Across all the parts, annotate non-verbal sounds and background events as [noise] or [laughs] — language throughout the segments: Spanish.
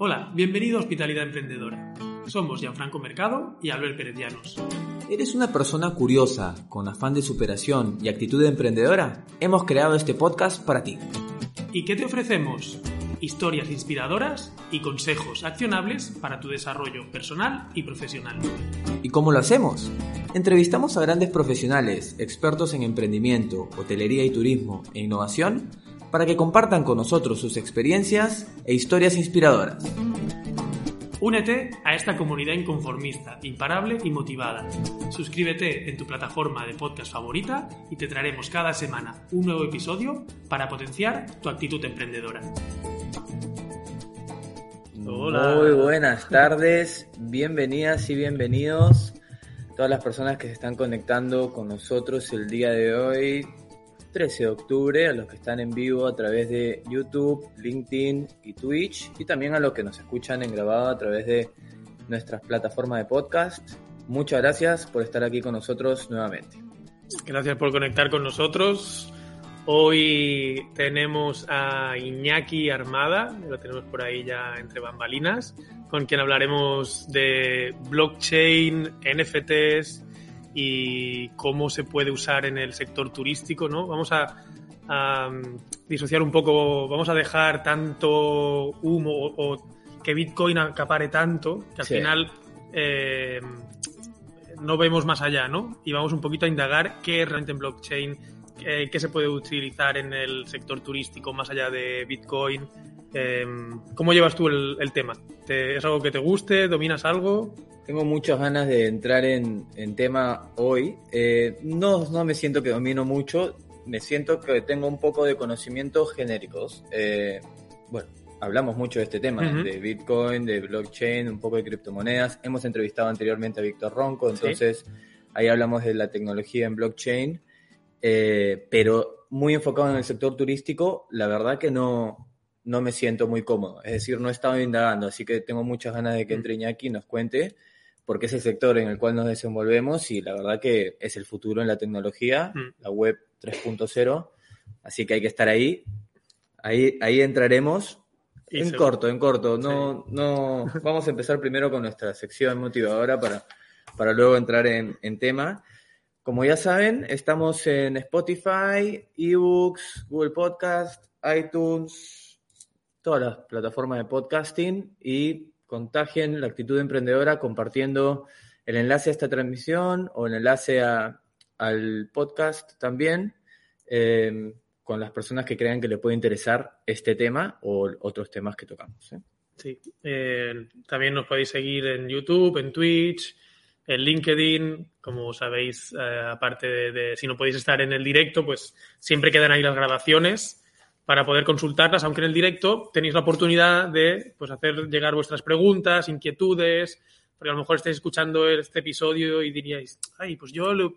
Hola, bienvenido a Hospitalidad Emprendedora. Somos Gianfranco Mercado y Albert Pérez Llanos. ¿Eres una persona curiosa, con afán de superación y actitud emprendedora? Hemos creado este podcast para ti. ¿Y qué te ofrecemos? Historias inspiradoras y consejos accionables para tu desarrollo personal y profesional. ¿Y cómo lo hacemos? Entrevistamos a grandes profesionales, expertos en emprendimiento, hotelería y turismo e innovación para que compartan con nosotros sus experiencias e historias inspiradoras. Únete a esta comunidad inconformista, imparable y motivada. Suscríbete en tu plataforma de podcast favorita y te traeremos cada semana un nuevo episodio para potenciar tu actitud emprendedora. Hola. Muy buenas tardes, bienvenidas y bienvenidos todas las personas que se están conectando con nosotros el día de hoy. 13 de octubre, a los que están en vivo a través de YouTube, LinkedIn y Twitch, y también a los que nos escuchan en grabado a través de nuestras plataformas de podcast. Muchas gracias por estar aquí con nosotros nuevamente. Gracias por conectar con nosotros. Hoy tenemos a Iñaki Armada, lo tenemos por ahí ya entre bambalinas, con quien hablaremos de blockchain, NFTs, y cómo se puede usar en el sector turístico, ¿no? Vamos a, disociar un poco, vamos a dejar tanto humo o, que Bitcoin acapare tanto que al final eh, no vemos más allá, ¿no? Y vamos un poquito a indagar qué es realmente en blockchain, qué, se puede utilizar en el sector turístico más allá de Bitcoin. Eh, ¿Cómo llevas tú el, tema? ¿Es algo que te guste? ¿Dominas algo? Tengo muchas ganas de entrar en, tema hoy. Eh, no, no me siento que domino mucho, me siento que tengo un poco de conocimientos genéricos. Eh, bueno, hablamos mucho de este tema, de Bitcoin, de blockchain, un poco de criptomonedas. Hemos entrevistado anteriormente a Víctor Ronco, entonces ahí hablamos de la tecnología en blockchain, eh, pero muy enfocado en el sector turístico, la verdad que no, no me siento muy cómodo. Es decir, no he estado indagando, así que tengo muchas ganas de que entre Iñaki y nos cuente porque es el sector en el cual nos desenvolvemos y la verdad que es el futuro en la tecnología, mm. la web 3.0, así que hay que estar ahí. Ahí, ahí entraremos. en corto, en corto. No, no, vamos a empezar primero con nuestra sección motivadora para, para luego entrar en, en tema. Como ya saben, estamos en Spotify, eBooks, Google Podcast, iTunes, todas las plataformas de podcasting y contagien la actitud emprendedora compartiendo el enlace a esta transmisión o el enlace al podcast también eh, con las personas que crean que le puede interesar este tema o otros temas que tocamos. ¿eh? Sí, eh, también nos podéis seguir en YouTube, en Twitch, en LinkedIn, como sabéis, aparte de, de, si no podéis estar en el directo, pues siempre quedan ahí las grabaciones para poder consultarlas, aunque en el directo tenéis la oportunidad de pues, hacer llegar vuestras preguntas, inquietudes, porque a lo mejor estáis escuchando este episodio y diríais, ay, pues yo le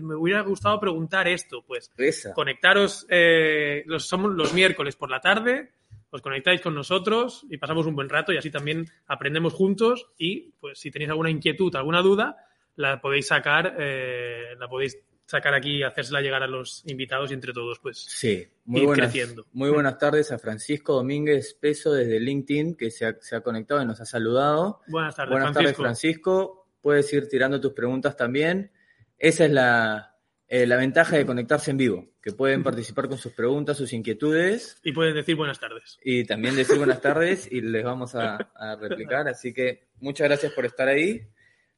me hubiera gustado preguntar esto, pues conectaros, eh, los, somos los miércoles por la tarde, os conectáis con nosotros y pasamos un buen rato y así también aprendemos juntos y pues si tenéis alguna inquietud, alguna duda, la podéis sacar, eh, la podéis sacar aquí y hacérsela llegar a los invitados y entre todos, pues, sí, muy buenas, creciendo. Muy buenas tardes a Francisco Domínguez Peso desde LinkedIn, que se ha, conectado y nos ha saludado. Buenas tardes, Buenas tardes, Francisco. Puedes ir tirando tus preguntas también. Esa es la, eh, la ventaja de conectarse en vivo, que pueden participar con sus preguntas, sus inquietudes. Y pueden decir buenas tardes. Y también decir buenas tardes y les vamos a, a replicar. Así que muchas gracias por estar ahí.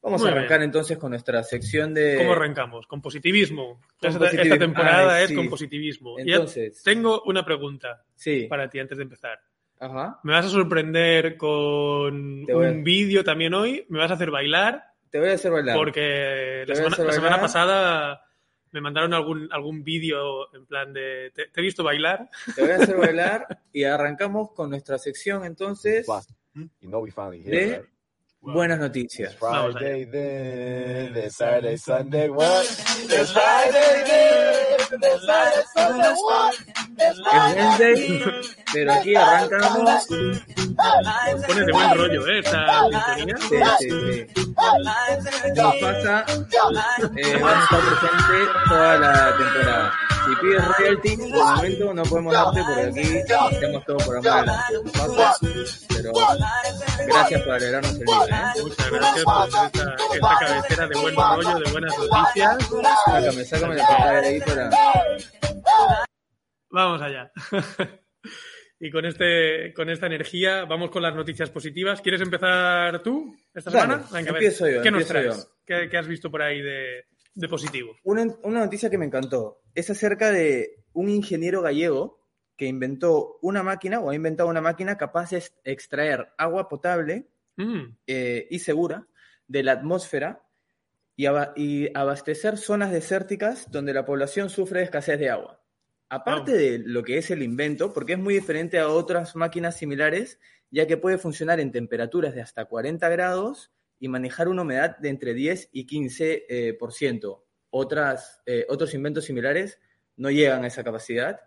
Vamos a arrancar entonces con nuestra sección de... ¿Cómo arrancamos? Con positivismo. Esta, temporada es con positivismo. Entonces... tengo una pregunta sí. para ti antes de empezar. Ajá. Me vas a sorprender con un vídeo también hoy. Me vas a hacer bailar. Te voy a hacer bailar. Porque la semana, pasada me mandaron algún, algún vídeo en plan de... ¿te, he visto bailar? Te voy a hacer [laughs] bailar y arrancamos con nuestra sección entonces... You know we finally here, Buenas noticias. Friday then, Saturday, Sunday, what? It's Friday then, then Saturday, Sunday, what? Es Wednesday, pero aquí arrancamos. Pone de buen rollo, ¿eh? Esta sintonía. Sí, sí, sí. Nos pasa, eh, vamos a estar presente toda la temporada. Si pides royalty, de momento no podemos darte porque aquí hacemos todo por amor Pero gracias por alegrarnos el día. ¿eh? Muchas gracias por esta, esta cabecera de buen rollo, de buenas noticias. Sácame, sácame la pantalla de ahí para... Vamos allá. [laughs] y con, este, con esta energía vamos con las noticias positivas. ¿Quieres empezar tú esta semana? Venga, empiezo yo. ¿Qué nos traes? ¿Qué, ¿Qué, has visto por ahí de, de positivo? Una, una noticia que me encantó. Es acerca de un ingeniero gallego que inventó una máquina o ha inventado una máquina capaz de extraer agua potable mm. eh, y segura de la atmósfera y, ab y, abastecer zonas desérticas donde la población sufre de escasez de agua. Aparte de lo que es el invento, porque es muy diferente a otras máquinas similares, ya que puede funcionar en temperaturas de hasta 40 grados y manejar una humedad de entre 10 y 15%. Eh, por ciento. Otras, eh, otros inventos similares no llegan a esa capacidad.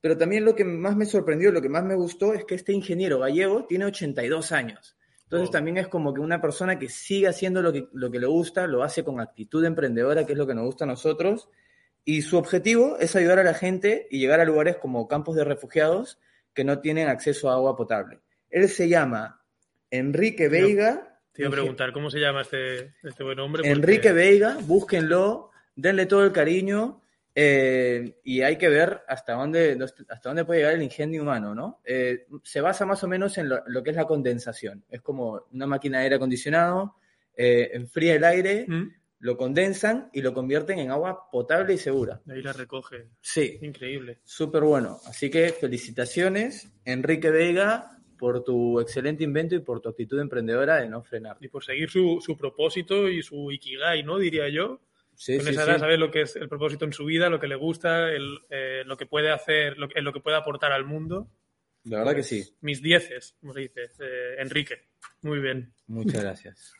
Pero también lo que más me sorprendió, lo que más me gustó, es que este ingeniero gallego tiene 82 años. Entonces también es como que una persona que sigue haciendo lo que, lo que le gusta, lo hace con actitud emprendedora, que es lo que nos gusta a nosotros, y su objetivo es ayudar a la gente y llegar a lugares como campos de refugiados que no tienen acceso a agua potable. Él se llama Enrique Veiga. Te iba a preguntar, ¿cómo se llama este, este buen hombre? Enrique Veiga, búsquenlo, denle todo el cariño eh, y hay que ver hasta dónde, hasta dónde puede llegar el ingenio humano, ¿no? Eh, se basa más o menos en lo, que es la condensación. Es como una máquina de aire acondicionado, eh, enfría el aire, ¿Mm? lo condensan y lo convierten en agua potable y segura. De ahí la recoge. Sí. Increíble. Súper bueno. Así que felicitaciones, Enrique Vega, por tu excelente invento y por tu actitud emprendedora de no frenar. Y por seguir su, su propósito y su ikigai, ¿no? Diría yo. Sí, Con sí, esa edad saber lo que es el propósito en su vida, lo que le gusta, el, eh, lo que puede hacer, lo, lo, que puede aportar al mundo. La verdad que sí. Mis dieces, como se dice, eh, Enrique. Muy bien. Muchas gracias.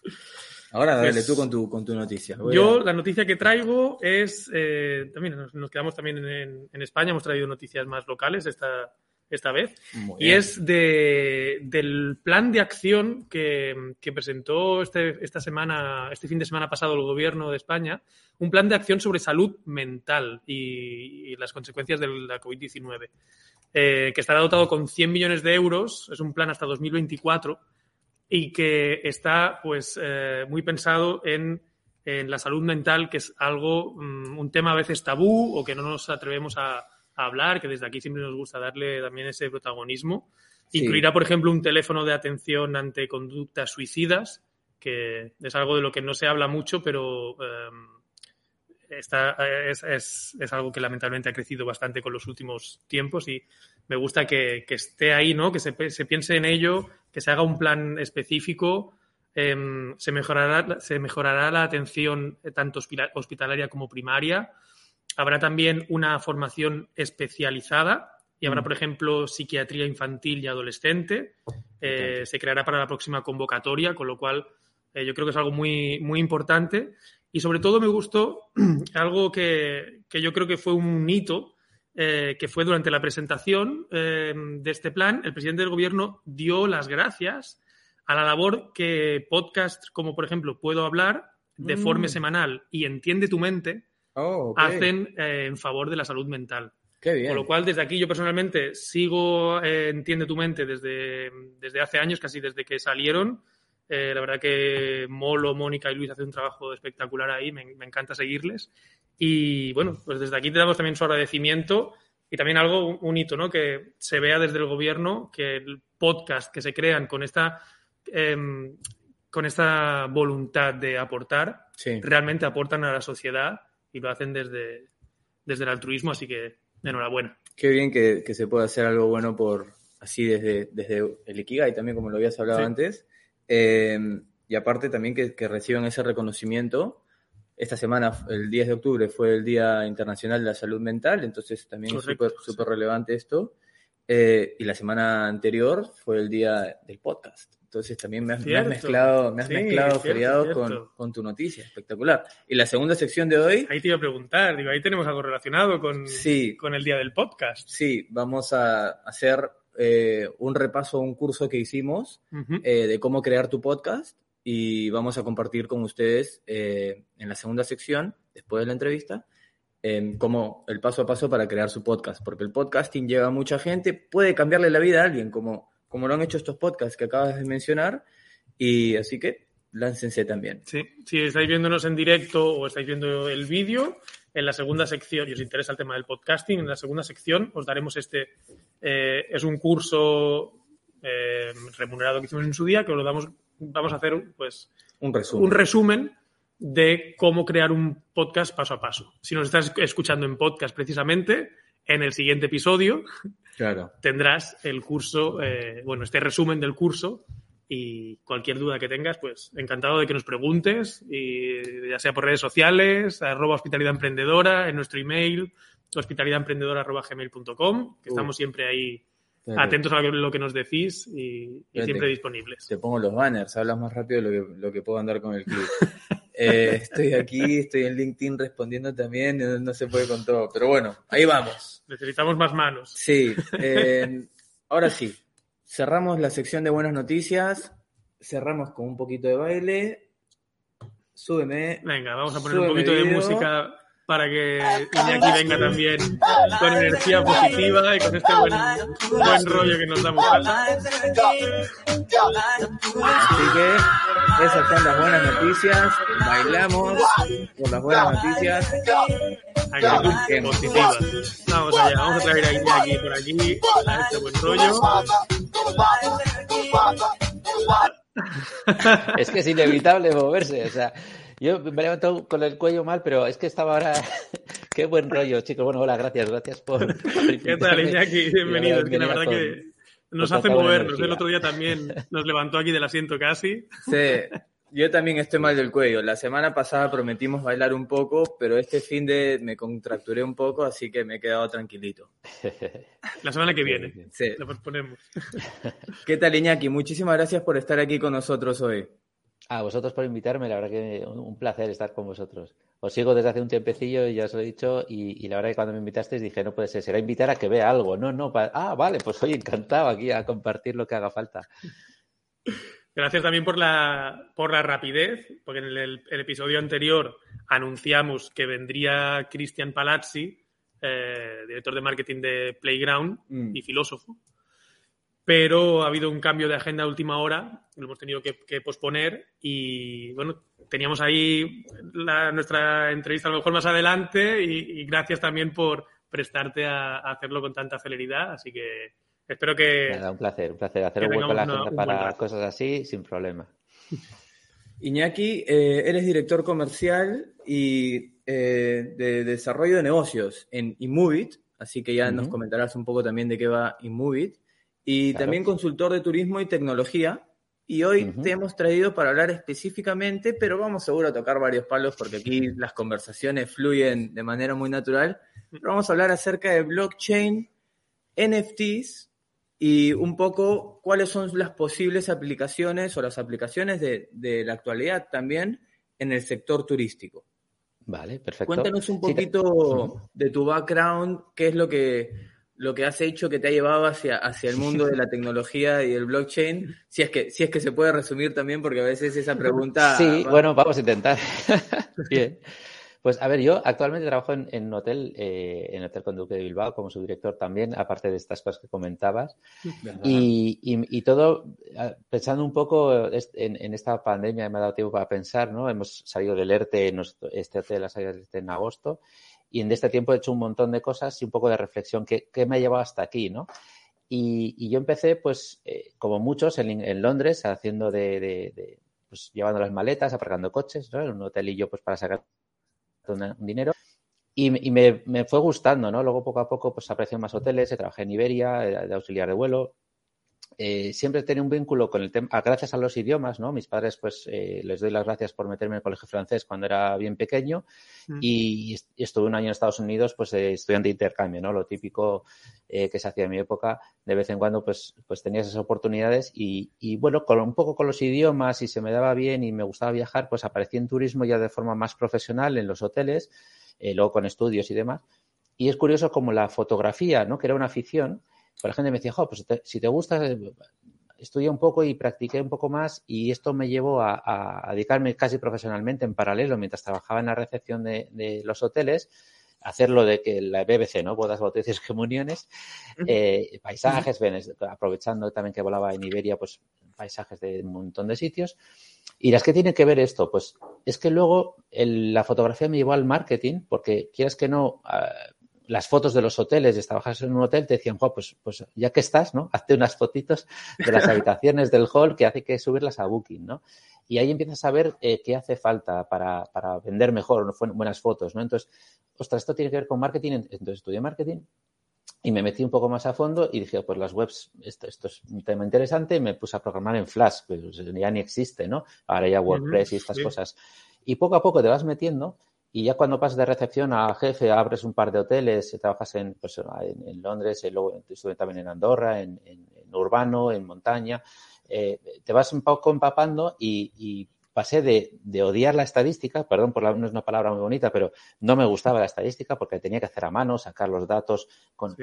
Ahora dale pues, tú con tu, con tu noticia. yo la noticia que traigo es, eh, también nos, nos, quedamos también en, en, España, hemos traído noticias más locales esta, esta vez, y es de, del plan de acción que, que, presentó este, esta semana, este fin de semana pasado el gobierno de España, un plan de acción sobre salud mental y, y las consecuencias de la COVID-19, eh, que estará dotado con 100 millones de euros, es un plan hasta 2024 y que está pues eh, muy pensado en, en, la salud mental, que es algo, um, un tema a veces tabú o que no nos atrevemos a, a, hablar, que desde aquí siempre nos gusta darle también ese protagonismo. Sí. Incluirá, por ejemplo, un teléfono de atención ante conductas suicidas, que es algo de lo que no se habla mucho, pero eh, está, es, es, es, algo que lamentablemente ha crecido bastante con los últimos tiempos y me gusta que, que esté ahí, ¿no? que se, se, piense en ello, que se haga un plan específico. Eh, se, mejorará, se mejorará la atención tanto hospitalaria como primaria. Habrá también una formación especializada y habrá, por ejemplo, psiquiatría infantil y adolescente. Eh, se creará para la próxima convocatoria, con lo cual eh, yo creo que es algo muy, muy importante. Y sobre todo me gustó [clears throat] algo que, que yo creo que fue un hito, eh, que fue durante la presentación de este plan, el presidente del gobierno dio las gracias a la labor que podcasts como, por ejemplo, Puedo Hablar, de mm. forma semanal y Entiende tu mente, oh, okay. hacen eh, en favor de la salud mental. Qué bien. Con lo cual, desde aquí yo personalmente sigo eh, Entiende tu mente desde, desde hace años, casi desde que salieron. Eh, la verdad que Molo, Mónica y Luis hacen un trabajo espectacular ahí, me, me, encanta seguirles. Y bueno, pues desde aquí te damos también su agradecimiento y también algo, un, un hito, ¿no? Que se vea desde el gobierno que el podcast que se crean con esta, eh, con esta voluntad de aportar, sí. realmente aportan a la sociedad y lo hacen desde, desde el altruismo, así que enhorabuena. Qué bien que, que se pueda hacer algo bueno por así desde, desde el Ikigai también, como lo habías hablado sí. antes eh, y aparte también que, que, reciban ese reconocimiento. Esta semana, el 10 de octubre, fue el Día Internacional de la Salud Mental, entonces también Correcto, es súper relevante esto. Eh, y la semana anterior fue el día del podcast. Entonces también me has, me has mezclado, me has sí, mezclado cierto, cierto. Con, con, tu noticia. Espectacular. Y la segunda sección de hoy. Ahí te iba a preguntar, digo, ahí tenemos algo relacionado con, sí, con el día del podcast. Sí, vamos a hacer eh, un repaso, un curso que hicimos uh -huh. eh, de cómo crear tu podcast y vamos a compartir con ustedes eh, en la segunda sección, después de la entrevista, como el paso a paso para crear su podcast, porque el podcasting llega a mucha gente, puede cambiarle la vida a alguien, como, como lo han hecho estos podcasts que acabas de mencionar, y así que láncense también. Sí, si estáis viéndonos en directo o estáis viendo el vídeo, en la segunda sección, y os interesa el tema del podcasting, en la segunda sección os daremos este, eh, es un curso eh, remunerado que hicimos en su día, que os lo damos, vamos a hacer pues Un resumen. un resumen de cómo crear un podcast paso a paso. Si nos estás escuchando en podcast precisamente, en el siguiente episodio Claro. tendrás el curso, eh, bueno, este resumen del curso y cualquier duda que tengas, pues encantado de que nos preguntes, y ya sea por redes sociales, arroba hospitalidad emprendedora, en nuestro email, hospitalidademprendedora.gmail.com, que Uh. estamos siempre ahí Claro. atentos a lo que nos decís y, y siempre disponibles. Te pongo los banners, hablas más rápido de lo que, lo que puedo andar con el clip. [laughs] Eh, estoy aquí, estoy en LinkedIn respondiendo también, no, no se puede con todo. Pero bueno, ahí vamos. Necesitamos más manos. Sí, eh, ahora sí, cerramos la sección de buenas noticias, cerramos con un poquito de baile. Súbeme. Venga, vamos a poner un poquito de música para que [laughs] Iñaki venga también con energía positiva y con este buen, buen rollo que nos damos. Así que esas son las buenas noticias. Bailamos por las buenas noticias. Actitud positiva. Vamos allá, vamos a traer a Iñaki por aquí a este buen rollo. Es que es inevitable moverse, o sea, yo me he levantado con el cuello mal, pero es que estaba ahora... [laughs] Qué buen rollo, chicos. Bueno, hola, gracias, gracias por... [laughs] ¿Qué tal. Iñaki? Bienvenido. Es que la verdad con- que nos hace movernos. El otro día también nos levantó aquí del asiento casi. Sí, yo también estoy mal del cuello. La semana pasada prometimos bailar un poco, pero este fin de me contracturé un poco, así que me he quedado tranquilito. La semana que viene. Sí. Lo posponemos. ¿Qué tal, Iñaki? Muchísimas gracias por estar aquí con nosotros hoy. A vosotros por invitarme, la verdad que un placer estar con vosotros. Os sigo desde hace un tiempecillo, ya os lo he dicho, y, y la verdad que cuando me invitasteis dije, no puede ser, será invitar a que vea algo. No, no, ah, vale, pues soy encantado aquí a compartir lo que haga falta. Gracias también por la, por la rapidez, porque en el, el episodio anterior anunciamos que vendría Cristian Palazzi, eh, director de marketing de Playground Mm. y filósofo, pero ha habido un cambio de agenda a última hora, lo hemos tenido que, que posponer y bueno, teníamos ahí la- nuestra entrevista a lo mejor más adelante y, y gracias también por prestarte a, a hacerlo con tanta celeridad, así que espero que... Nada, un placer, un placer hacer un hueco en la una- agenda para cosas así sin problema. [laughs] Iñaki, eh, eres director comercial y eh, de desarrollo de negocios en Inmovit, así que ya nos comentarás un poco también de qué va Inmovit. Y Claro. también consultor de turismo y tecnología. Y hoy te hemos traído para hablar específicamente, pero vamos seguro a tocar varios palos porque aquí las conversaciones fluyen de manera muy natural. Pero vamos a hablar acerca de blockchain, NFTs y un poco cuáles son las posibles aplicaciones o las aplicaciones de, de la actualidad también en el sector turístico. Vale, perfecto. Cuéntanos un Sí, te- poquito de tu background, qué es lo que, lo que has hecho que te ha llevado hacia, hacia el mundo de la tecnología y el blockchain, si es que, si es que se puede resumir también, porque a veces esa pregunta... [laughs] Sí, va- bueno, vamos a intentar. [laughs] Bien. Pues a ver, yo actualmente trabajo en, en un hotel, eh, en el Hotel Conduque de Bilbao, como subdirector también, aparte de estas cosas que comentabas. Y, y- y todo, ah, pensando un poco en, en esta pandemia, me ha dado tiempo para pensar, ¿no? Hemos salido del ERTE, este hotel ha salido del ERTE en agosto, y en este tiempo he hecho un montón de cosas y un poco de reflexión, ¿qué, qué me ha llevado hasta aquí, ¿no? Y, y yo empecé, pues, eh, como muchos, en, en Londres, haciendo de, de- pues, llevando las maletas, aparcando coches, ¿no? En un hotelillo, pues, para sacar un, dinero. Y, y me, me fue gustando, ¿no? Luego, poco a poco, pues, aparecieron más hoteles, trabajé en Iberia, de auxiliar de vuelo, eh, siempre tenía un vínculo con el tema, ah, gracias a los idiomas, ¿no? Mis padres, pues, eh, les doy las gracias por meterme en el colegio francés cuando era bien pequeño Mm. y, est- y estuve un año en Estados Unidos, pues, de estudiante de intercambio, ¿no? Lo típico eh, que se hacía en mi época, de vez en cuando, pues, pues tenías esas oportunidades y, y, bueno, con un poco con los idiomas y se me daba bien y me gustaba viajar, pues aparecí en turismo ya de forma más profesional en los hoteles, eh, luego con estudios y demás. Y es curioso como la fotografía, ¿no? Que era una afición, pues la gente me decía, jo, pues te- si te gusta, eh, estudié un poco y practiqué un poco más y esto me llevó a, a- a dedicarme casi profesionalmente en paralelo mientras trabajaba en la recepción de, de los hoteles, hacerlo de que la BBC, ¿no? Bodas, bautizos, comuniones, eh, paisajes, aprovechando también que volaba en Iberia, pues paisajes de un montón de sitios. Y las que tienen que ver esto, pues es que luego la fotografía me llevó al marketing, porque quieras que no, ah, las fotos de los hoteles, de trabajar en un hotel, te decían, pues, pues ya que estás, ¿no? [laughs] Hazte unas fotitos de las [laughs] habitaciones del hall que hace que subirlas a Booking, ¿no? Y ahí empiezas a ver eh, qué hace falta para, para vender mejor, buenas fotos, ¿no? Entonces, ostras, esto tiene que ver con marketing. Entonces estudié marketing y me metí un poco más a fondo y dije, pues las webs, esto, esto es un tema interesante y me puse a programar en Flash, pues ya ni existe, ¿no? Ahora ya WordPress y estas cosas. Y poco a poco te vas metiendo y ya cuando pasas de recepción a jefe, abres un par de hoteles, trabajas en, pues, en, Londres, luego estuve también en Andorra, en, urbano, en montaña, eh, te vas un poco empapando y, pasé de, odiar la estadística, perdón por la, no es una palabra muy bonita, pero no me gustaba la estadística porque tenía que hacer a mano, sacar los datos, con,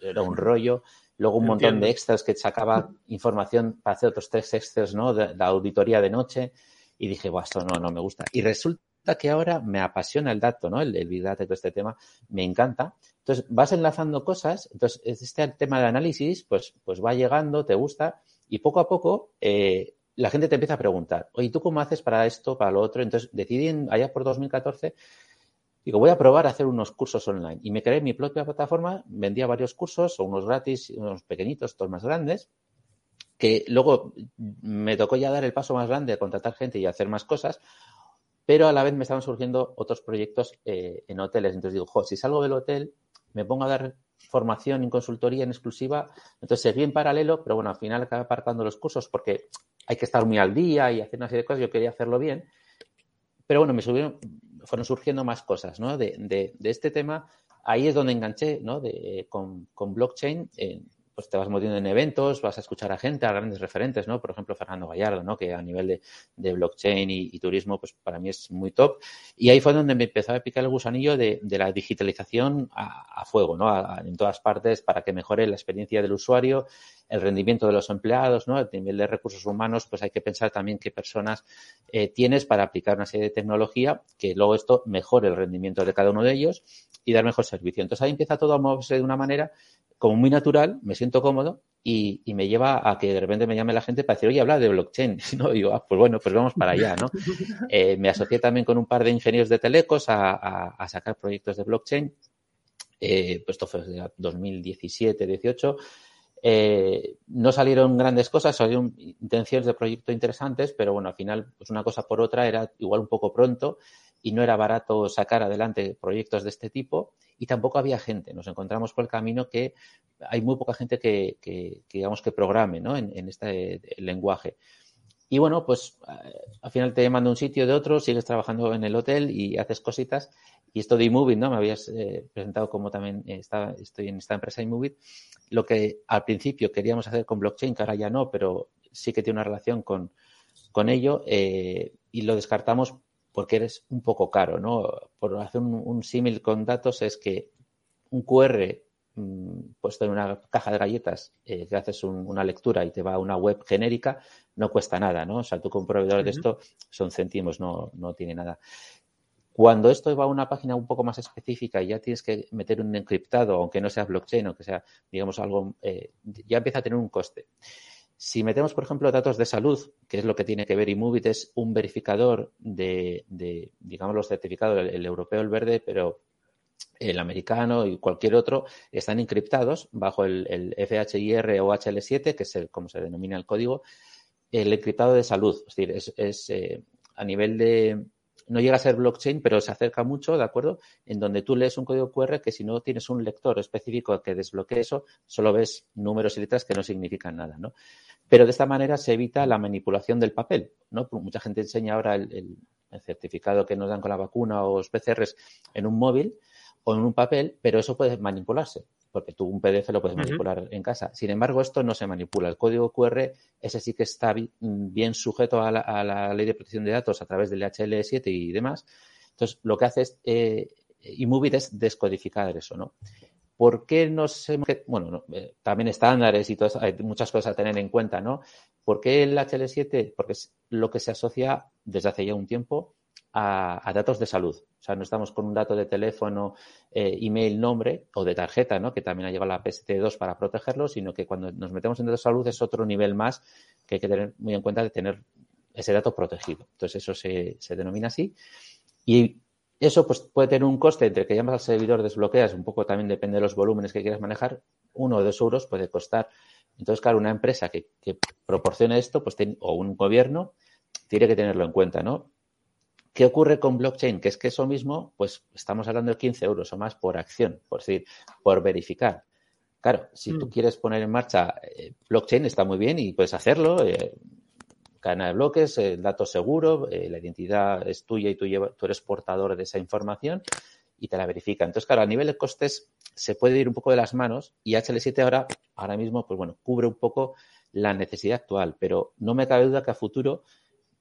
era un rollo. Luego un montón de extras que sacaba [laughs] información para hacer otros tres extras, ¿no? De, la auditoría de noche. Y dije, bueno, esto no, no me gusta. Y resulta que ahora me apasiona el dato, ¿no? El, el Big Data todo este tema me encanta. Entonces vas enlazando cosas, entonces este tema de análisis, pues, pues va llegando, te gusta, y poco a poco eh, la gente te empieza a preguntar, oye, ¿tú cómo haces para esto, para lo otro? Entonces decidí allá por 2014, digo, voy a probar a hacer unos cursos online. Y me creé mi propia plataforma, vendía varios cursos, unos gratis, unos pequeñitos, otros más grandes, que luego me tocó ya dar el paso más grande a contratar gente y hacer más cosas pero a la vez me estaban surgiendo otros proyectos eh, en hoteles. Entonces digo, jo, si salgo del hotel, me pongo a dar formación en consultoría en exclusiva, entonces seguí en paralelo, pero bueno, al final acabé aparcando los cursos porque hay que estar muy al día y hacer una serie de cosas, yo quería hacerlo bien, pero bueno, me subieron, fueron surgiendo más cosas, ¿no? De, de, de este tema, ahí es donde enganché, ¿no? De, con blockchain, pues te vas moviendo en eventos, vas a escuchar a gente, a grandes referentes, ¿no? Por ejemplo, Fernando Gallardo, ¿no? Que a nivel de, blockchain y, turismo, pues para mí es muy top. Y ahí fue donde me empezó a picar el gusanillo de la digitalización a, fuego, ¿no? en todas partes para que mejore la experiencia del usuario, el rendimiento de los empleados, ¿no? El nivel de recursos humanos, pues hay que pensar también qué personas eh, tienes para aplicar una serie de tecnología que luego esto mejore el rendimiento de cada uno de ellos y dar mejor servicio. Entonces ahí empieza todo a moverse de una manera como muy natural, me siento cómodo y, me lleva a que de repente me llame la gente para decir, oye, habla de blockchain. [laughs] ¿no? Y digo, ah, pues bueno, pues vamos para allá, ¿no? [laughs] Eh, me asocié también con un par de ingenieros de telecos a, sacar proyectos de blockchain. Eh, pues esto fue desde 2017, 18. Eh, no salieron grandes cosas, salieron intenciones de proyecto interesantes, pero bueno, al final, pues una cosa por otra era igual un poco pronto y no era barato sacar adelante proyectos de este tipo y tampoco había gente. Nos encontramos por el camino que hay muy poca gente que, digamos, que programe ¿no? en, este lenguaje. Y bueno, pues eh, al final te llaman de un sitio de otro, sigues trabajando en el hotel y haces cositas. Y esto de eMovie, ¿no? Me habías eh, presentado como también estaba, estoy en esta empresa eMovie. Lo que al principio queríamos hacer con blockchain, que ahora ya no, pero sí que tiene una relación con, con ello, eh, y lo descartamos porque eres un poco caro, ¿no? Por hacer un, símil con datos es que un QR mm, puesto en una caja de galletas eh, que haces una lectura y te va a una web genérica, no cuesta nada, ¿no? O sea, tú como proveedor de esto son céntimos, no, no tiene nada. Cuando esto va a una página un poco más específica y ya tienes que meter un encriptado, aunque no sea blockchain, aunque sea, digamos, algo, eh, ya empieza a tener un coste. Si metemos, por ejemplo, datos de salud, que es lo que tiene que ver Imovit, es un verificador de, digamos, los certificados, el, europeo, el verde, pero el americano y cualquier otro están encriptados bajo el, FHIR o HL7, que es el, como se denomina el código, el encriptado de salud. Es decir, es, eh, a nivel de, no llega a ser blockchain, pero se acerca mucho, ¿de acuerdo? En donde tú lees un código QR que si no tienes un lector específico que desbloquee eso, solo ves números y letras que no significan nada, ¿no? Pero de esta manera se evita la manipulación del papel, ¿no? Mucha gente enseña ahora el, certificado que nos dan con la vacuna o los PCRs en un móvil o en un papel, pero eso puede manipularse porque tú un PDF lo puedes manipular en casa. Sin embargo, esto no se manipula. El código QR, ese sí que está bien sujeto a la, ley de protección de datos a través del HL7 y demás. Entonces, lo que hace es, eh, es descodificar eso, ¿no? ¿Por qué no se... Bueno, eh, también estándares y todo eso, hay muchas cosas a tener en cuenta, ¿no? ¿Por qué el HL7? Porque es lo que se asocia desde hace ya un tiempo a, datos de salud. O sea, no estamos con un dato de teléfono, eh, email, nombre o de tarjeta, ¿no? Que también ha llegado la PST2 para protegerlo, sino que cuando nos metemos en datos de salud es otro nivel más que hay que tener muy en cuenta de tener ese dato protegido. Entonces, eso se, denomina así. Y eso pues, puede tener un coste entre que llamas al servidor, desbloqueas, un poco también depende de los volúmenes que quieras manejar, uno o dos euros puede costar. Entonces, claro, una empresa que, proporcione esto, pues o un gobierno, tiene que tenerlo en cuenta, ¿no? ¿Qué ocurre con blockchain? Que es que eso mismo, pues estamos hablando de 15 euros o más por acción, por decir, por verificar. Claro, si tú mm. quieres poner en marcha eh, blockchain, está muy bien y puedes hacerlo. Eh, cadena de bloques, el dato seguro, eh, la identidad es tuya y tú, tú eres portador de esa información y te la verifica. Entonces, claro, a nivel de costes se puede ir un poco de las manos y HL7 ahora, ahora mismo, pues bueno, cubre un poco la necesidad actual, pero no me cabe duda que a futuro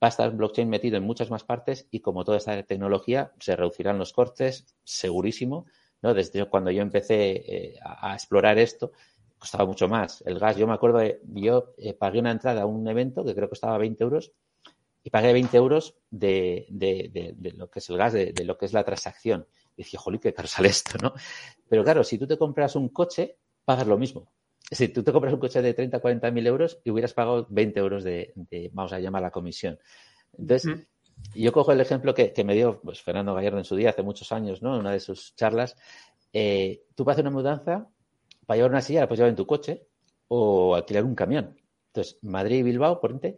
va a estar blockchain metido en muchas más partes y como toda esta tecnología se reducirán los costes, segurísimo, ¿no? Desde cuando yo empecé eh, a, explorar esto, costaba mucho más. El gas, yo me acuerdo, de, yo eh, pagué una entrada a un evento que creo que costaba 20 euros y pagué 20 euros de, lo que es el gas, de, lo que es la transacción. Y dije, jolí, qué caro sale esto, ¿no? Pero claro, si tú te compras un coche, pagas lo mismo. Si tú te compras un coche de 30, 40 mil euros y hubieras pagado 20 euros de, vamos a llamar la comisión. Entonces, yo cojo el ejemplo que, me dio pues, Fernando Gallardo en su día, hace muchos años, ¿no? En una de sus charlas. Eh, tú para hacer una mudanza, para llevar una silla la puedes llevar en tu coche o alquilar un camión. Entonces, Madrid y Bilbao, por ejemplo,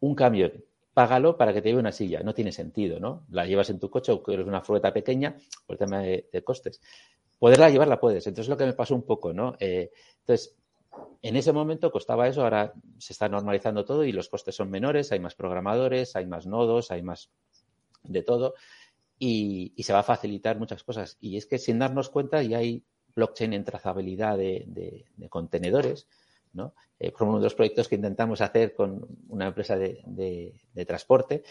un camión. Págalo para que te lleve una silla. No tiene sentido, ¿no? La llevas en tu coche o que eres una fruta pequeña por el tema de, costes. Poderla llevar la puedes. Entonces, es lo que me pasó un poco, ¿no? Eh, entonces, en ese momento costaba eso, ahora se está normalizando todo y los costes son menores, hay más programadores, hay más nodos, hay más de todo y, se va a facilitar muchas cosas. Y es que sin darnos cuenta ya hay blockchain en trazabilidad de, contenedores, ¿no? Eh, como uno de los proyectos que intentamos hacer con una empresa de, transporte,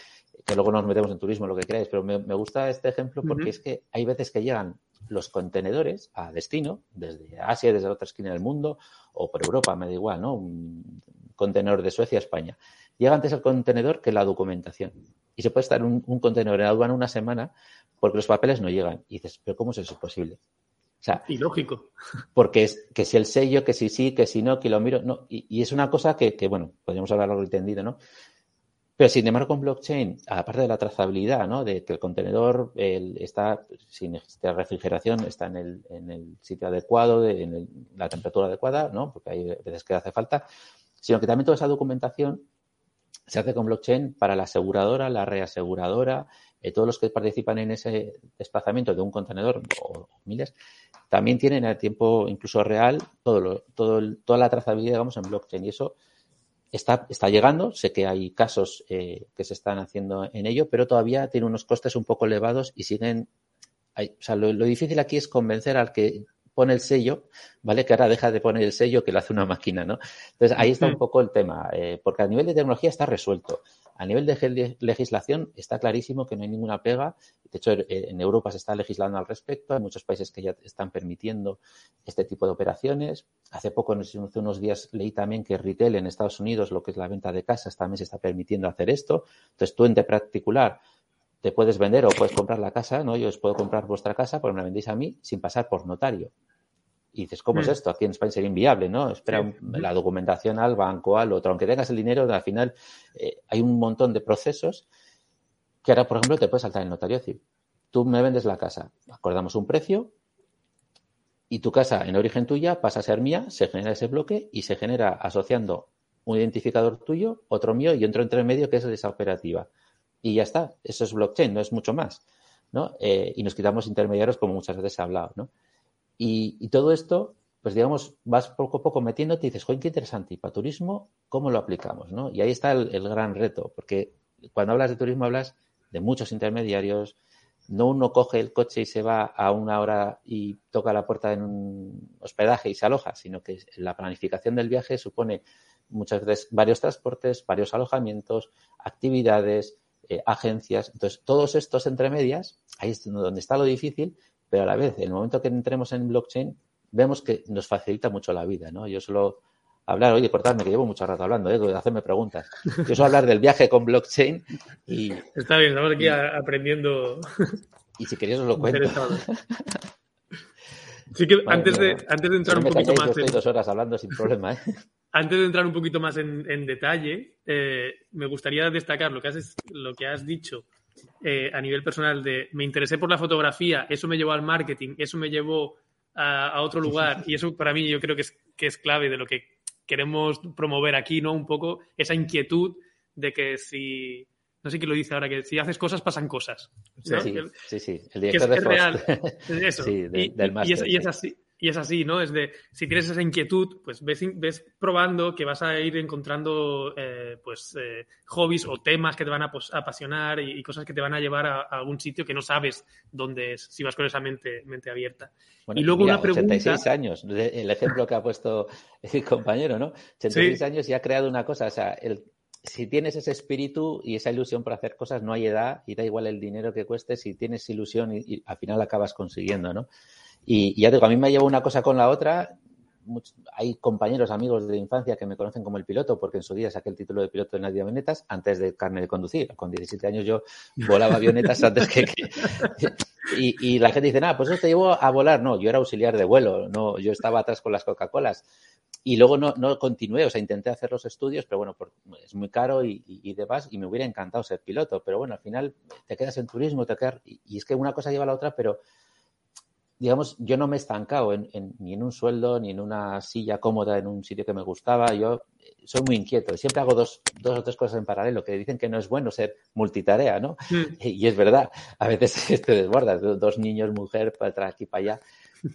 que luego nos metemos en turismo, lo que queráis, pero me, gusta este ejemplo porque es que hay veces que llegan los contenedores a destino, desde Asia, desde la otra esquina del mundo, o por Europa, me da igual, ¿no? Un contenedor de Suecia a España. Llega antes el contenedor que la documentación. Y se puede estar un, un contenedor en aduana una semana porque los papeles no llegan. Y dices, ¿pero cómo es eso posible? O sea, y lógico. Porque es que si el sello, que si sí, que si no, que lo miro. No. Y, es una cosa que, que, bueno, podríamos hablar algo entendido, ¿no? Pero sin embargo, con blockchain, aparte de la trazabilidad, ¿no? De que el contenedor está sin refrigeración, está en el, en el sitio adecuado, en la temperatura adecuada, ¿no? Porque hay veces que hace falta, sino que también toda esa documentación se hace con blockchain para la aseguradora, la reaseguradora, eh, todos los que participan en ese desplazamiento de un contenedor o, miles, también tienen a tiempo incluso real todo todo toda la trazabilidad, digamos, en blockchain. Y eso está, está llegando. Sé que hay casos eh, que se están haciendo en ello, pero todavía tiene unos costes un poco elevados y siguen. o sea, lo, difícil aquí es convencer al que pone el sello, ¿vale? Que ahora deja de poner el sello que lo hace una máquina, ¿no? Entonces ahí está un poco el tema, eh, porque a nivel de tecnología está resuelto. A nivel de legislación está clarísimo que no hay ninguna pega. De hecho, eh, en Europa se está legislando al respecto. Hay muchos países que ya están permitiendo este tipo de operaciones. Hace poco, hace unos días, leí también que retail en Estados Unidos, lo que es la venta de casas, también se está permitiendo hacer esto. Entonces, tú en particular te puedes vender o puedes comprar la casa, ¿no? Yo os puedo comprar vuestra casa, pero me la vendéis a mí sin pasar por notario. Y dices, ¿cómo es mm. esto? Aquí en España sería inviable, ¿no? Espera la documentación al banco, al otro. Aunque tengas el dinero, al final eh, hay un montón de procesos que ahora, por ejemplo, te puedes saltar el notario. decir, tú me vendes la casa, acordamos un precio y tu casa en origen tuya pasa a ser mía, se genera ese bloque y se genera asociando un identificador tuyo, otro mío y otro entre medio que es esa operativa. Y ya está, eso es blockchain, no es mucho más. ¿no? Eh, y nos quitamos intermediarios como muchas veces se ha hablado. ¿no? Y, todo esto, pues digamos, vas poco a poco metiéndote y dices, joder, qué interesante. Y para turismo, ¿cómo lo aplicamos? ¿no? Y ahí está el, gran reto, porque cuando hablas de turismo hablas de muchos intermediarios. No uno coge el coche y se va a una hora y toca la puerta en un hospedaje y se aloja, sino que la planificación del viaje supone muchas veces varios transportes, varios alojamientos, actividades, eh, agencias. Entonces, todos estos entre medias, ahí es donde está lo difícil, pero a la vez, en el momento que entremos en blockchain, vemos que nos facilita mucho la vida, ¿no? Yo solo hablar, oye, cortadme, que llevo mucho rato hablando, ¿eh? de hacerme preguntas. Yo suelo hablar del viaje con blockchain y... Está bien, estamos aquí aprendiendo. [laughs] Y si queréis os lo cuento. [laughs] Sí que antes, de, antes de entrar un poquito más... En... dos horas hablando sin problema, ¿eh? [laughs] Antes de entrar un poquito más en, en detalle, eh, me gustaría destacar lo que has, lo que has dicho eh, a nivel personal de me interesé por la fotografía, eso me llevó al marketing, eso me llevó a, a otro lugar y eso para mí yo creo que es, que es clave de lo que queremos promover aquí, ¿no? Un poco esa inquietud de que si, no sé quién lo dice ahora, que si haces cosas pasan cosas. Sí, sí, sí, el director de es real. Eso. [laughs] Sí, del máster. Y, es así. Y es así, ¿no? Es de, si tienes esa inquietud, pues ves, ves probando que vas a ir encontrando, eh, pues, eh, hobbies o temas que te van a apasionar y, cosas que te van a llevar a, algún sitio que no sabes dónde es, si vas con esa mente, mente abierta. y luego una pregunta... 86 años, el ejemplo que ha puesto [laughs] el compañero, ¿no? 86 años y ha creado una cosa, o sea, el, si tienes ese espíritu y esa ilusión por hacer cosas, no hay edad y da igual el dinero que cueste, si tienes ilusión y, al final acabas consiguiendo, ¿no? Y, ya digo, a mí me lleva una cosa con la otra. hay compañeros, amigos de infancia que me conocen como el piloto, porque en su día saqué el título de piloto en las avionetas antes de carne de conducir. Con 17 años yo volaba avionetas [laughs] antes que... [laughs] Y, la gente dice, nada, pues eso te llevó a volar. No, yo era auxiliar de vuelo, no, yo estaba atrás con las Coca-Colas. Y luego no, no continué, o sea, intenté hacer los estudios, pero bueno, es muy caro y, y, demás, y me hubiera encantado ser piloto, pero bueno, al final te quedas en turismo, te quedas, y, es que una cosa lleva a la otra, pero digamos, yo no me he estancado en, ni en un sueldo, ni en una silla cómoda en un sitio que me gustaba. Yo soy muy inquieto y siempre hago dos, dos o tres cosas en paralelo, que dicen que no es bueno ser multitarea, ¿no? Mm. [laughs] Y es verdad, a veces [laughs] te desbordas, dos niños, mujer, para atrás, aquí, para allá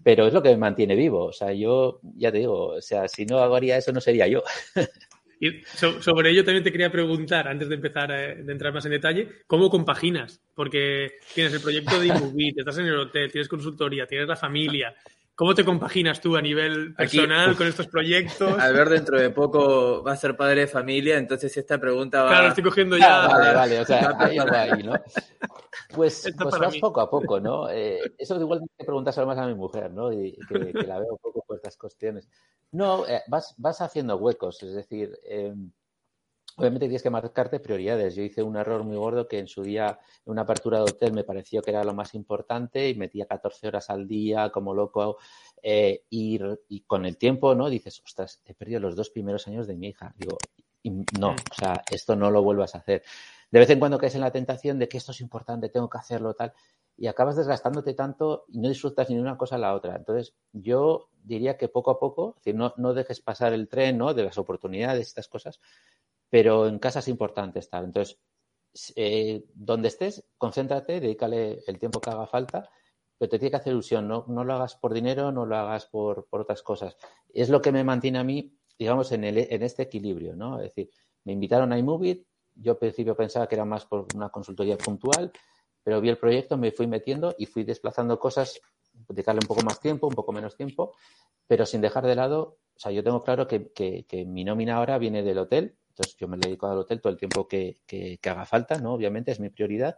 pero es lo que me mantiene vivo. O sea, yo ya te digo, o sea, si no haría eso no sería yo. [laughs] Y sobre ello también te quería preguntar, antes de empezar a, de entrar más en detalle, ¿cómo compaginas? Porque tienes el proyecto de [laughs] Inmovit, estás en el hotel, tienes consultoría, tienes la familia, ¿Cómo te compaginas tú a nivel personal con esestos proyectos? [laughs] Al ver dentro de poco va a ser padre de familia, entonces esta pregunta va... Claro, estoy cogiendo ya... Vale, vale, o sea, ahí ahí, ¿no? Pues, pues vas poco a poco, ¿no? Eh, eso igual que preguntárselo más a mi mujer, ¿no? Y que, la veo un poco por estas cuestiones. No, eh, vas, vas haciendo huecos, es decir... Eh, Obviamente tienes que marcarte prioridades. Yo hice un error muy gordo que en su día, en una apertura de hotel, me pareció que era lo más importante y metía 14 horas al día como loco. Eh, y, con el tiempo, ¿no? Dices, ostras, he perdido los dos primeros años de mi hija. Digo, no, o sea, esto no lo vuelvas a hacer. De vez en cuando caes en la tentación de que esto es importante, tengo que hacerlo, tal, y acabas desgastándote tanto y no disfrutas ni de una cosa a la otra. Entonces, yo diría que poco a poco, es decir, no, no dejes pasar el tren, ¿no? De las oportunidades, estas cosas, pero en casa es importante estar. Entonces, eh, donde estés, concéntrate, dedícale el tiempo que haga falta, pero te tiene que hacer ilusión. No, no lo hagas por dinero, no lo hagas por, por, otras cosas. Es lo que me mantiene a mí, digamos, en, el, en este equilibrio, ¿no? Es decir, me invitaron a iMovie, yo al principio pensaba que era más por una consultoría puntual, pero vi el proyecto, me fui metiendo y fui desplazando cosas, dedicarle un poco más tiempo, un poco menos tiempo, pero sin dejar de lado, o sea, yo tengo claro que, que, que mi nómina ahora viene del hotel, entonces yo me dedico al hotel todo el tiempo que, haga falta, ¿no? Obviamente es mi prioridad.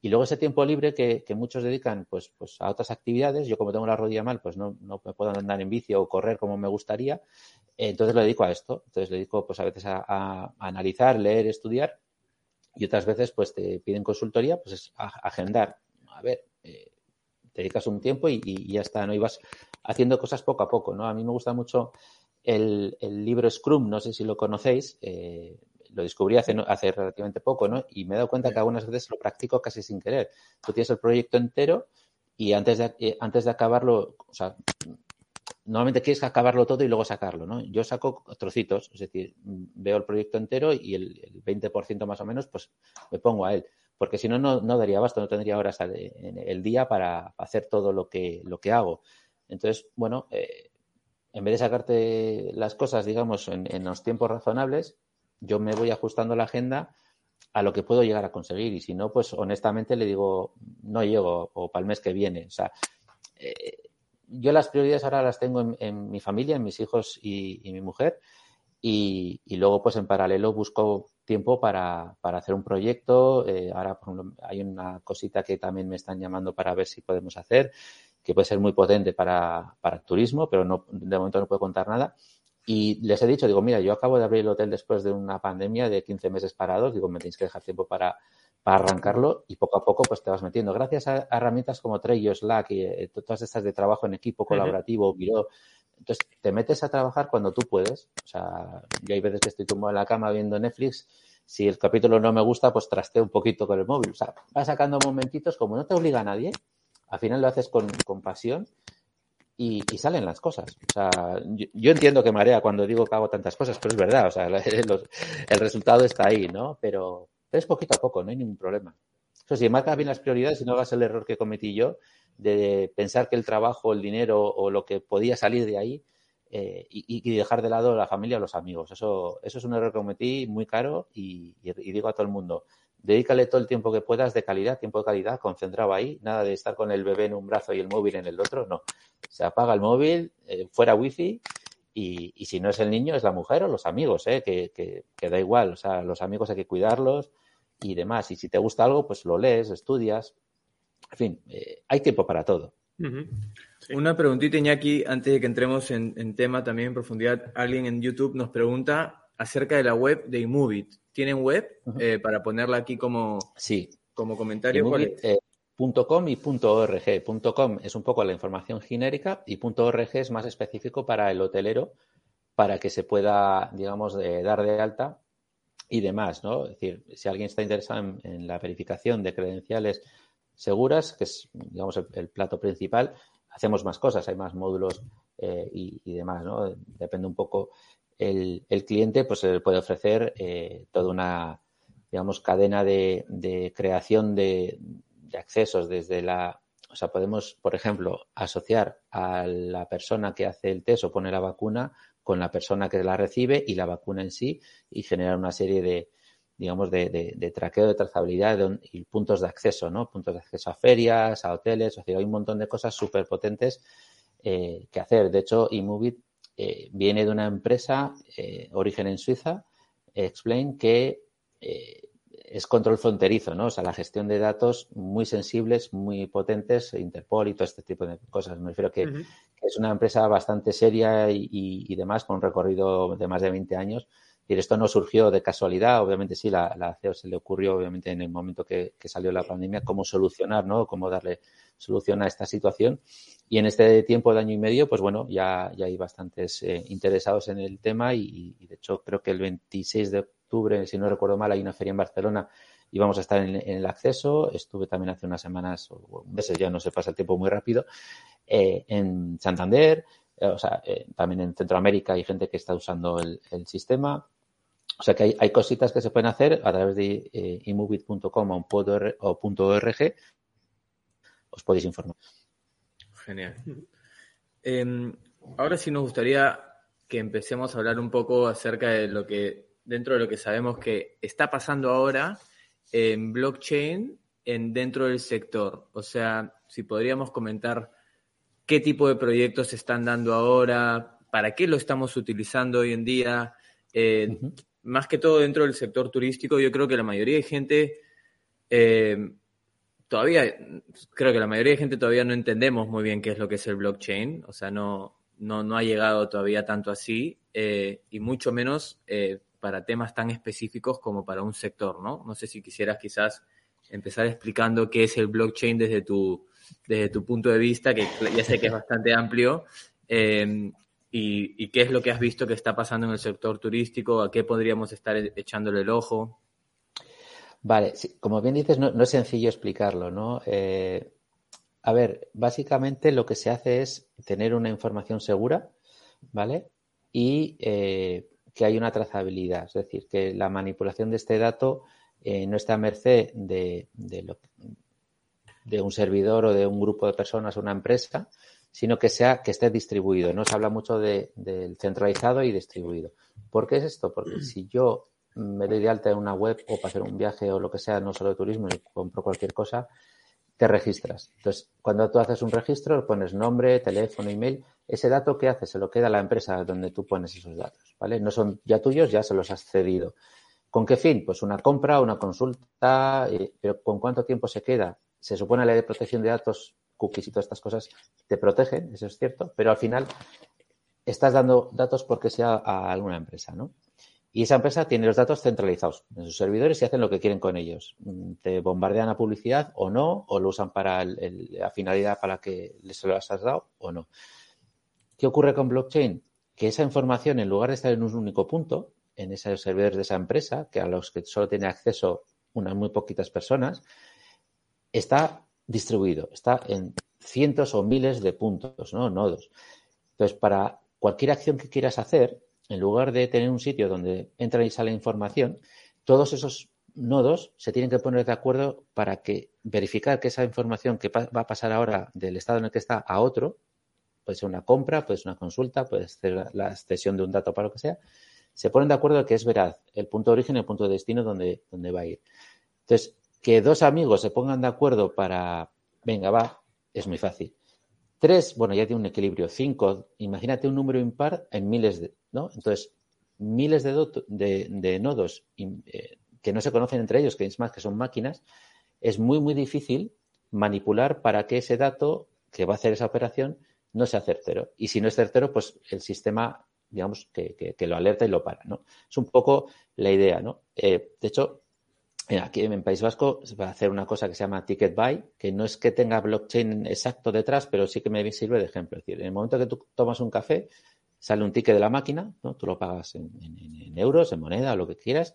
Y luego ese tiempo libre que, muchos dedican pues, pues a otras actividades, yo como tengo la rodilla mal, pues no, no me puedo andar en bici o correr como me gustaría, entonces lo dedico a esto. Entonces le dedico pues a veces a, analizar, leer, estudiar y otras veces pues te piden consultoría, pues a, agendar. A ver, eh, te dedicas un tiempo y, y, ya está, ¿no? Y vas haciendo cosas poco a poco, ¿no? A mí me gusta mucho el, libro Scrum, no sé si lo conocéis, eh, lo descubrí hace, hace relativamente poco, ¿no? Y me he dado cuenta que algunas veces lo practico casi sin querer. Tú tienes el proyecto entero y antes de, eh, antes de acabarlo, o sea, normalmente quieres acabarlo todo y luego sacarlo, ¿no? Yo saco trocitos, es decir, veo el proyecto entero y el, 20% más o menos, pues me pongo a él. Porque si no, no daría basto, no tendría horas en el día para hacer todo lo que, lo que hago. Entonces, bueno, eh, en vez de sacarte las cosas, digamos, en, los tiempos razonables, yo me voy ajustando la agenda a lo que puedo llegar a conseguir. Y si no, pues honestamente le digo, no llego o para el mes que viene. O sea, eh, yo las prioridades ahora las tengo en, mi familia, en mis hijos y, mi mujer. Y, luego, pues en paralelo, busco tiempo para, hacer un proyecto. Eh, ahora, por ejemplo, hay una cosita que también me están llamando para ver si podemos hacer que puede ser muy potente para, para el turismo, pero no, de momento no puedo contar nada. Y les he dicho, digo, mira, yo acabo de abrir el hotel después de una pandemia de 15 meses parados, digo, me tenéis que dejar tiempo para, para arrancarlo y poco a poco pues te vas metiendo. Gracias a, herramientas como Trello, Slack y eh, todas estas de trabajo en equipo colaborativo, Miro, entonces te metes a trabajar cuando tú puedes. O sea, yo hay veces que estoy tumbado en la cama viendo Netflix, si el capítulo no me gusta, pues trasteo un poquito con el móvil. O sea, vas sacando momentitos, como no te obliga a nadie, al final lo haces con, con pasión y, salen las cosas. O sea, yo, entiendo que marea cuando digo que hago tantas cosas, pero es verdad, o sea, [laughs] el resultado está ahí, ¿no? Pero, es poquito a poco, no hay ningún problema. Eso sí, marcas bien las prioridades y no hagas el error que cometí yo de pensar que el trabajo, el dinero o lo que podía salir de ahí eh, y, dejar de lado la familia o los amigos. Eso, eso es un error que cometí muy caro y, digo a todo el mundo, dedícale todo el tiempo que puedas de calidad, tiempo de calidad, concentrado ahí, nada de estar con el bebé en un brazo y el móvil en el otro, no. Se apaga el móvil, eh, fuera wifi y, y, si no es el niño, es la mujer o los amigos, ¿eh? que, que, da igual. O sea, los amigos hay que cuidarlos y demás. Y si te gusta algo, pues lo lees, estudias. En fin, eh, hay tiempo para todo. Una preguntita, Iñaki, antes de que entremos en, tema también en profundidad. Alguien en YouTube nos pregunta acerca de la web de Imovit. ¿Tienen web eh, para ponerla aquí como, sí. como comentario? .com y .org. .com es un poco la información genérica y .org es más específico para el hotelero para que se pueda, digamos, dar de alta y demás, ¿no? Es decir, si alguien está interesado en, la verificación de credenciales seguras, que es, digamos, el, plato principal, hacemos más cosas, hay más módulos eh, y, demás, ¿no? Depende un poco el, cliente, pues se le puede ofrecer eh, toda una, digamos, cadena de creación de, de accesos desde la, o sea, podemos, por ejemplo, asociar a la persona que hace el test o pone la vacuna con la persona que la recibe y la vacuna en sí y generar una serie de, digamos, de, de, traqueo, de trazabilidad y puntos de acceso, ¿no? Puntos de acceso a ferias, a hoteles, o sea, hay un montón de cosas súper potentes eh, que hacer. De hecho, Imovit eh, viene de una empresa, eh, origen en Suiza, Explain, que es control fronterizo, ¿no? O sea, la gestión de datos muy sensibles, muy potentes, Interpol y todo este tipo de cosas. Me refiero que, es una empresa bastante seria y, demás, con un recorrido de más de 20 años. Y esto no surgió de casualidad, obviamente sí, la, la CEO se le ocurrió, obviamente, en el momento que, salió la pandemia, cómo solucionar, ¿no? Cómo darle solución a esta situación. Y en este tiempo de año y medio, pues bueno, ya, ya hay bastantes eh, interesados en el tema y, de hecho, creo que el 26 de octubre, si no recuerdo mal, hay una feria en Barcelona y vamos a estar en, el acceso. Estuve también hace unas semanas o meses, ya no se pasa el tiempo muy rápido, eh, en Santander, eh, o sea, también en Centroamérica hay gente que está usando el, sistema. O sea que hay, cositas que se pueden hacer a través de eh, imovit.com o, .org. Os podéis informar. Genial. Em, ahora sí nos gustaría que empecemos a hablar un poco acerca de lo que dentro de lo que sabemos que está pasando ahora en blockchain en, dentro del sector. O sea, si podríamos comentar qué tipo de proyectos se están dando ahora, para qué lo estamos utilizando hoy en día. Eh, más que todo dentro del sector turístico, yo creo que la mayoría de gente, eh, todavía, creo que la mayoría de gente todavía no entendemos muy bien qué es lo que es el blockchain. O sea, no, no, no ha llegado todavía tanto así, eh, y mucho menos para temas tan específicos como para un sector, ¿no? No sé si quisieras quizás empezar explicando qué es el blockchain desde tu, desde tu punto de vista, que ya sé que es bastante amplio, y, qué es lo que has visto que está pasando en el sector turístico, a qué podríamos estar e-, echándole el ojo. Vale, como bien dices, no, es sencillo explicarlo, ¿no? Eh, a ver, básicamente lo que se hace es tener una información segura, ¿vale? Y eh, que hay una trazabilidad, es decir, que la manipulación de este dato eh, no está a merced de, de, un servidor o de un grupo de personas o una empresa, sino que sea que esté distribuido. No se habla mucho de, del centralizado y distribuido. ¿Por qué es esto? Porque [clears throat] si yo me doy de alta en una web o para hacer un viaje o lo que sea, no solo de turismo, y compro cualquier cosa, te registras. Entonces, cuando tú haces un registro, pones nombre, teléfono, email, ese dato que hace se lo queda a la empresa donde tú pones esos datos, ¿vale? No son ya tuyos, ya se los has cedido. ¿Con qué fin? Pues una compra, una consulta, eh, pero ¿con cuánto tiempo se queda? Se supone la ley de protección de datos, cookies y todas estas cosas te protegen, eso es cierto, pero al final estás dando datos porque sea a alguna empresa, ¿no? Y esa empresa tiene los datos centralizados en sus servidores y hacen lo que quieren con ellos. Mm, te bombardean a publicidad o no, o lo usan para la finalidad para la que les lo has dado o no. ¿Qué ocurre con blockchain? Que esa información, en lugar de estar en un único punto, en esos servidores de esa empresa, que a los que solo tiene acceso unas muy poquitas personas, está distribuido, está en cientos o miles de puntos, ¿no? Nodos. Entonces, para cualquier acción que quieras hacer, en lugar de tener un sitio donde entra y sale información, todos esos nodos se tienen que poner de acuerdo para que verificar que esa información que va a pasar ahora del estado en el que está a otro, puede ser una compra, puede ser una consulta, puede ser la cesión de un dato para lo que sea, se ponen de acuerdo que es veraz el punto de origen y el punto de destino donde, donde va a ir. Entonces, que dos amigos se pongan de acuerdo para, venga, va, es muy fácil. Tres, bueno, ya tiene un equilibrio. Cinco, imagínate un número impar en miles de, ¿no? Entonces, miles de, nodos eh, que no se conocen entre ellos, que es más que son máquinas, es muy, muy difícil manipular para que ese dato que va a hacer esa operación no sea certero. Y si no es certero, pues el sistema, digamos, que, lo alerta y lo para, ¿no? Es un poco la idea, ¿no? Eh, de hecho, aquí en País Vasco se va a hacer una cosa que se llama Ticket Buy, que no es que tenga blockchain exacto detrás, pero sí que me sirve de ejemplo. Es decir, en el momento que tú tomas un café, sale un ticket de la máquina, ¿no? Tú lo pagas en, euros, en moneda o lo que quieras.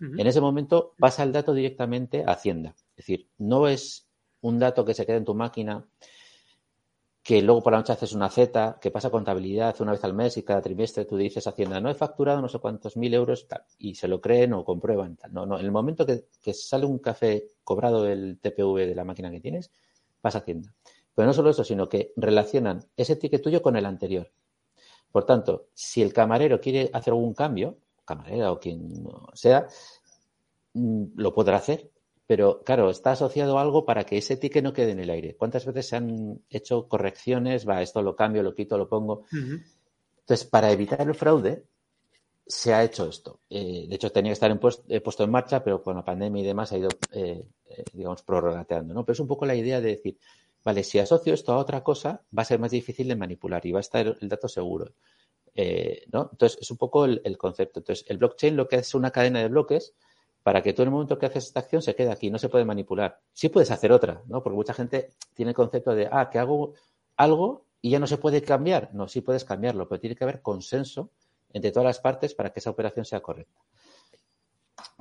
En ese momento pasa el dato directamente a Hacienda. Es decir, no es un dato que se queda en tu máquina que luego por la noche haces una Z, que pasa contabilidad una vez al mes y cada trimestre tú dices Hacienda, no he facturado no sé cuántos mil euros y se lo creen o comprueban. No, no, en el momento que, sale un café cobrado el TPV de la máquina que tienes, pasa Hacienda. Pero no solo eso, sino que relacionan ese ticket tuyo con el anterior. Por tanto, si el camarero quiere hacer algún cambio, camarera o quien sea, mm, lo podrá hacer pero claro, está asociado a algo para que ese ticket no quede en el aire. ¿Cuántas veces se han hecho correcciones? Va, esto lo cambio, lo quito, lo pongo. Entonces, para evitar el fraude, se ha hecho esto. Eh, de hecho, tenía que estar en eh, puesto en marcha, pero con la pandemia y demás ha ido, eh, digamos, prorrogateando. ¿no? Pero es un poco la idea de decir, vale, si asocio esto a otra cosa, va a ser más difícil de manipular y va a estar el dato seguro. ¿no? Entonces, es un poco el, el, concepto. Entonces, el blockchain lo que es una cadena de bloques para que tú en el momento que haces esta acción se quede aquí, no se puede manipular. Sí puedes hacer otra, ¿no? Porque mucha gente tiene el concepto de, ah, que hago algo y ya no se puede cambiar. No, sí puedes cambiarlo, pero tiene que haber consenso entre todas las partes para que esa operación sea correcta.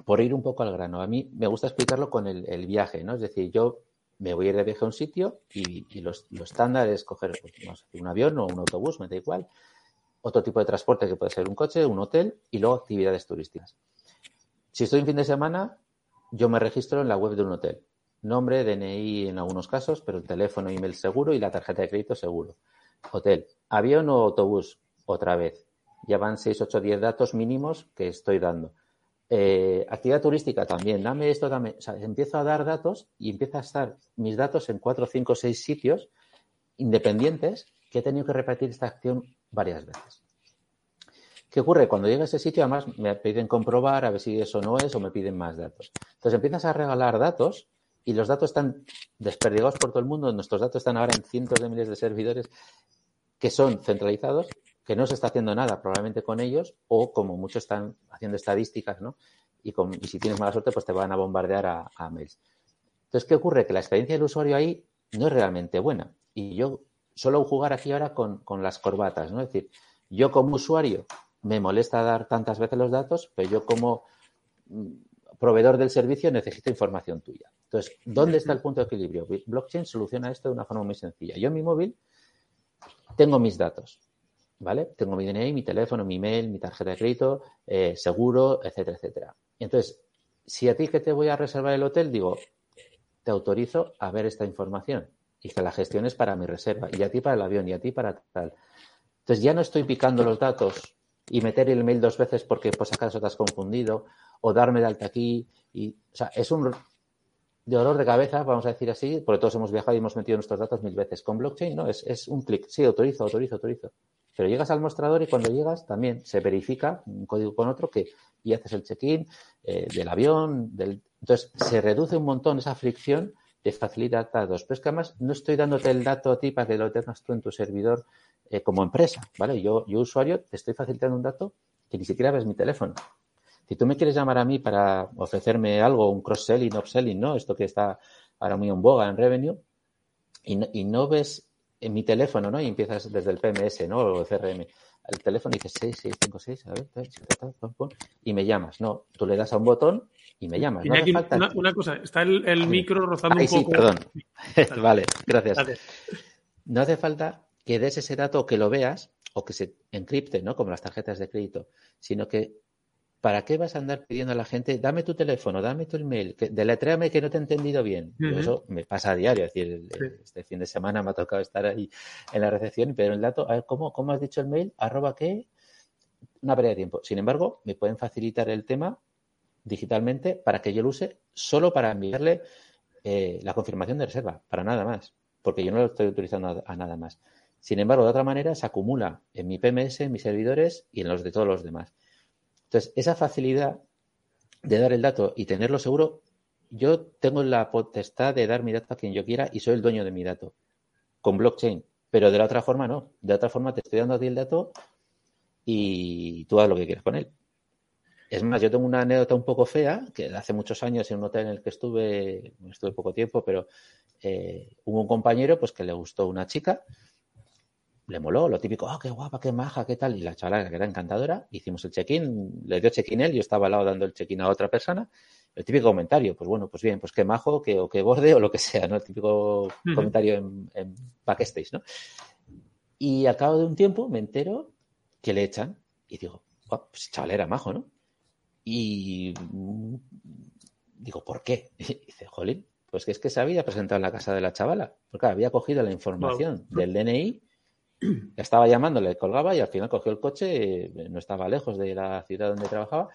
Por ir un poco al grano, a mí me gusta explicarlo con el, viaje, ¿no? Es decir, yo me voy a ir de viaje a un sitio y, los, lo estándar es coger pues, un avión o un autobús, me da igual, otro tipo de transporte que puede ser un coche, un hotel y luego actividades turísticas. Si estoy en fin de semana, yo me registro en la web de un hotel. Nombre, DNI en algunos casos, pero el teléfono, email seguro y la tarjeta de crédito seguro. Hotel. Avión o autobús, otra vez. Ya van 6, 8, 10 datos mínimos que estoy dando. Eh, actividad turística también. Dame esto, dame. O sea, empiezo a dar datos y empieza a estar mis datos en 4, 5, 6 sitios independientes que he tenido que repetir esta acción varias veces. ¿Qué ocurre? Cuando llega a ese sitio, además me piden comprobar a ver si eso no es o me piden más datos. Entonces empiezas a regalar datos y los datos están desperdigados por todo el mundo. Nuestros datos están ahora en cientos de miles de servidores que son centralizados, que no se está haciendo nada probablemente con ellos o como muchos están haciendo estadísticas, ¿no? Y, si tienes mala suerte, pues te van a bombardear a, mails. Entonces, ¿qué ocurre? Que la experiencia del usuario ahí no es realmente buena. Y yo suelo jugar aquí ahora con, con las corbatas, ¿no? Es decir, yo como usuario me molesta dar tantas veces los datos, pero yo como mm, proveedor del servicio necesito información tuya. Entonces, ¿dónde está el punto de equilibrio? Blockchain soluciona esto de una forma muy sencilla. Yo en mi móvil tengo mis datos, ¿vale? Tengo mi DNI, mi teléfono, mi email, mi tarjeta de crédito, eh, seguro, etcétera, etcétera. Entonces, si a ti que te voy a reservar el hotel, digo, te autorizo a ver esta información y que la gestiones para mi reserva, y a ti para el avión, y a ti para tal. Entonces, ya no estoy picando los datos y meter el mail dos veces porque pues acaso te has confundido o darme de alta aquí y o sea es un de dolor de cabeza vamos a decir así porque todos hemos viajado y hemos metido nuestros datos mil veces. Con blockchain no es, es un clic. Sí autorizo autorizo autorizo. Pero llegas al mostrador y cuando llegas también se verifica un código con otro que y haces el check-in eh, del avión del entonces se reduce un montón esa fricción de facilitar datos pero es que además no estoy dándote el dato a ti para que lo tengas tú en tu servidor eh, como empresa, ¿vale? Yo, yo, usuario, te estoy facilitando un dato que ni siquiera ves mi teléfono. Si tú me quieres llamar a mí para ofrecerme algo, un cross-selling, upselling, ¿no? Esto que está ahora muy en boga en revenue, y no, y no ves en mi teléfono, ¿no? Y empiezas desde el PMS, ¿no? O el CRM. El teléfono y dices 6656, a ver, y me llamas. No, tú le das a un botón y me llamas. No una, cosa, está el, micro rozando un poco. perdón. [laughs] [laughs] vale, gracias. No hace falta que des ese dato o que lo veas o que se encripte, ¿no? Como las tarjetas de crédito, sino que ¿para qué vas a andar pidiendo a la gente, dame tu teléfono, dame tu email, que, deletréame que no te he entendido bien? Eso me pasa a diario, es decir, este fin de semana me ha tocado estar ahí en la recepción, pero el dato, a ver, ¿cómo, cómo has dicho el mail? ¿Arroba qué? Una pérdida de tiempo. Sin embargo, me pueden facilitar el tema digitalmente para que yo lo use solo para enviarle eh, la confirmación de reserva, para nada más, porque yo no lo estoy utilizando a nada más. Sin embargo, de otra manera, se acumula en mi PMS, en mis servidores y en los de todos los demás. Entonces, esa facilidad de dar el dato y tenerlo seguro, yo tengo la potestad de dar mi dato a quien yo quiera y soy el dueño de mi dato con blockchain. Pero de la otra forma no. De otra forma te estoy dando a ti el dato y tú haz lo que quieras con él. Es más, yo tengo una anécdota un poco fea, que hace muchos años en un hotel en el que estuve, estuve poco tiempo, pero eh, hubo un compañero pues que le gustó una chica le moló, lo típico, oh, qué guapa, qué maja, qué tal. Y la chavala, que era encantadora, hicimos el check-in, le dio check-in él, yo estaba al lado dando el check-in a otra persona. El típico comentario, pues bueno, pues bien, pues qué majo, que, o qué borde, o lo que sea, ¿no? El típico comentario en, en backstage, ¿no? Y al cabo de un tiempo me entero que le echan y digo, oh, pues chaval era majo, ¿no? Y mm, digo, ¿por qué? [laughs] Y dice, jolín, pues que es que se había presentado en la casa de la chavala, porque había cogido la información del DNI [clears throat] estaba llamando, le colgaba y al final cogió el coche, eh, no estaba lejos de la ciudad donde trabajaba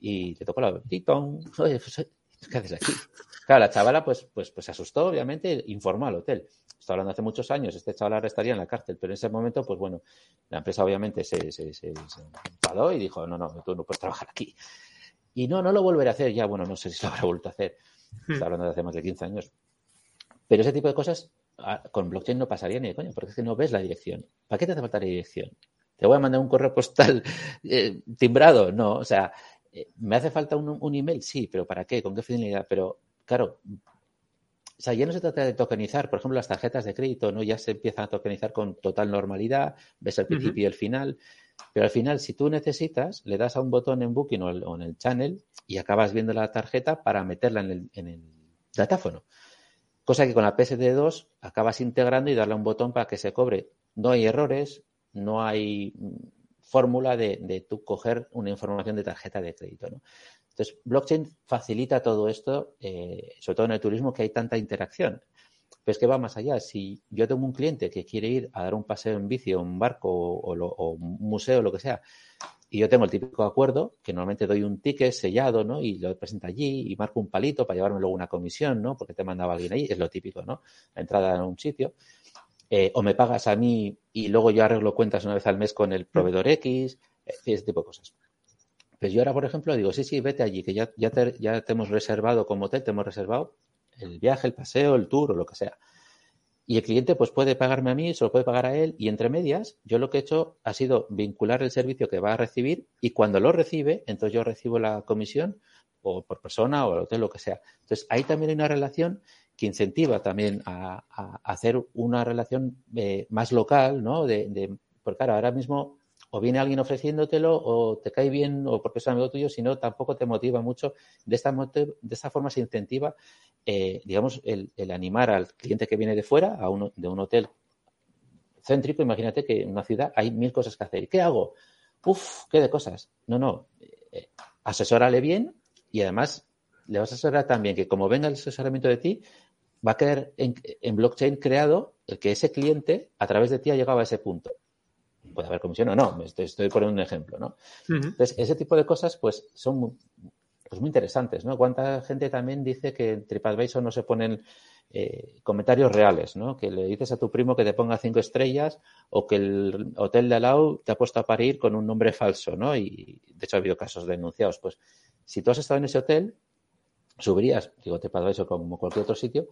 y le tocó la titón. Pues, ¿qué haces aquí? Claro, la chavala pues, pues, pues se asustó, obviamente, informó al hotel. Estoy hablando hace muchos años, este chaval estaría en la cárcel, pero en ese momento, pues bueno, la empresa obviamente se, se, se, enfadó y dijo, no, no, tú no puedes trabajar aquí. Y no, no lo volveré a hacer, ya, bueno, no sé si lo habrá vuelto a hacer. Hmm. hablando de hace más de 15 años. Pero ese tipo de cosas con blockchain no pasaría ni de coño, porque es que no ves la dirección. ¿Para qué te hace falta la dirección? ¿Te voy a mandar un correo postal [laughs] eh, timbrado? No, o sea, eh, ¿me hace falta un, email? Sí, pero ¿para qué? ¿Con qué finalidad? Pero, claro, o sea, ya no se trata de tokenizar, por ejemplo, las tarjetas de crédito, ¿no? Ya se empiezan a tokenizar con total normalidad, ves el principio y el final, pero al final, si tú necesitas, le das a un botón en Booking o, en el channel y acabas viendo la tarjeta para meterla en el, en el datáfono. Cosa que con la PSD2 acabas integrando y darle un botón para que se cobre. No hay errores, no hay fórmula de, de tú coger una información de tarjeta de crédito. ¿no? Entonces, blockchain facilita todo esto, eh, sobre todo en el turismo, que hay tanta interacción. Pero es que va más allá. Si yo tengo un cliente que quiere ir a dar un paseo en bici o un barco o, o un museo o lo que sea, y yo tengo el típico acuerdo, que normalmente doy un ticket sellado, ¿no? Y lo presento allí y marco un palito para llevarme luego una comisión, ¿no? Porque te mandaba alguien allí, es lo típico, ¿no? La entrada en un sitio. Eh, o me pagas a mí y luego yo arreglo cuentas una vez al mes con el proveedor X, ese tipo de cosas. Pues yo ahora, por ejemplo, digo, sí, sí, vete allí, que ya, ya, te, ya te hemos reservado como hotel, te hemos reservado el viaje, el paseo, el tour o lo que sea. Y el cliente pues puede pagarme a mí, se lo puede pagar a él y entre medias yo lo que he hecho ha sido vincular el servicio que va a recibir y cuando lo recibe, entonces yo recibo la comisión o por persona o el hotel, lo que sea. Entonces ahí también hay una relación que incentiva también a, hacer una relación eh, más local, ¿no? De, porque ahora mismo o viene alguien ofreciéndotelo o te cae bien o porque es amigo tuyo, sino tampoco te motiva mucho. De esta, de esta forma se incentiva, eh, digamos, el, animar al cliente que viene de fuera, a uno, de un hotel céntrico. Imagínate que en una ciudad hay mil cosas que hacer. ¿Qué hago? Uf, ¿qué de cosas? No, no. Eh, asesórale bien y además le vas a asesorar también que como venga el asesoramiento de ti, va a quedar en, en blockchain creado el que ese cliente a través de ti ha llegado a ese punto puede haber comisión o no, estoy, estoy poniendo un ejemplo, ¿no? Entonces, ese tipo de cosas, pues, son muy, pues, muy interesantes, ¿no? Cuánta gente también dice que en TripAdvisor no se ponen eh, comentarios reales, ¿no? Que le dices a tu primo que te ponga cinco estrellas o que el hotel de Alau te ha puesto a parir con un nombre falso, ¿no? Y, de hecho, ha habido casos denunciados. Pues, si tú has estado en ese hotel, subirías, digo, TripAdvisor como cualquier otro sitio,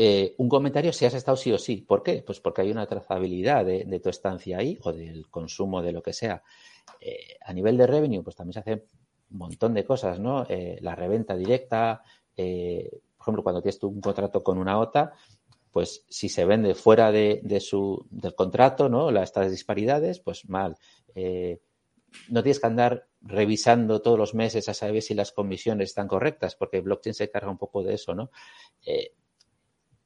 eh, un comentario si has estado sí o sí. ¿Por qué? Pues porque hay una trazabilidad de, tu estancia ahí o del consumo de lo que sea. Eh, a nivel de revenue, pues también se hace un montón de cosas, ¿no? Eh, la reventa directa, por ejemplo, cuando tienes tú un contrato con una OTA, pues si se vende fuera de, su, del contrato, ¿no? estas disparidades, pues mal. no tienes que andar revisando todos los meses a saber si las comisiones están correctas, porque blockchain se carga un poco de eso, ¿no?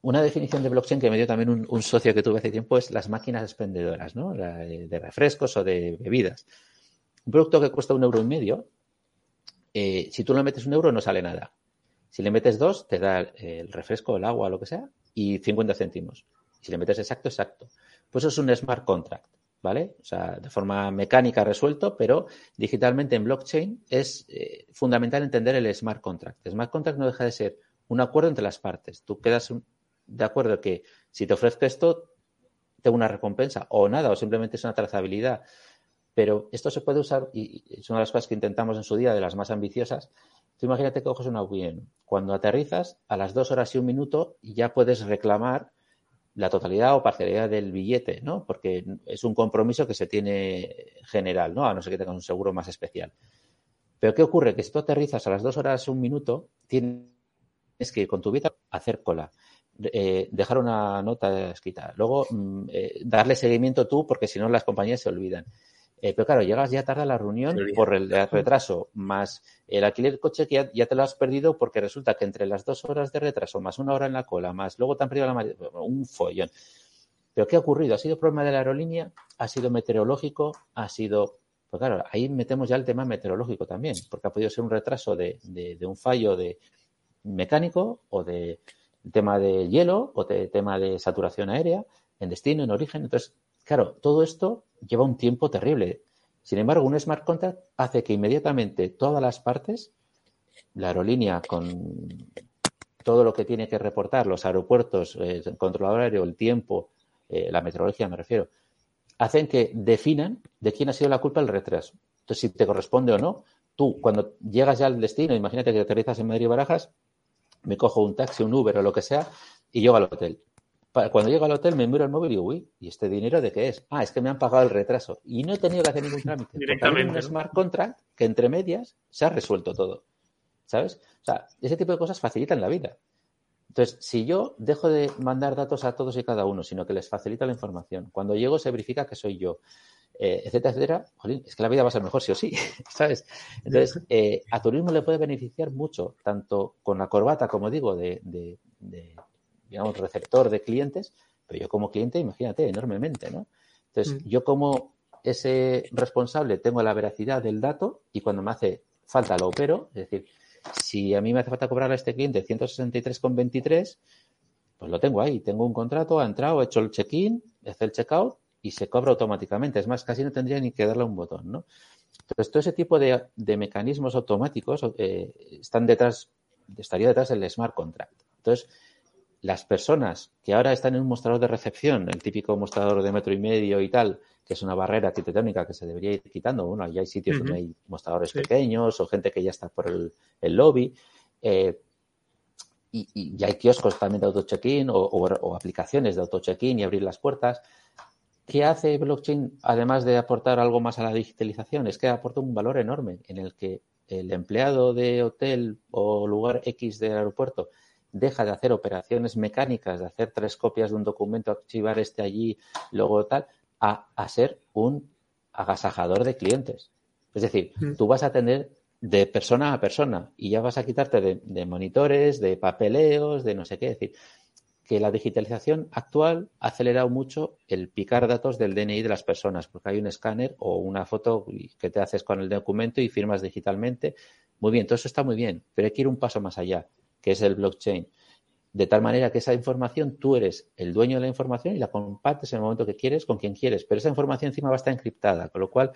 Una definición de blockchain que me dio también un, socio que tuve hace tiempo es las máquinas expendedoras, ¿no? De, refrescos o de bebidas. Un producto que cuesta un euro y medio, eh, si tú le metes un euro no sale nada. Si le metes dos, te da el refresco, el agua, lo que sea, y 50 céntimos. Si le metes exacto, exacto. Pues eso es un smart contract, ¿vale? O sea, de forma mecánica resuelto, pero digitalmente en blockchain es eh, fundamental entender el smart contract. El smart contract no deja de ser un acuerdo entre las partes. Tú quedas un, de acuerdo que si te ofrezco esto, tengo una recompensa o nada, o simplemente es una trazabilidad. Pero esto se puede usar, y es una de las cosas que intentamos en su día, de las más ambiciosas. Tú imagínate que coges un avión. Cuando aterrizas, a las dos horas y un minuto ya puedes reclamar la totalidad o parcialidad del billete, ¿no? Porque es un compromiso que se tiene general, ¿no? A no ser que tengas un seguro más especial. Pero ¿qué ocurre? Que si tú aterrizas a las dos horas y un minuto, tienes que ir con tu vida hacer cola. Eh, dejar una nota escrita. Luego, mm, eh, darle seguimiento tú, porque si no las compañías se olvidan. Eh, pero claro, llegas ya tarde a la reunión por el retraso, más el alquiler coche que ya, te lo has perdido porque resulta que entre las dos horas de retraso, más una hora en la cola, más luego te han perdido la un follón. Pero ¿qué ha ocurrido? ¿Ha sido problema de la aerolínea? ¿Ha sido meteorológico? ¿Ha sido...? Pues claro, ahí metemos ya el tema meteorológico también, porque ha podido ser un retraso de, de un fallo de mecánico o de, tema de hielo o de tema de saturación aérea, en destino, en origen. Entonces, claro, todo esto lleva un tiempo terrible. Sin embargo, un smart contract hace que inmediatamente todas las partes, la aerolínea con todo lo que tiene que reportar, los aeropuertos, el controlador aéreo, el tiempo, eh, la meteorología me refiero, hacen que definan de quién ha sido la culpa del retraso. Entonces, si te corresponde o no, tú cuando llegas ya al destino, imagínate que aterrizas en Madrid y Barajas, me cojo un taxi, un Uber o lo que sea y llego al hotel. Cuando llego al hotel me miro el móvil y digo, uy, ¿y este dinero de qué es? Ah, es que me han pagado el retraso. Y no he tenido que hacer ningún trámite. Directamente. un smart contract que entre medias se ha resuelto todo. ¿Sabes? O sea, ese tipo de cosas facilitan la vida. Entonces, si yo dejo de mandar datos a todos y cada uno, sino que les facilita la información, cuando llego se verifica que soy yo, eh, etcétera, etcétera, es que la vida va a ser mejor sí o sí, [laughs] ¿sabes? Entonces, eh, a turismo le puede beneficiar mucho, tanto con la corbata, como digo, de, digamos, receptor de clientes, pero yo como cliente, imagínate, enormemente, ¿no? Entonces, mm. yo como ese responsable tengo la veracidad del dato y cuando me hace falta lo opero, es decir, si a mí me hace falta cobrar a este cliente 163,23, pues lo tengo ahí. Tengo un contrato, ha entrado, he hecho el check-in, hace el check-out y se cobra automáticamente. Es más, casi no tendría ni que darle un botón, ¿no? Entonces, todo ese tipo de, mecanismos automáticos eh, están detrás, estaría detrás del smart contract. Entonces, las personas que ahora están en un mostrador de recepción, el típico mostrador de metro y medio y tal, que es una barrera arquitectónica que se debería ir quitando. Bueno, ya hay sitios donde hay mostradores pequeños o gente que ya está por el, lobby. Eh, y, ya hay kioscos también de auto-check-in o, aplicaciones de auto-check-in y abrir las puertas. ¿Qué hace blockchain, además de aportar algo más a la digitalización? Es que aporta un valor enorme en el que el empleado de hotel o lugar X del aeropuerto deja de hacer operaciones mecánicas, de hacer tres copias de un documento, archivar este allí, luego tal, a, ser un agasajador de clientes. Es decir, mm. tú vas a tener de persona a persona y ya vas a quitarte de, monitores, de papeleos, de no sé qué. Es decir, que la digitalización actual ha acelerado mucho el picar datos del DNI de las personas, porque hay un escáner o una foto que te haces con el documento y firmas digitalmente. Muy bien, todo eso está muy bien, pero hay que ir un paso más allá, que es el blockchain de tal manera que esa información tú eres el dueño de la información y la compartes en el momento que quieres con quien quieres, pero esa información encima va a estar encriptada, con lo cual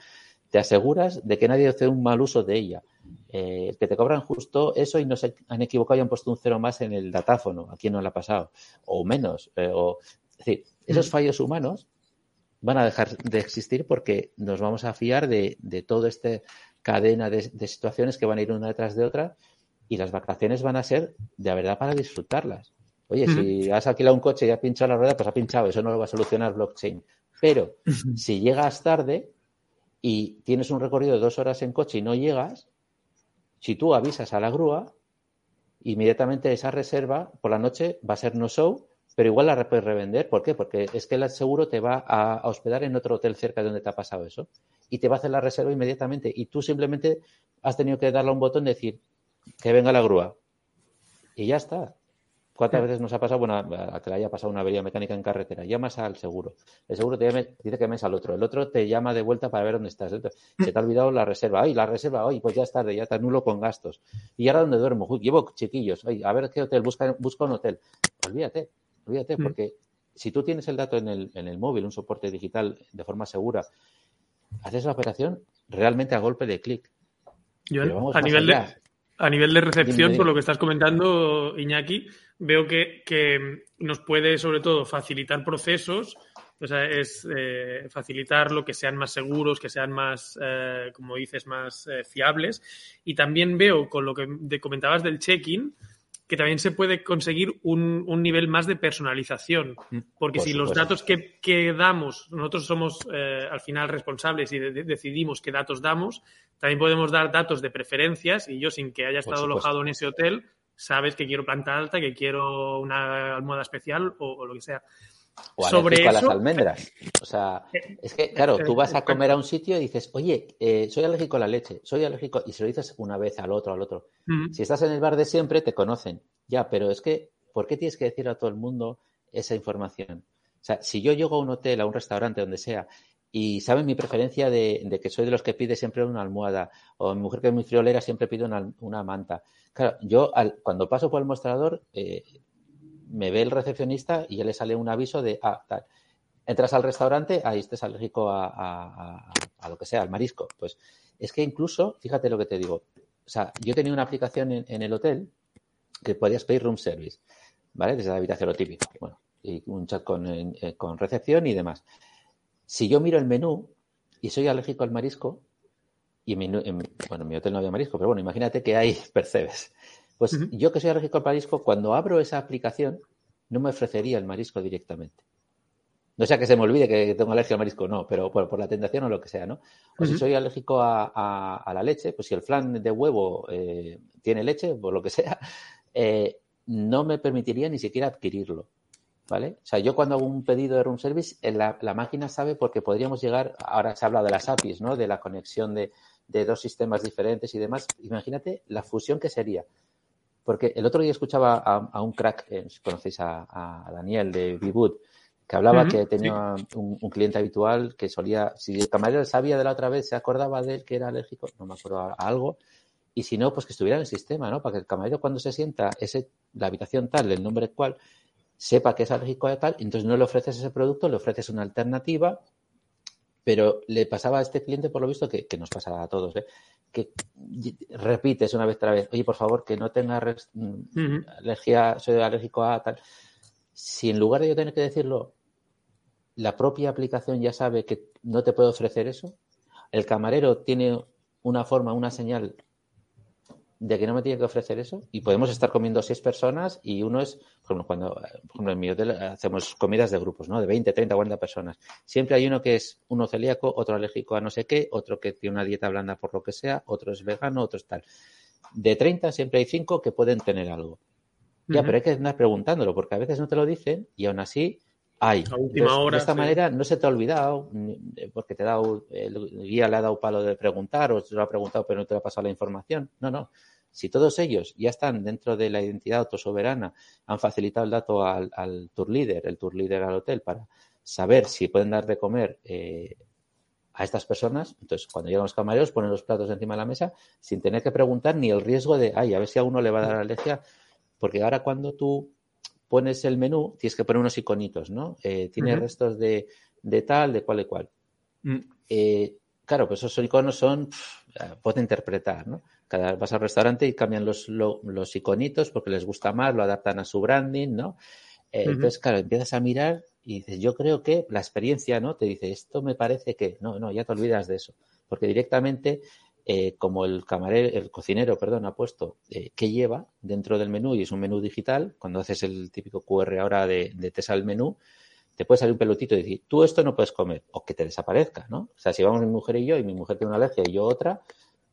te aseguras de que nadie hace un mal uso de ella. Eh, que te cobran justo eso y no se han equivocado y han puesto un cero más en el datáfono, a quien no le ha pasado, o menos. Eh, o, es decir, esos mm. fallos humanos van a dejar de existir porque nos vamos a fiar de, de toda esta cadena de, de situaciones que van a ir una detrás de otra y las vacaciones van a ser de verdad para disfrutarlas. Oye, si has alquilado un coche y ha pinchado la rueda, pues ha pinchado, eso no lo va a solucionar blockchain. Pero si llegas tarde y tienes un recorrido de dos horas en coche y no llegas, si tú avisas a la grúa, inmediatamente esa reserva por la noche va a ser no show, pero igual la puedes revender. ¿Por qué? Porque es que el seguro te va a, hospedar en otro hotel cerca de donde te ha pasado eso y te va a hacer la reserva inmediatamente y tú simplemente has tenido que darle a un botón y decir que venga la grúa y ya está. ¿Cuántas veces nos ha pasado? Bueno, a que le haya pasado una avería mecánica en carretera. Llamas al seguro. El seguro te dice que llames al otro. El otro te llama de vuelta para ver dónde estás. Se te ha olvidado la reserva. Ay, la reserva. Ay, pues ya es tarde, ya te anulo con gastos. ¿Y ahora dónde duermo? llevo chiquillos. Ay, a ver qué hotel. Busca, busca un hotel. Olvídate, olvídate, mm. porque si tú tienes el dato en el, en el móvil, un soporte digital de forma segura, haces la operación realmente a golpe de clic. a nivel de, a nivel de recepción, por lo que estás comentando, Iñaki, veo que, nos puede sobre todo facilitar procesos, o sea, es eh, facilitar lo que sean más seguros, que sean más, eh, como dices, más eh, fiables. Y también veo con lo que comentabas del check-in, que también se puede conseguir un, un nivel más de personalización. Mm, porque si los datos que, que, damos, nosotros somos eh, al final responsables y decidimos qué datos damos, también podemos dar datos de preferencias y yo sin que haya estado alojado en ese hotel, sabes que quiero planta alta, que quiero una almohada especial o lo que sea. O sobre a las almendras. O sea, eh, es que, claro, tú vas a comer a un sitio y dices, oye, eh, soy alérgico a la leche, soy alérgico, y se lo dices una vez al otro, al otro. Si estás en el bar de siempre, te conocen. Ya, pero es que, ¿por qué tienes que decir a todo el mundo esa información? O sea, si yo llego a un hotel, a un restaurante, donde sea, y saben mi preferencia de, que soy de los que pide siempre una almohada, o mi mujer que es muy friolera siempre pide una, manta. Claro, yo cuando paso por el mostrador, eh, me ve el recepcionista y ya le sale un aviso de, ah, tal. Entras al restaurante, ahí estés alérgico a, lo que sea, al marisco. Pues es que incluso, fíjate lo que te digo, o sea, yo tenía una aplicación en, el hotel que podías pedir room service, ¿vale? Desde la habitación, lo típico. Bueno, y un chat con, eh, con recepción y demás. Si yo miro el menú y soy alérgico al marisco, y en mi, bueno, en mi hotel no había marisco, pero bueno, imagínate que hay [laughs] percebes. Pues yo que soy alérgico al marisco, cuando abro esa aplicación, no me ofrecería el marisco directamente. No sea que se me olvide que tengo alergia al marisco, no, pero por, la tentación o lo que sea, ¿no? O si soy alérgico a, la leche, pues si el flan de huevo eh, tiene leche, por lo que sea, [laughs] eh, no me permitiría ni siquiera adquirirlo. ¿Vale? O sea, yo cuando hago un pedido de room service, la, la máquina sabe porque podríamos llegar, ahora se habla de las APIs, ¿no? De la conexión de, de dos sistemas diferentes y demás. Imagínate la fusión que sería porque el otro día escuchaba a, un crack, eh, si conocéis a, Daniel de Vivood, que hablaba que tenía un, cliente habitual que solía, si el camarero sabía de la otra vez, se acordaba de él que era alérgico, no me acuerdo a, algo, y si no, pues que estuviera en el sistema, ¿no? Para que el camarero cuando se sienta ese, la habitación tal, el nombre cual, sepa que es alérgico a tal, entonces no le ofreces ese producto, le ofreces una alternativa, pero le pasaba a este cliente, por lo visto, que, que nos pasaba a todos, ¿eh? que repites una vez otra vez, oye, por favor, que no tenga alergia, soy alérgico a tal. Si en lugar de yo tener que decirlo, la propia aplicación ya sabe que no te puede ofrecer eso, el camarero tiene una forma, una señal de que no me tiene que ofrecer eso y podemos estar comiendo seis personas y uno es, por ejemplo, cuando por ejemplo, en mi hotel hacemos comidas de grupos, ¿no? De 20, 30, 40 personas. Siempre hay uno que es uno celíaco, otro alérgico a no sé qué, otro que tiene una dieta blanda por lo que sea, otro es vegano, otro es tal. De 30 siempre hay cinco que pueden tener algo. Ya, pero hay que andar preguntándolo porque a veces no te lo dicen y aún así hay. de esta manera no se te ha olvidado porque te ha dado, el guía le ha dado palo de preguntar o se lo ha preguntado pero no te ha pasado la información. No, no. Si todos ellos ya están dentro de la identidad autosoberana, han facilitado el dato al, tour leader, el tour leader al hotel, para saber si pueden dar de comer eh, a estas personas, entonces cuando llegan los camareros ponen los platos encima de la mesa sin tener que preguntar ni el riesgo de, ay, a ver si a uno le va a dar alergia, porque ahora cuando tú pones el menú tienes que poner unos iconitos, ¿no? Eh, tiene restos de, tal, de cual y cual. Mm. Eh, claro, pues esos iconos son, puede interpretar, ¿no? Cada vas al restaurante y cambian los, los iconitos porque les gusta más, lo adaptan a su branding, ¿no? Eh, entonces, claro, empiezas a mirar y dices, yo creo que la experiencia, ¿no? Te dice, esto me parece que, no, no, ya te olvidas de eso, porque directamente eh, como el camarero, el cocinero, perdón, ha puesto eh, qué lleva dentro del menú y es un menú digital, cuando haces el típico QR ahora de, de te sale el menú, te puede salir un pelotito y decir, tú esto no puedes comer, o que te desaparezca, ¿no? O sea, si vamos mi mujer y yo, y mi mujer tiene una alergia y yo otra,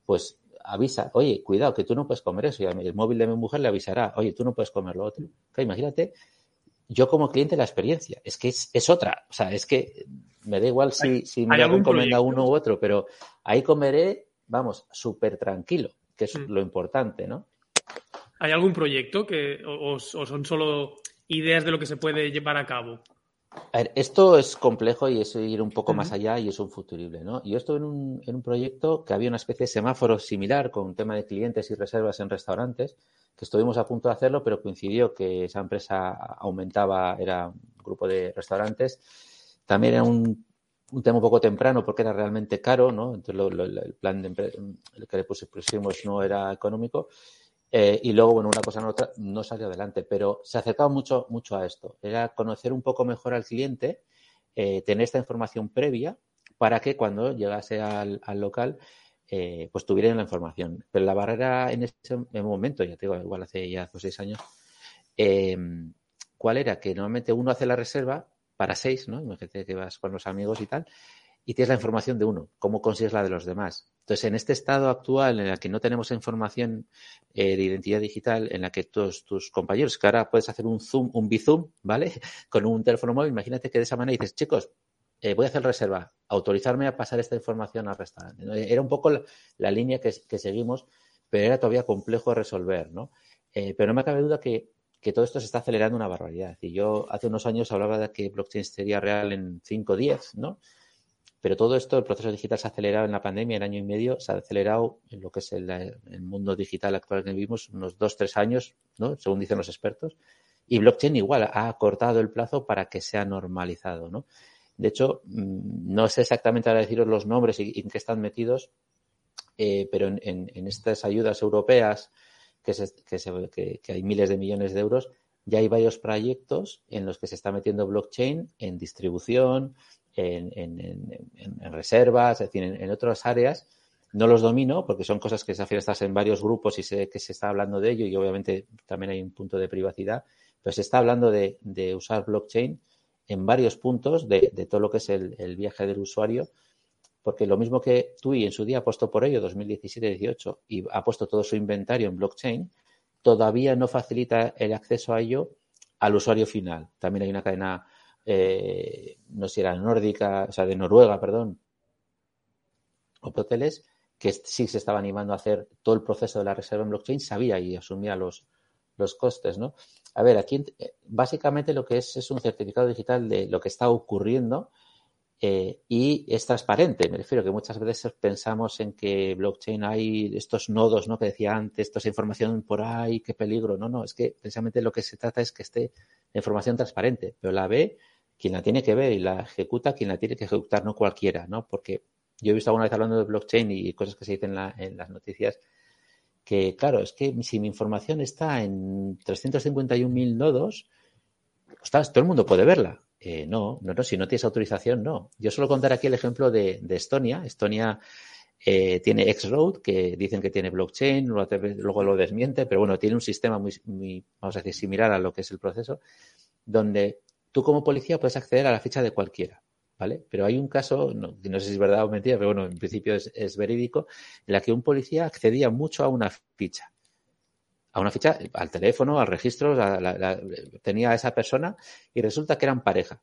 pues avisa, oye, cuidado, que tú no puedes comer eso, y el móvil de mi mujer le avisará, oye, tú no puedes comer lo otro. imagínate, yo como cliente la experiencia, es que es, otra, o sea, es que me da igual si, si me recomienda uno u otro, pero ahí comeré vamos, súper tranquilo, que es mm. lo importante, ¿no? ¿Hay algún proyecto que o, son solo ideas de lo que se puede llevar a cabo? A ver, esto es complejo y es ir un poco más allá y es un futurible, ¿no? Yo estuve en un, en un proyecto que había una especie de semáforo similar con un tema de clientes y reservas en restaurantes, que estuvimos a punto de hacerlo, pero coincidió que esa empresa aumentaba, era un grupo de restaurantes. También era un un tema un poco temprano porque era realmente caro, ¿no? Entonces el plan de que le pusimos no era económico. Eh, y luego, bueno, una cosa en otra no salió adelante, pero se acercaba mucho, mucho a esto. Era conocer un poco mejor al cliente, eh, tener esta información previa para que cuando llegase al, local, eh, pues tuvieran la información. Pero la barrera en ese momento, ya te digo, igual hace ya hace seis años, ¿cuál era? Que normalmente uno hace la reserva para seis, ¿no? Imagínate que vas con los amigos y tal, y tienes la información de uno, cómo consigues la de los demás. Entonces, en este estado actual en el que no tenemos información eh, de identidad digital, en la que todos tus compañeros, que ahora puedes hacer un zoom, un bizoom, ¿vale? [laughs] Con un teléfono móvil, imagínate que de esa manera dices, chicos, eh, voy a hacer reserva, autorizarme a pasar esta información al restaurante. Era un poco la, línea que, seguimos, pero era todavía complejo de resolver, ¿no? Eh, pero no me cabe duda que que todo esto se está acelerando una barbaridad. Y yo hace unos años hablaba de que blockchain sería real en 5 o 10, ¿no? Pero todo esto, el proceso digital se ha acelerado en la pandemia, en año y medio, se ha acelerado en lo que es el, mundo digital actual que vivimos, unos 2, 3 años, ¿no? Según dicen los expertos. Y blockchain igual ha acortado el plazo para que sea normalizado, ¿no? De hecho, mm, no sé exactamente ahora deciros los nombres y en qué están metidos, eh, pero en, estas ayudas europeas que, hay miles de millones de euros, ya hay varios proyectos en los que se está metiendo blockchain en distribución, en, reservas, es decir, en, otras áreas. No los domino porque son cosas que se estás en varios grupos y sé que se está hablando de ello y obviamente también hay un punto de privacidad, pero se está hablando de, usar blockchain en varios puntos de, todo lo que es el viaje del usuario porque lo mismo que TUI en su día ha puesto por ello 2017-18 y ha puesto todo su inventario en blockchain, todavía no facilita el acceso a ello al usuario final. También hay una cadena, eh, no sé si era nórdica, o sea, de Noruega, perdón, o hoteles, que sí se estaba animando a hacer todo el proceso de la reserva en blockchain, sabía y asumía los, los costes, ¿no? A ver, aquí eh, básicamente lo que es es un certificado digital de lo que está ocurriendo eh, y es transparente. Me refiero que muchas veces pensamos en que blockchain hay estos nodos, ¿no? Que decía antes, esa información por ahí, qué peligro. No, no, es que precisamente lo que se trata es que esté la información transparente, pero la ve quien la tiene que ver y la ejecuta quien la tiene que ejecutar, no cualquiera, ¿no? Porque yo he visto alguna vez hablando de blockchain y cosas que se dicen en, las noticias que, claro, es que si mi información está en 351.000 nodos, pues, todo el mundo puede verla. Eh, no, no, no, si no tienes autorización, no. Yo suelo contar aquí el ejemplo de, Estonia. Estonia eh, tiene X-Road, que dicen que tiene blockchain, luego lo desmiente, pero bueno, tiene un sistema muy, vamos a decir, similar a lo que es el proceso, donde tú como policía puedes acceder a la ficha de cualquiera, ¿vale? Pero hay un caso, no, sé si es verdad o mentira, pero bueno, en principio es, es verídico, en la que un policía accedía mucho a una ficha a una ficha, al teléfono, al registro, tenía a esa persona y resulta que eran pareja.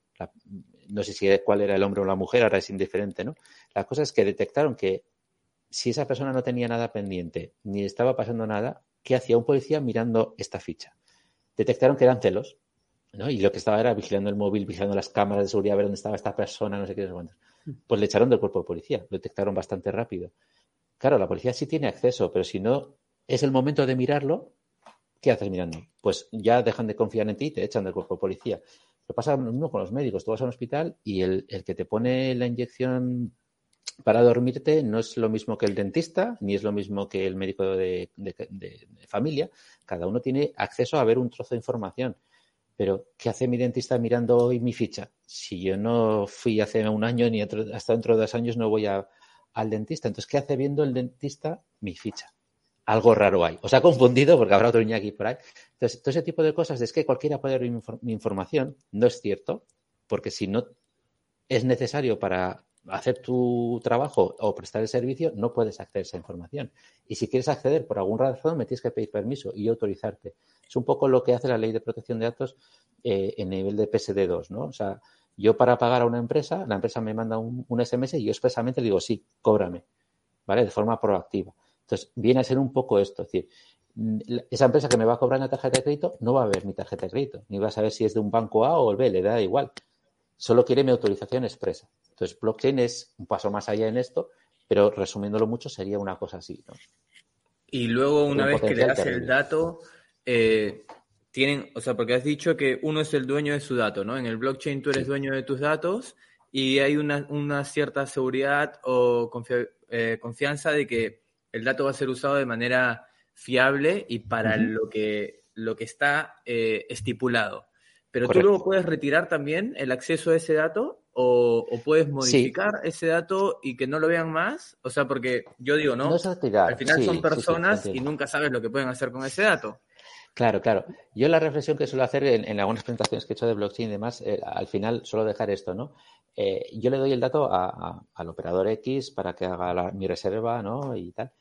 no sé si cuál era el hombre o la mujer, ahora es indiferente, ¿no? La cosa es que detectaron que si esa persona no tenía nada pendiente ni estaba pasando nada, ¿qué hacía un policía mirando esta ficha? Detectaron que eran celos, ¿no? Y lo que estaba era vigilando el móvil, vigilando las cámaras de seguridad, a ver dónde estaba esta persona, no sé qué, no sé Pues le echaron del cuerpo de policía, lo detectaron bastante rápido. Claro, la policía sí tiene acceso, pero si no es el momento de mirarlo, ¿qué haces mirando? Pues ya dejan de confiar en ti y te echan del cuerpo de policía. Lo pasa lo mismo con los médicos. Tú vas a un hospital y el, que te pone la inyección para dormirte no es lo mismo que el dentista, ni es lo mismo que el médico de, familia. Cada uno tiene acceso a ver un trozo de información. Pero, ¿qué hace mi dentista mirando hoy mi ficha? Si yo no fui hace un año ni hasta dentro de dos años no voy al dentista. Entonces, ¿qué hace viendo el dentista mi ficha? Algo raro hay. Os ha confundido porque habrá otro aquí por ahí. Entonces, todo ese tipo de cosas es que cualquiera puede ver mi información. No es cierto, porque si no es necesario para hacer tu trabajo o prestar el servicio, no puedes acceder a esa información. Y si quieres acceder por alguna razón, me tienes que pedir permiso y autorizarte. Es un poco lo que hace la ley de protección de datos eh, en nivel de PSD2, ¿no? O sea, yo para pagar a una empresa, la empresa me manda un, SMS y yo expresamente le digo, sí, cóbrame, ¿vale? De forma proactiva. Entonces, viene a ser un poco esto, es decir, esa empresa que me va a cobrar una tarjeta de crédito no va a ver mi tarjeta de crédito, ni va a saber si es de un banco A o el B, le da igual. Solo quiere mi autorización expresa. Entonces, blockchain es un paso más allá en esto, pero resumiéndolo mucho, sería una cosa así. ¿no? Y luego, una vez que le das el dato, eh, tienen, o sea, porque has dicho que uno es el dueño de su dato, ¿no? En el blockchain tú eres dueño de tus datos y hay una, cierta seguridad o eh, confianza de que el dato va a ser usado de manera fiable y para lo, que, lo que está eh, estipulado. Pero tú luego puedes retirar también el acceso a ese dato o, puedes modificar ese dato y que no lo vean más. O sea, porque yo digo, ¿no? Al final son personas y nunca sabes lo que pueden hacer con ese dato. Claro, claro. Yo la reflexión que suelo hacer en, algunas presentaciones que he hecho de blockchain y demás, eh, al final suelo dejar esto, ¿no? Eh, yo le doy el dato al operador X para que haga mi reserva, ¿no? Y tal.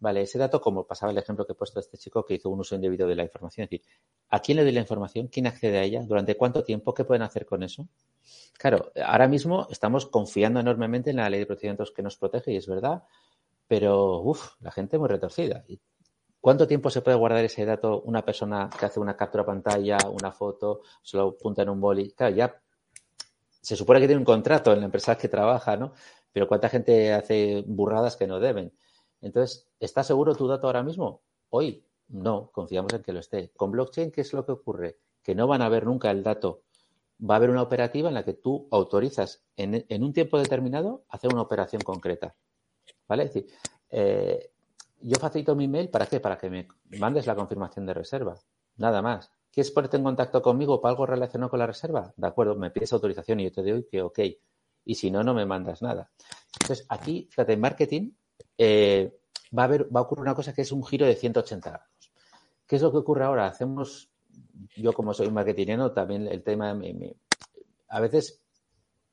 Vale, ese dato, como pasaba el ejemplo que he puesto de este chico que hizo un uso indebido de la información, es decir, ¿a quién le doy la información? ¿Quién accede a ella? ¿Durante cuánto tiempo? ¿Qué pueden hacer con eso? Claro, ahora mismo estamos confiando enormemente en la ley de procedimientos que nos protege y es verdad, pero uff, la gente es muy retorcida. ¿Cuánto tiempo se puede guardar ese dato una persona que hace una captura pantalla, una foto, se lo apunta en un boli? Claro, ya se supone que tiene un contrato en la empresa que trabaja, ¿no? Pero ¿cuánta gente hace burradas que no deben? Entonces, ¿está seguro tu dato ahora mismo? Hoy no, confiamos en que lo esté. Con blockchain, ¿qué es lo que ocurre? Que no van a ver nunca el dato. Va a haber una operativa en la que tú autorizas en, un tiempo determinado hacer una operación concreta. ¿Vale? Es decir, eh, yo facilito mi email para qué? Para que me mandes la confirmación de reserva. Nada más. ¿Quieres ponerte en contacto conmigo para algo relacionado con la reserva? De acuerdo, me pides autorización y yo te doy que ok. Y si no, no me mandas nada. Entonces, aquí, fíjate, en marketing eh, va, a haber, va a ocurrir una cosa que es un giro de 180 grados. ¿Qué es lo que ocurre ahora? Hacemos, yo como soy marketingero, también el tema, a veces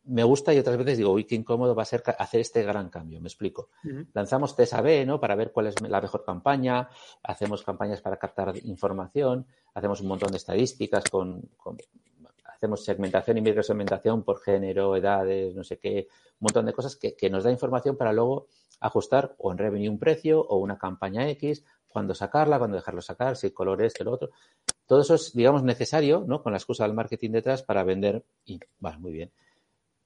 me gusta y otras veces digo, uy, qué incómodo va a ser hacer este gran cambio. Me explico. Lanzamos TSAB, ¿no? Para ver cuál es la mejor campaña, hacemos campañas para captar información, hacemos un montón de estadísticas con hacemos segmentación y microsegmentación por género, edades, no sé qué, un montón de cosas que, nos da información para luego ajustar o en revenue un precio o una campaña X, cuándo sacarla, cuándo dejarlo sacar, si el color este, el otro. Todo eso es, digamos, necesario, ¿no? Con la excusa del marketing detrás para vender y, va, muy bien.